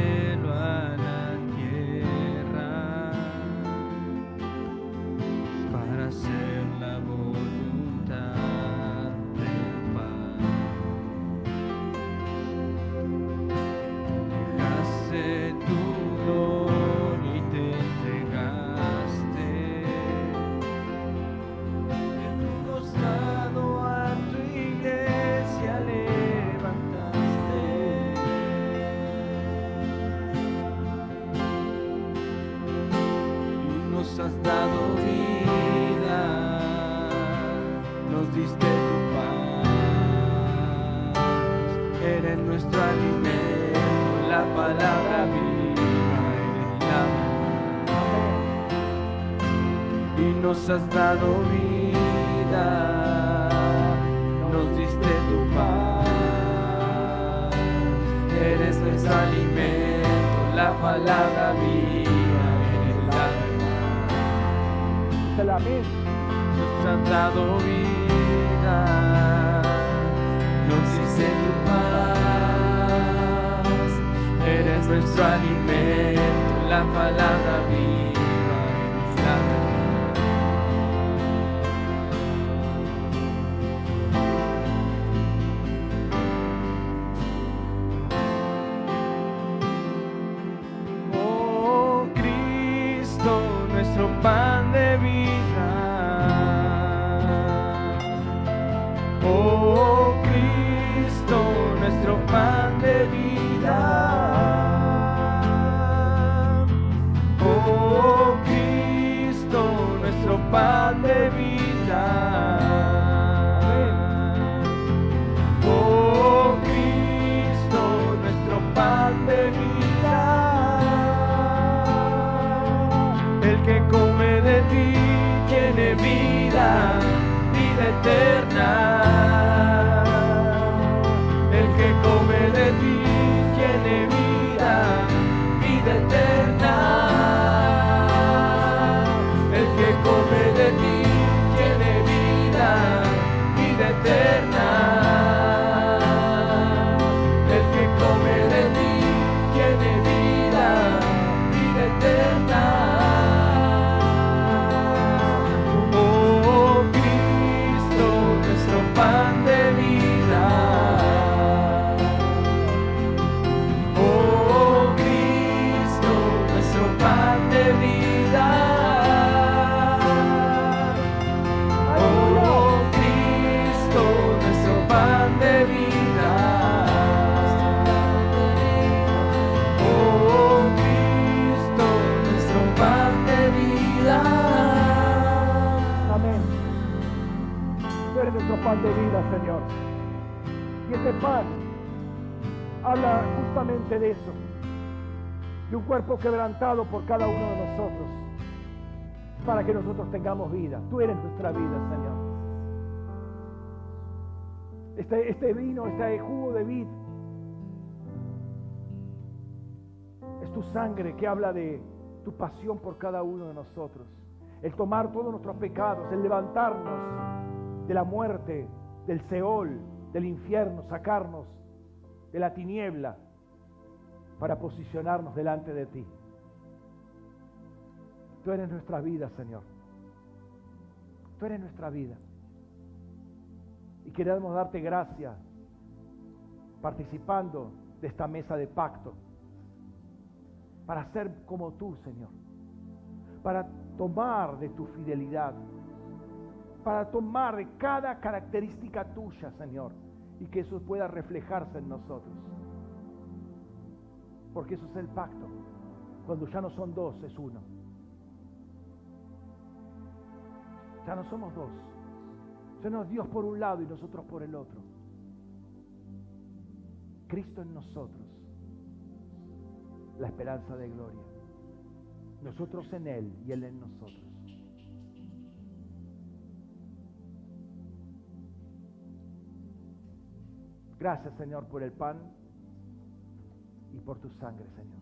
has dado vida, por cada uno de nosotros. Para que nosotros tengamos vida. Tú eres nuestra vida, Señor. Este, este vino, este jugo de vid. Es tu sangre que habla de tu pasión por cada uno de nosotros. El tomar todos nuestros pecados, el levantarnos de la muerte, del Seol, del infierno, sacarnos de la tiniebla para posicionarnos delante de ti. Tú eres nuestra vida, Señor. Tú eres nuestra vida. Y queremos darte gracias participando de esta mesa de pacto para ser como tú, Señor. Para tomar de tu fidelidad. Para tomar de cada característica tuya, Señor. Y que eso pueda reflejarse en nosotros. Porque eso es el pacto. Cuando ya no son dos, es uno. Ya no somos dos. Ya Dios por un lado y nosotros por el otro. Cristo en nosotros. La esperanza de gloria. Nosotros en Él y Él en nosotros. Gracias Señor por el pan y por tu sangre, Señor.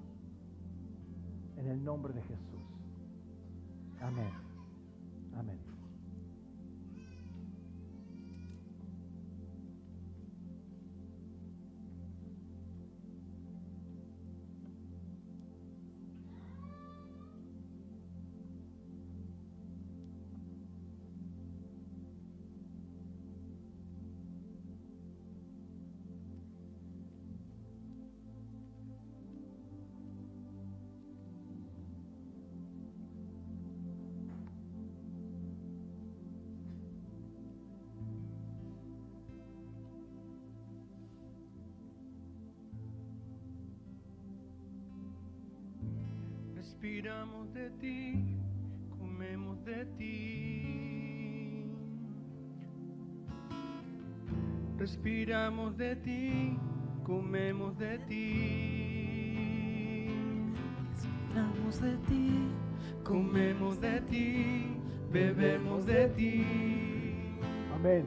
En el nombre de Jesús. Amén. Amén. Respiramos de ti, comemos de ti. Respiramos de ti, comemos de ti. Respiramos de ti, Comemos de ti, bebemos de ti. Amén.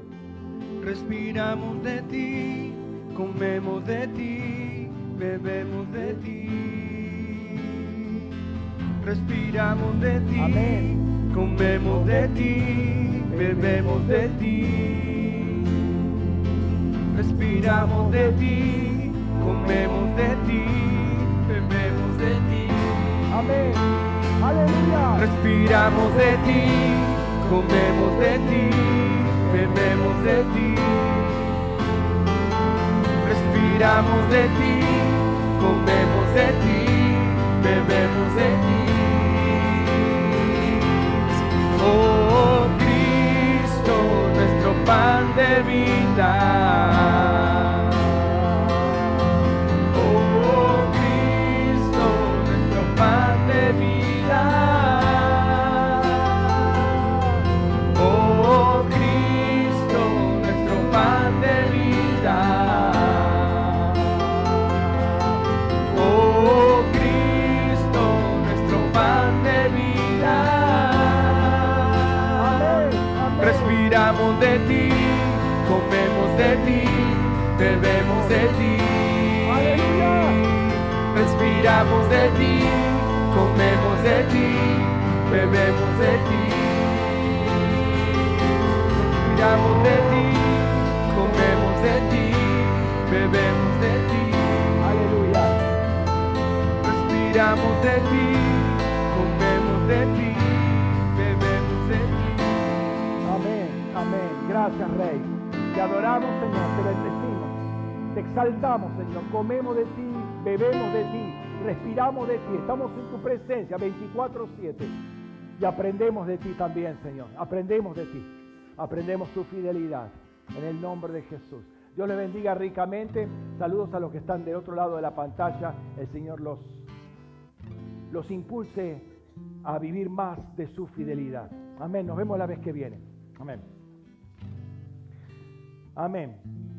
Respiramos de ti, comemos de ti, bebemos de ti. Respiramos de ti, Amén. comemos de ti, bebemos de ti. Respiramos de ti, comemos de ti, bebemos de ti. Amén. Aleluya. Respiramos de ti, comemos de ti, bebemos de ti. Respiramos de ti, comemos de ti, pan de vida. Bebemos de ti. Aleluya. Respiramos de ti, comemos de ti, bebemos de ti. Respiramos de ti, comemos de ti, bebemos de ti. Aleluya. Respiramos de ti, comemos de ti, bebemos de ti. Amén, amén. Gracias, Rey. Te adoramos, Señor, te exaltamos, Señor. Comemos de ti, bebemos de ti, respiramos de ti. Estamos en tu presencia 24-7. Y aprendemos de ti también, Señor. Aprendemos de ti. Aprendemos tu fidelidad. En el nombre de Jesús. Dios le bendiga ricamente. Saludos a los que están del otro lado de la pantalla. El Señor los, los impulse a vivir más de su fidelidad. Amén. Nos vemos la vez que viene. Amén. Amén.